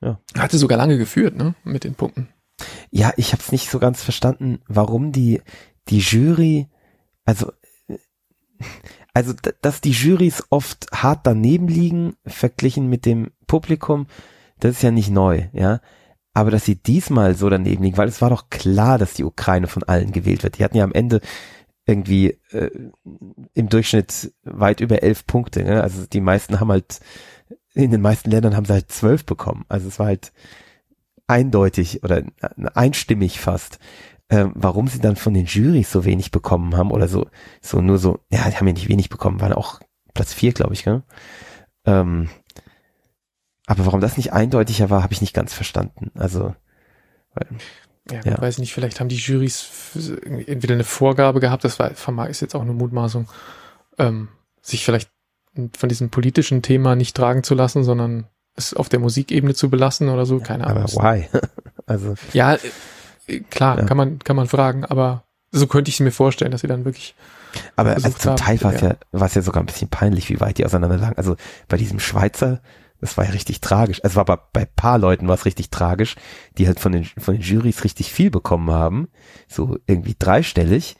Ja. Hatte sogar lange geführt, ne, mit den Punkten. Ja, ich habe es nicht so ganz verstanden, warum die die Jury, also also dass die Jurys oft hart daneben liegen verglichen mit dem Publikum, das ist ja nicht neu, ja. Aber dass sie diesmal so daneben liegen, weil es war doch klar, dass die Ukraine von allen gewählt wird. Die hatten ja am Ende irgendwie äh, im Durchschnitt weit über elf Punkte. Ne? Also die meisten haben halt in den meisten Ländern haben sie halt zwölf bekommen. Also es war halt eindeutig oder einstimmig fast, äh, warum sie dann von den Jurys so wenig bekommen haben oder so, so nur so, ja, die haben ja nicht wenig bekommen, waren auch Platz vier, glaube ich, gell? Ähm, aber warum das nicht eindeutiger war, habe ich nicht ganz verstanden. Also, weil, ja, ja. weiß nicht, vielleicht haben die Jurys entweder eine Vorgabe gehabt, das war, ist jetzt auch eine Mutmaßung, ähm, sich vielleicht von diesem politischen Thema nicht tragen zu lassen, sondern es auf der Musikebene zu belassen oder so, keine Ahnung. Aber why? also. Ja, äh, klar, ja. kann man, kann man fragen, aber so könnte ich es mir vorstellen, dass sie dann wirklich. Aber also zum Teil war es ja, war es ja sogar ein bisschen peinlich, wie weit die auseinander lagen. Also bei diesem Schweizer, das war ja richtig tragisch. Also war bei, bei paar Leuten war es richtig tragisch, die halt von den, von den Jurys richtig viel bekommen haben. So irgendwie dreistellig.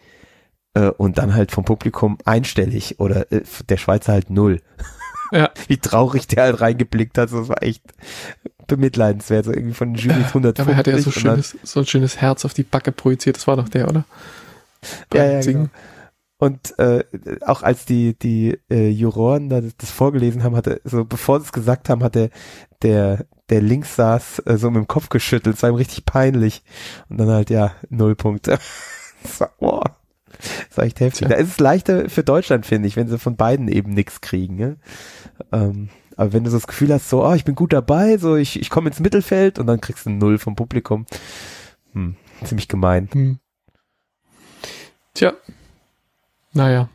Äh, und dann halt vom Publikum einstellig oder äh, der Schweizer halt null. Ja. Wie traurig der halt reingeblickt hat, das war echt bemitleidenswert, so irgendwie von den Jurys 150. Dabei hat er so, schönes, so ein schönes Herz auf die Backe projiziert, das war doch der, oder? ja, ja, genau. Und äh, auch als die die äh, Juroren da das, das vorgelesen haben, hatte so bevor sie es gesagt haben, hat der der links saß äh, so mit dem Kopf geschüttelt, es war ihm richtig peinlich und dann halt ja null Punkte. war, boah. Das war echt heftig. Da ist es leichter für Deutschland, finde ich, wenn sie von beiden eben nichts kriegen. Ne? Ähm, aber wenn du so das Gefühl hast, so, ah, oh, ich bin gut dabei, so, ich, ich komme ins Mittelfeld und dann kriegst du Null vom Publikum. Hm, ziemlich gemein. Hm. Tja. Naja.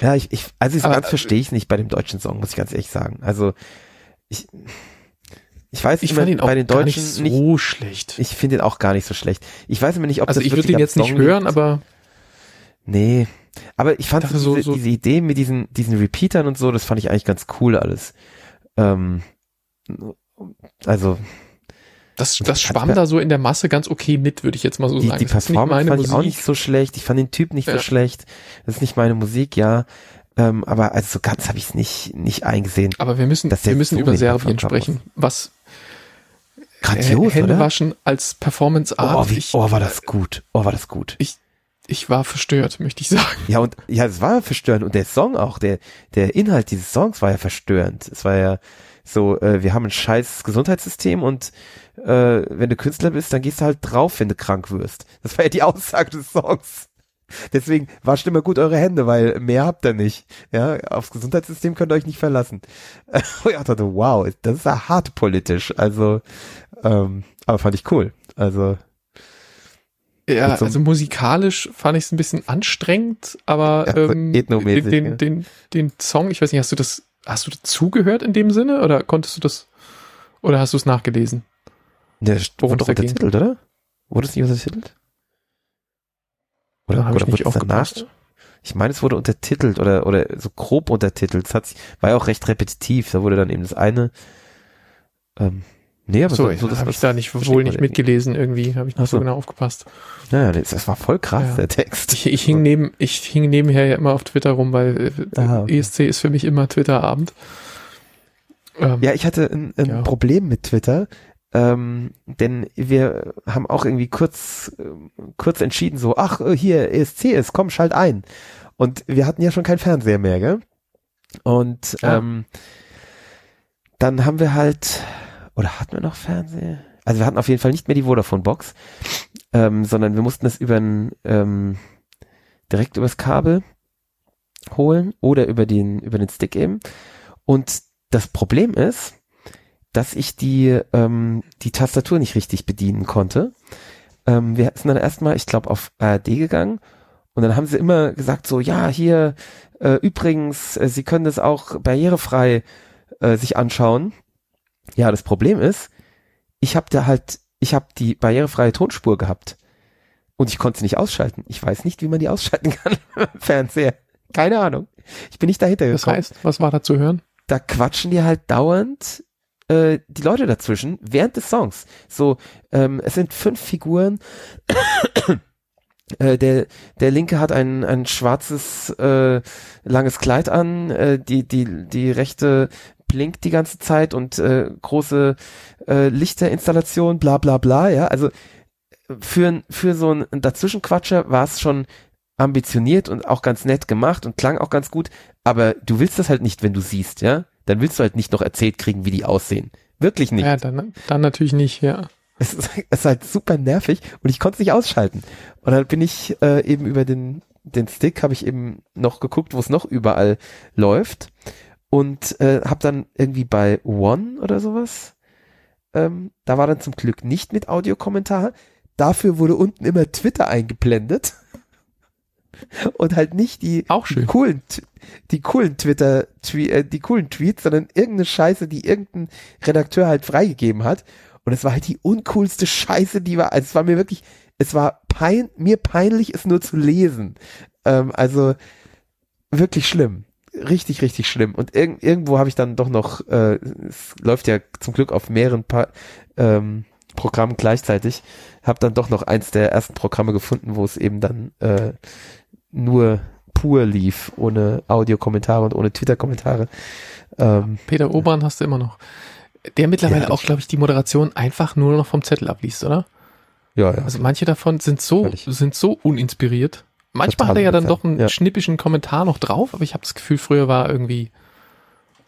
Ja, ich, ich also so ganz verstehe ich nicht bei dem deutschen Song, muss ich ganz ehrlich sagen. Also, ich, ich weiß ich immer, fand ihn bei den Deutschen nicht so nicht, schlecht. Ich finde ihn auch gar nicht so schlecht. Ich weiß immer nicht, ob also das ich würde ihn jetzt nicht hören, liegt. aber Nee. Aber ich fand so, diese, so diese Idee mit diesen, diesen Repeatern und so, das fand ich eigentlich ganz cool alles. Ähm, also. Das, das schwamm da so in der Masse ganz okay mit, würde ich jetzt mal so die, sagen. Die das Performance fand Musik. ich auch nicht so schlecht. Ich fand den Typ nicht ja. so schlecht. Das ist nicht meine Musik, ja. Ähm, aber also so ganz habe ich es nicht, nicht eingesehen. Aber wir müssen, wir müssen so über Serbien sprechen. Was Grandios, Hände waschen als Performance Art. Oh, wie, oh, war das gut. Oh, war das gut. Ich, ich war verstört, möchte ich sagen. Ja, und ja, es war verstörend. Und der Song auch, der, der Inhalt dieses Songs war ja verstörend. Es war ja so, äh, wir haben ein scheiß Gesundheitssystem und äh, wenn du Künstler bist, dann gehst du halt drauf, wenn du krank wirst. Das war ja die Aussage des Songs. Deswegen wascht immer gut eure Hände, weil mehr habt ihr nicht. Ja, aufs Gesundheitssystem könnt ihr euch nicht verlassen. ich dachte, wow, das ist ja hart politisch. Also, ähm, aber fand ich cool. Also, ja, so also musikalisch fand ich es ein bisschen anstrengend, aber ja, ähm, den, den, ja. den, den Song, ich weiß nicht, hast du das, hast du dazugehört in dem Sinne oder konntest du das, oder hast du es nachgelesen? Der wurde doch untertitelt, oder? Wurde es nicht untertitelt? Oder, oder wurde aufgepasst? Ich meine, es wurde untertitelt oder, oder so grob untertitelt. Es hat, war ja auch recht repetitiv. Da wurde dann eben das eine, ähm, Nee, aber so, so, so das habe ich da nicht wohl nicht mitgelesen irgendwie, habe ich nicht so. so genau aufgepasst. Ja, das, das war voll krass ja. der Text. Ich, ich hing neben ich hing nebenher ja immer auf Twitter rum, weil äh, ah, okay. ESC ist für mich immer Twitter-Abend. Ähm, ja, ich hatte ein, ein ja. Problem mit Twitter, ähm, denn wir haben auch irgendwie kurz äh, kurz entschieden so, ach äh, hier ESC ist, komm schalt ein. Und wir hatten ja schon kein Fernseher mehr, gell? Und ja. ähm, dann haben wir halt oder hatten wir noch Fernseher? Also wir hatten auf jeden Fall nicht mehr die Vodafone-Box, ähm, sondern wir mussten das über ein, ähm, direkt übers Kabel holen oder über den, über den Stick eben. Und das Problem ist, dass ich die, ähm, die Tastatur nicht richtig bedienen konnte. Ähm, wir sind dann erstmal, ich glaube, auf ARD gegangen und dann haben sie immer gesagt so, ja, hier, äh, übrigens, äh, Sie können das auch barrierefrei äh, sich anschauen. Ja, das Problem ist, ich habe da halt, ich habe die barrierefreie Tonspur gehabt und ich konnte sie nicht ausschalten. Ich weiß nicht, wie man die ausschalten kann im Fernseher. Keine Ahnung. Ich bin nicht dahinter gekommen. Das heißt, was war da zu hören? Da quatschen die halt dauernd äh, die Leute dazwischen während des Songs. So, ähm, es sind fünf Figuren. Äh, der, der Linke hat ein, ein schwarzes äh, langes Kleid an, äh, die, die, die Rechte blinkt die ganze Zeit und äh, große äh, Lichterinstallation, bla bla bla, ja. Also für, für so einen Dazwischenquatscher war es schon ambitioniert und auch ganz nett gemacht und klang auch ganz gut, aber du willst das halt nicht, wenn du siehst, ja? Dann willst du halt nicht noch erzählt kriegen, wie die aussehen. Wirklich nicht. Ja, dann, dann natürlich nicht, ja. Es ist, es ist halt super nervig und ich konnte es nicht ausschalten. Und dann bin ich äh, eben über den den Stick habe ich eben noch geguckt, wo es noch überall läuft und äh, habe dann irgendwie bei One oder sowas, ähm, da war dann zum Glück nicht mit Audiokommentar. Dafür wurde unten immer Twitter eingeblendet und halt nicht die, Auch schön. coolen, die coolen Twitter, äh, die coolen Tweets, sondern irgendeine Scheiße, die irgendein Redakteur halt freigegeben hat. Und es war halt die uncoolste Scheiße, die war, also es war mir wirklich, es war pein, mir peinlich, es nur zu lesen. Ähm, also wirklich schlimm. Richtig, richtig schlimm. Und irg irgendwo habe ich dann doch noch, äh, es läuft ja zum Glück auf mehreren pa ähm, Programmen gleichzeitig, habe dann doch noch eins der ersten Programme gefunden, wo es eben dann äh, nur pur lief, ohne Audiokommentare und ohne Twitter-Kommentare. Ähm, Peter Obern hast du immer noch. Der mittlerweile Ja, auch, glaube ich, die Moderation einfach nur noch vom Zettel abliest, oder? ja, ja. Also manche davon sind so, sind so uninspiriert. Manchmal hat er ja dann doch einen ja. schnippischen Kommentar noch drauf, aber ich habe das Gefühl, früher war irgendwie,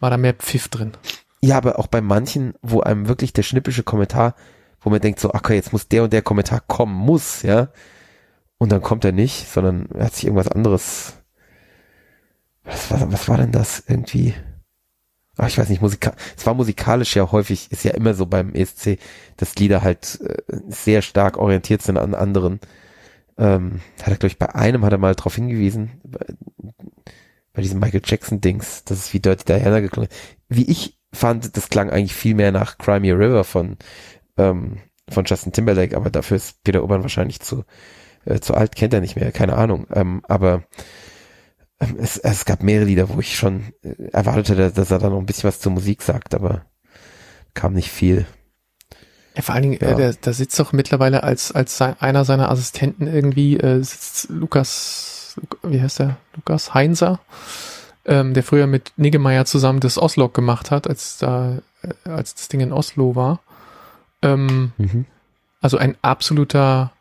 war da mehr Pfiff drin. Ja, aber auch bei manchen, wo einem wirklich der schnippische Kommentar, wo man denkt so, okay, jetzt muss der und der Kommentar kommen, muss, ja. Und dann kommt er nicht, sondern er hat sich irgendwas anderes. Was war, was war denn das irgendwie? Ach, ich weiß nicht, Musika es war musikalisch ja häufig, ist ja immer so beim ESC, dass Lieder halt äh, sehr stark orientiert sind an anderen. Ähm, hat er, glaube ich, bei einem hat er mal drauf hingewiesen, bei, bei diesem Michael Jackson-Dings, dass es wie Dirty Diana geklungen. Wie ich fand, das klang eigentlich viel mehr nach Cry Me a River von, ähm, von Justin Timberlake, aber dafür ist Peter Urban wahrscheinlich zu, äh, zu alt, kennt er nicht mehr, keine Ahnung. Ähm, aber ähm, es, es gab mehrere Lieder, wo ich schon äh, erwartet hätte, dass er da noch ein bisschen was zur Musik sagt, aber kam nicht viel. Ja, vor allen Dingen, Ja. äh, der, da sitzt doch mittlerweile als, als sein, einer seiner Assistenten irgendwie, äh, sitzt Lukas, wie heißt der? Lukas Heinzer, ähm, der früher mit Niggemeier zusammen das Oslog gemacht hat, als da, äh, als das Ding in Oslo war. Ähm, Mhm. also ein absoluter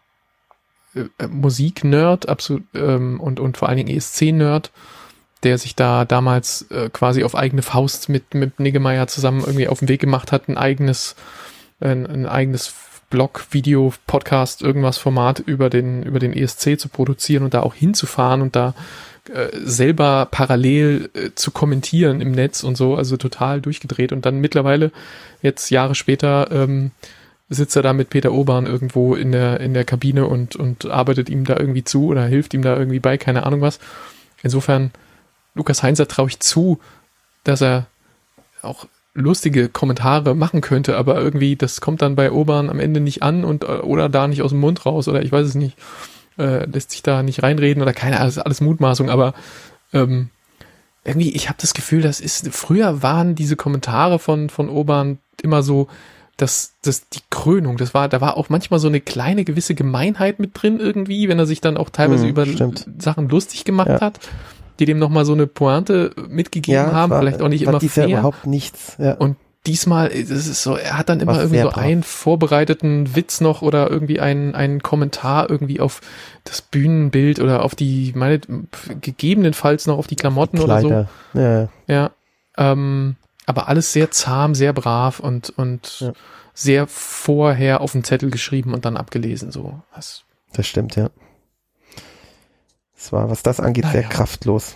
äh, äh, Musiknerd, absolut ähm, und und vor allen Dingen ESC-Nerd, der sich da damals äh, quasi auf eigene Faust mit mit Niggemeier zusammen irgendwie auf den Weg gemacht hat, ein eigenes ein, ein eigenes Blog, Video, Podcast, irgendwas Format über den über den ESC zu produzieren und da auch hinzufahren und da äh, selber parallel äh, zu kommentieren im Netz und so, also total durchgedreht und dann mittlerweile jetzt Jahre später ähm, sitzt er da mit Peter Obern irgendwo in der, in der Kabine und, und arbeitet ihm da irgendwie zu oder hilft ihm da irgendwie bei, keine Ahnung was. Insofern, Lukas Heinzer traue ich zu, dass er auch lustige Kommentare machen könnte, aber irgendwie, das kommt dann bei Obern am Ende nicht an und äh, oder da nicht aus dem Mund raus oder ich weiß es nicht, äh, lässt sich da nicht reinreden oder keine ist alles Mutmaßung, aber ähm, irgendwie, ich habe das Gefühl, das ist, früher waren diese Kommentare von, von Obern immer so, das, das, die Krönung, das war, da war auch manchmal so eine kleine gewisse Gemeinheit mit drin irgendwie, wenn er sich dann auch teilweise Mhm, über stimmt. Sachen lustig gemacht Ja. hat, die dem nochmal so eine Pointe mitgegeben es haben, war- vielleicht auch nicht immer fair. überhaupt nichts. Ja. Und diesmal, das ist so, er hat dann immer War irgendwie so brav. einen vorbereiteten Witz noch oder irgendwie einen, einen Kommentar irgendwie auf das Bühnenbild oder auf die, meine, gegebenenfalls noch auf die Klamotten oder so. Ja, Ja. Ähm, aber alles sehr zahm, sehr brav und, und Ja. sehr vorher auf den Zettel geschrieben und dann abgelesen, so. Das, das stimmt, ja. Es war, was das angeht, sehr Naja. kraftlos.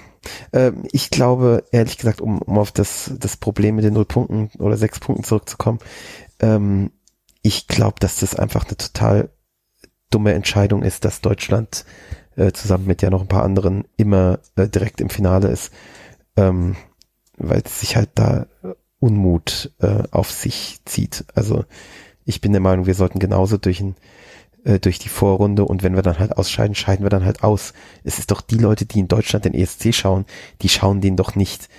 Ähm, ich glaube, ehrlich gesagt, um, um auf das, das Problem mit den null Punkten oder sechs Punkten zurückzukommen, ähm, ich glaube, dass das einfach eine total dumme Entscheidung ist, dass Deutschland äh, zusammen mit ja noch ein paar anderen immer äh, direkt im Finale ist, ähm, weil es sich halt da Unmut äh, auf sich zieht. Also ich bin der Meinung, wir sollten genauso durch ein äh, durch die Vorrunde und wenn wir dann halt ausscheiden, scheiden wir dann halt aus. Es ist doch die Leute, die in Deutschland den ESC schauen, die schauen den doch nicht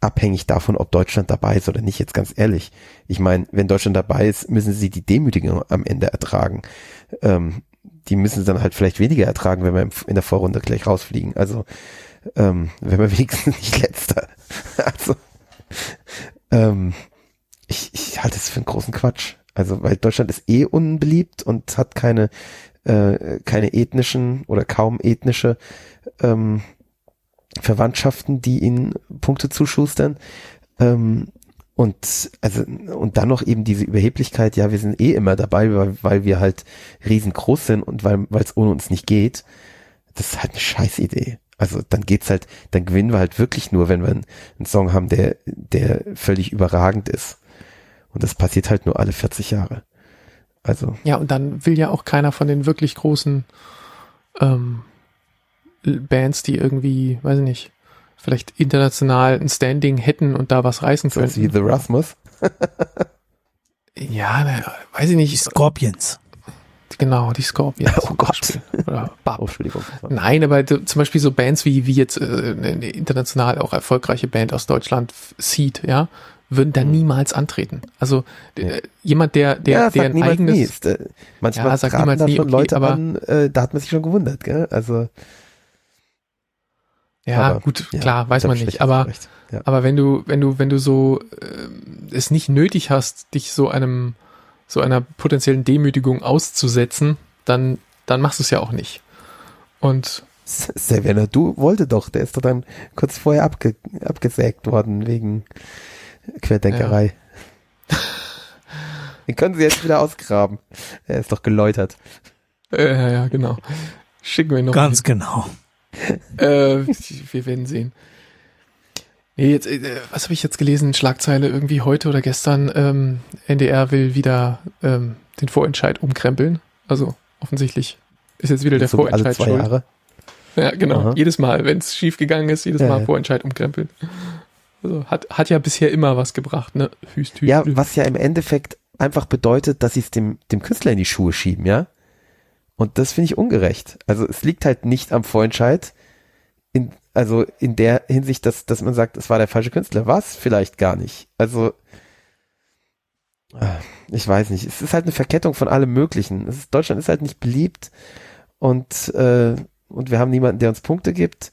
abhängig davon, ob Deutschland dabei ist oder nicht, jetzt ganz ehrlich. Ich meine, wenn Deutschland dabei ist, müssen sie die Demütigung am Ende ertragen. Ähm, die müssen sie dann halt vielleicht weniger ertragen, wenn wir in der Vorrunde gleich rausfliegen. Also, ähm, wenn wir wenigstens nicht letzter. also, ähm, ich, ich halte es für einen großen Quatsch. Also, weil Deutschland ist eh unbeliebt und hat keine, äh, keine ethnischen oder kaum ethnische ähm, Verwandtschaften, die ihnen Punkte zuschustern. Ähm, und also und dann noch eben diese Überheblichkeit, ja, wir sind eh immer dabei, weil, weil wir halt riesengroß sind und weil es ohne uns nicht geht. das ist halt eine scheiß Idee. Also dann geht's halt, dann gewinnen wir halt wirklich nur, wenn wir einen Song haben, der, der völlig überragend ist. Und das passiert halt nur alle 40 Jahre. Also. Ja, und dann will ja auch keiner von den wirklich großen ähm, Bands, die irgendwie, weiß ich nicht, vielleicht international ein Standing hätten und da was reißen können. Wie The Rasmus. ja, ne, weiß ich nicht. Scorpions. Genau, die Scorpions. Oh Gott. Oder Bab. Oh, Entschuldigung. Nein, aber zum Beispiel so Bands wie, wie jetzt äh, eine international auch erfolgreiche Band aus Deutschland, Seed, ja, würden da niemals antreten. Also äh, jemand, der, der, ja, der ein eigenes. Nie. Ist, äh, manchmal Ja, sagt niemals da nie, schon okay, Leute aber- an, äh, da hat man sich schon gewundert, gell? Also Ja, aber, gut, ja, klar, weiß man nicht. Aber. Ja. aber wenn du, wenn du, wenn du so ähm, es nicht nötig hast, dich so einem, so einer potenziellen Demütigung auszusetzen, dann, dann machst du es ja auch nicht. Und Savannah, du wollte doch, der ist doch dann kurz vorher abge, abgesägt worden wegen Querdenkerei. Den können sie jetzt wieder ausgraben. Er ist doch geläutert. äh, ja, ja, genau. Schicken wir noch. Ganz genau. Äh, wir werden sehen. Nee, jetzt, äh, was habe ich jetzt gelesen? Schlagzeile irgendwie heute oder gestern. Ähm, NDR will wieder ähm, den Vorentscheid umkrempeln. Also offensichtlich ist jetzt wieder der so wie alle Vorentscheid zwei schuld. Jahre. Ja, genau. Aha. Jedes Mal, wenn es schief gegangen ist, jedes Ja, Mal ja. Vorentscheid umkrempeln. Also hat, hat ja bisher immer was gebracht, ne? Hüst, hüst, Ja, hüst. was ja im Endeffekt einfach bedeutet, dass sie es dem, dem Künstler in die Schuhe schieben, ja? Und das finde ich ungerecht. Also es liegt halt nicht am Vorentscheid, in, also in der Hinsicht, dass, dass man sagt, es war der falsche Künstler. Was? Vielleicht gar nicht. Also, ah, ich weiß nicht. Es ist halt eine Verkettung von allem Möglichen. Ist, Deutschland ist halt nicht beliebt und, äh, und wir haben niemanden, der uns Punkte gibt.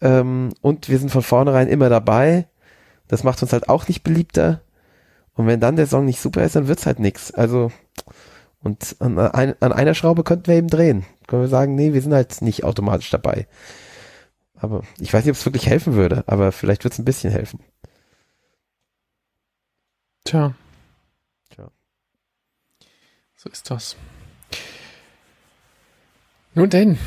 Ähm, und wir sind von vornherein immer dabei. Das macht uns halt auch nicht beliebter. Und wenn dann der Song nicht super ist, dann wird's halt nix. Also, und an, ein, an einer Schraube könnten wir eben drehen. Können wir sagen, nee, wir sind halt nicht automatisch dabei. Aber ich weiß nicht, ob es wirklich helfen würde, aber vielleicht wird's ein bisschen helfen. Tja. Tja. So ist das. Nun denn.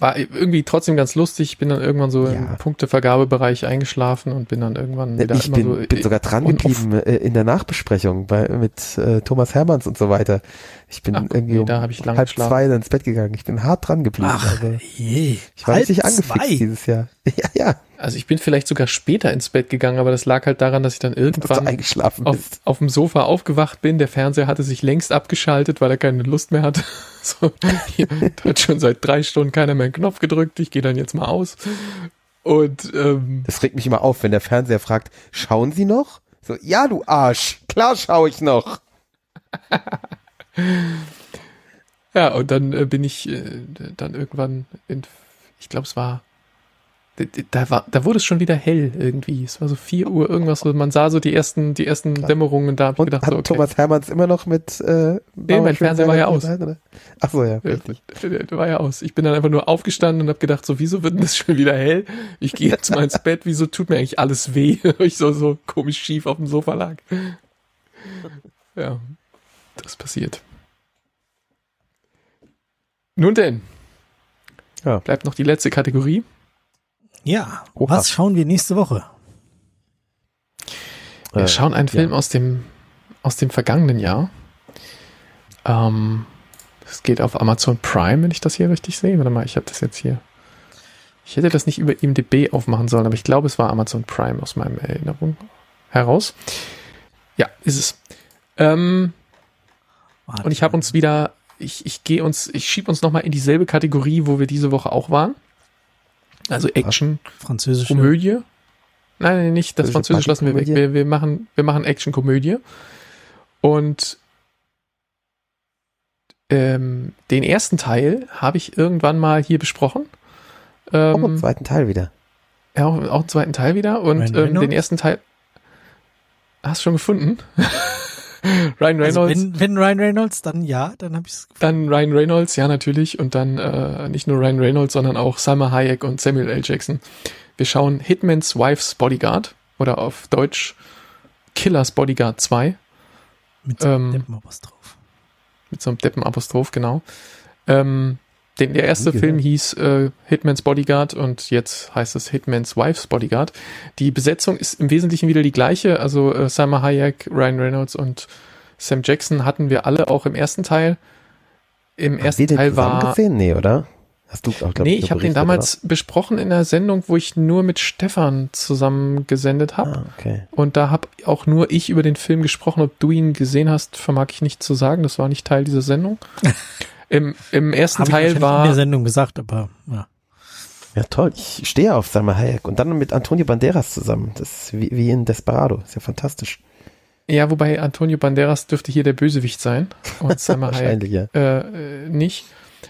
War irgendwie trotzdem ganz lustig. Ich bin dann irgendwann so Ja. im Punktevergabebereich eingeschlafen und bin dann irgendwann wieder ich bin, so. bin sogar dran geblieben äh, in der Nachbesprechung bei, mit äh, Thomas Hermanns und so weiter. Ich bin Ach, irgendwie nee, um da hab ich lang halb geschlafen. zwei dann ins Bett gegangen. Ich bin hart dran geblieben. Ach, also, je. ich war richtig angefixt zwei. dieses Jahr. Ja, ja, Also ich bin vielleicht sogar später ins Bett gegangen, aber das lag halt daran, dass ich dann irgendwann eingeschlafen auf, auf dem Sofa aufgewacht bin. Der Fernseher hatte sich längst abgeschaltet, weil er keine Lust mehr hatte. So, hier, da hat schon seit drei Stunden keiner mehr einen Knopf gedrückt. Ich gehe dann jetzt mal aus. Und ähm, Das regt mich immer auf, wenn der Fernseher fragt, schauen Sie noch? So, ja, du Arsch, klar schaue ich noch. ja, und dann äh, bin ich äh, dann irgendwann in, ich glaube, es war da- war, da wurde es schon wieder hell irgendwie. Es war so 4 Uhr irgendwas. So, man sah so die ersten, die ersten Dämmerungen. Da habe ich Und gedacht, hat so, okay, Thomas Hermanns immer noch mit äh, Nee, mein Fernseher war ja aus. Ach so, ja. äh, Richtig. der, der war ja aus. Ich bin dann einfach nur aufgestanden und habe gedacht, so, wieso wird denn das schon wieder hell? Ich gehe jetzt mal ins Bett. Wieso tut mir eigentlich alles weh? Ich so, so komisch schief auf dem Sofa lag. Ja, das passiert. Nun denn. Ja. Bleibt noch die letzte Kategorie. Ja, Oha. was schauen wir nächste Woche? Wir Äh, schauen einen ja. Film aus dem aus dem vergangenen Jahr. Ähm, es geht auf Amazon Prime, wenn ich das hier richtig sehe. Warte mal, ich habe das jetzt hier. Ich hätte das nicht über IMDb aufmachen sollen, aber ich glaube, es war Amazon Prime aus meiner Erinnerung heraus. Ja, ist es. Ähm, und ich habe uns wieder, ich, ich gehe uns, ich schieb uns nochmal in dieselbe Kategorie, wo wir diese Woche auch waren. Also Action, französische Komödie. Nein, nein, nicht das Französische Französisch lassen wir weg. Wir, wir machen, wir machen Action-Komödie. Und ähm, den ersten Teil habe ich irgendwann mal hier besprochen. Auch im Ähm, zweiten Teil wieder. ja, auch, auch einen zweiten Teil wieder. Und ähm, den ersten Teil. Hast du schon gefunden? Ryan Reynolds. Also wenn, wenn Ryan Reynolds, dann ja, dann habe ich es Dann Ryan Reynolds, ja natürlich. Und dann äh, nicht nur Ryan Reynolds, sondern auch Salma Hayek und Samuel L. Jackson. Wir schauen Hitman's Wife's Bodyguard oder auf Deutsch Killers Bodyguard 2 mit so einem ähm, Deppenapostroph. mit so einem Deppenapostroph, genau. Ähm, Den, der erste Film gehört. hieß äh, Hitman's Bodyguard und jetzt heißt es Hitman's Wife's Bodyguard. Die Besetzung ist im Wesentlichen wieder die gleiche. Also äh, Salma Hayek, Ryan Reynolds und Sam Jackson hatten wir alle auch im ersten Teil. Im Haben ersten Teil war. gesehen? Nee, oder? Hast du auch, glaub Nee, ich habe den damals besprochen in einer Sendung, wo ich nur mit Stefan zusammen gesendet habe. oder? Ah, okay. Und da habe auch nur ich über den Film gesprochen. Ob du ihn gesehen hast, vermag ich nicht zu sagen. Das war nicht Teil dieser Sendung. Im, im ersten ich Teil wahrscheinlich in der war. Sendung gesagt, aber ja. Ja, toll. Ich stehe auf Salma Hayek und dann mit Antonio Banderas zusammen. Das ist wie, wie in Desperado. Ist ja fantastisch. Ja, wobei Antonio Banderas dürfte hier der Bösewicht sein. Und Salma Hayek ja. äh, äh, nicht.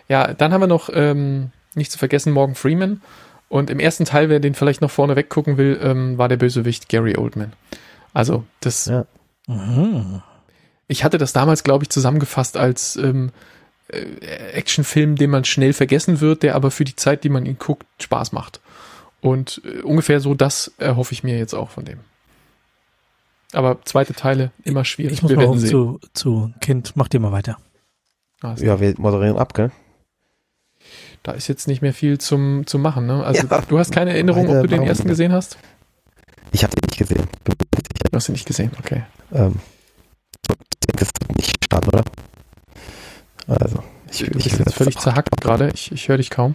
Ja, dann haben wir noch, ähm, nicht zu vergessen, Morgan Freeman. Und im ersten Teil, wer den vielleicht noch vorne weggucken will, ähm, war der Bösewicht Gary Oldman. Also, das, Ja. Mhm. ich hatte das damals, glaube ich, zusammengefasst als ähm, äh, Actionfilm, den man schnell vergessen wird, der aber für die Zeit, die man ihn guckt, Spaß macht. Und äh, ungefähr so das erhoffe ich mir jetzt auch von dem. Aber zweite Teile immer schwierig. Ich muss Wir mal werden zu, zu Kind. Mach dir mal weiter. Also, Ja, wir moderieren ab, gell? Da ist jetzt nicht mehr viel zum, zum machen. Ne? Also Ja. du hast keine Erinnerung, ob du den ersten gesehen hast? Ich habe den nicht gesehen. Du hast ihn nicht gesehen, okay. Ähm, das wird nicht schaden, oder? Also, ich, ich bist will jetzt völlig zerhackt gerade. Ich, ich höre dich kaum.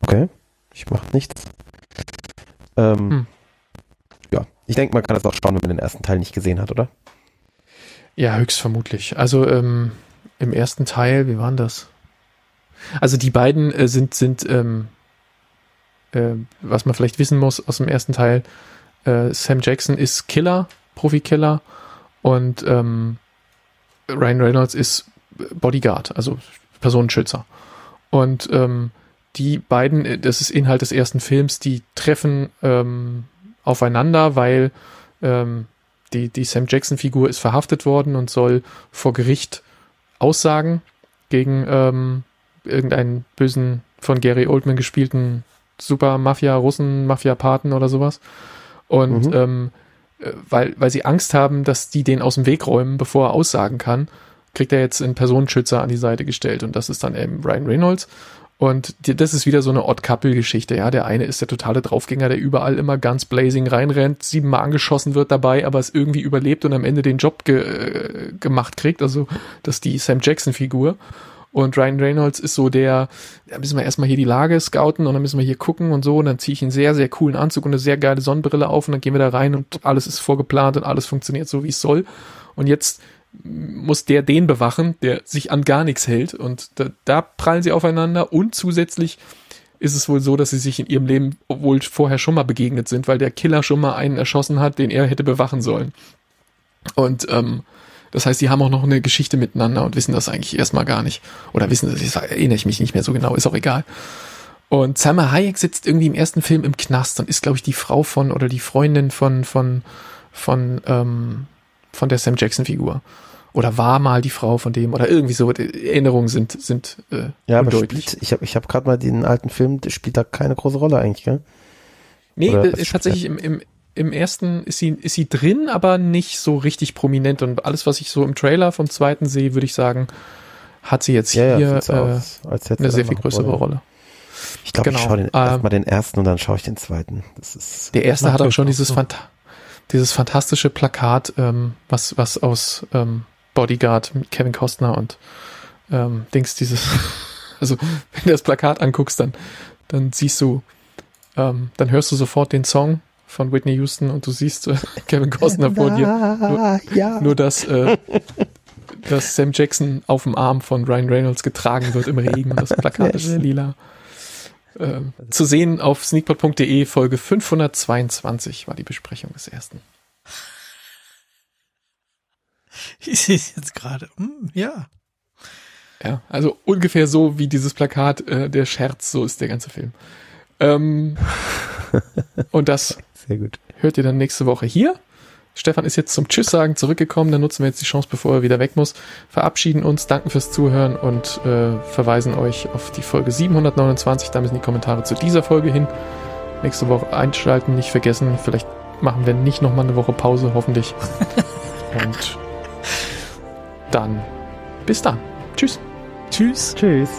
Okay, ich mache nichts. Ähm, Hm. Ja, ich denke, man kann das auch schauen, wenn man den ersten Teil nicht gesehen hat, oder? Ja, höchstvermutlich. Also ähm, im ersten Teil, wie waren das? Also die beiden äh, sind, sind ähm, äh, was man vielleicht wissen muss aus dem ersten Teil, äh, Sam Jackson ist Killer, Profikiller und ähm, Ryan Reynolds ist Bodyguard, also Personenschützer. Und ähm, die beiden, äh, das ist Inhalt des ersten Films, die treffen ähm, aufeinander, weil ähm, die, die Sam Jackson-Figur ist verhaftet worden und soll vor Gericht aussagen gegen ähm, irgendeinen bösen, von Gary Oldman gespielten Super-Mafia-Russen, Mafia-Paten oder sowas. Und Mhm. ähm, äh, weil, weil sie Angst haben, dass die den aus dem Weg räumen, bevor er aussagen kann, kriegt er jetzt einen Personenschützer an die Seite gestellt. Und das ist dann eben Ryan Reynolds. Und die, das ist wieder so eine Odd-Couple-Geschichte. Ja, der eine ist der totale Draufgänger, der überall immer ganz blazing reinrennt, siebenmal angeschossen wird dabei, aber es irgendwie überlebt und am Ende den Job ge äh, gemacht kriegt. Also, das ist die Sam Jackson-Figur. Und Ryan Reynolds ist so der, da müssen wir erstmal hier die Lage scouten und dann müssen wir hier gucken und so. Und dann ziehe ich einen sehr, sehr coolen Anzug und eine sehr geile Sonnenbrille auf und dann gehen wir da rein und alles ist vorgeplant und alles funktioniert so, wie es soll. Und jetzt muss der den bewachen, der sich an gar nichts hält. Und da, da prallen sie aufeinander. Und zusätzlich ist es wohl so, dass sie sich in ihrem Leben wohl vorher schon mal begegnet sind, weil der Killer schon mal einen erschossen hat, den er hätte bewachen sollen. Und ähm, das heißt, die haben auch noch eine Geschichte miteinander und wissen das eigentlich erstmal gar nicht. Oder wissen das, erinnere ich mich nicht mehr so genau, ist auch egal. Und Salma Hayek sitzt irgendwie im ersten Film im Knast und ist, glaube ich, die Frau von oder die Freundin von, von, von, ähm, von der Sam Jackson-Figur. Oder war mal die Frau von dem oder irgendwie so. Erinnerungen sind, sind äh, Ja, aber spielt, ich habe ich hab gerade mal den alten Film, der spielt da keine große Rolle eigentlich, gell? Nee, Oder was ist tatsächlich im, im, im ersten ist sie, ist sie drin, aber nicht so richtig prominent. Und alles, was ich so im Trailer vom zweiten sehe, würde ich sagen, hat sie jetzt Ja, ja, hier so äh, aus, eine sehr viel größere Rolle. Ich glaube, Genau, ich schaue den, ähm, erstmal den ersten und dann schaue ich den zweiten. Das ist, Der erste hat auch schon dieses. Phanta dieses fantastische Plakat, ähm, was, was aus ähm, Bodyguard mit Kevin Costner und ähm, Dings dieses, also wenn du das Plakat anguckst, dann, dann siehst du, ähm, dann hörst du sofort den Song von Whitney Houston und du siehst äh, Kevin Costner vor dir. Ah, ja. Nur dass, äh, dass Sam Jackson auf dem Arm von Ryan Reynolds getragen wird im Regen und das Plakat ist lila. Ähm, zu sehen auf sneakpot.de Folge 522 war die Besprechung des ersten. Ich sehe es jetzt gerade. Hm, ja. Ja, also ungefähr so wie dieses Plakat, äh, der Scherz, so ist der ganze Film. Ähm, und das Sehr gut. hört ihr dann nächste Woche hier. Stefan ist jetzt zum Tschüss sagen zurückgekommen, dann nutzen wir jetzt die Chance, bevor er wieder weg muss. Verabschieden uns, danken fürs Zuhören und äh, verweisen euch auf die Folge 729, da müssen die Kommentare zu dieser Folge hin. Nächste Woche einschalten, nicht vergessen. Vielleicht machen wir nicht nochmal eine Woche Pause, hoffentlich. und dann bis dann. Tschüss. Tschüss. Tschüss.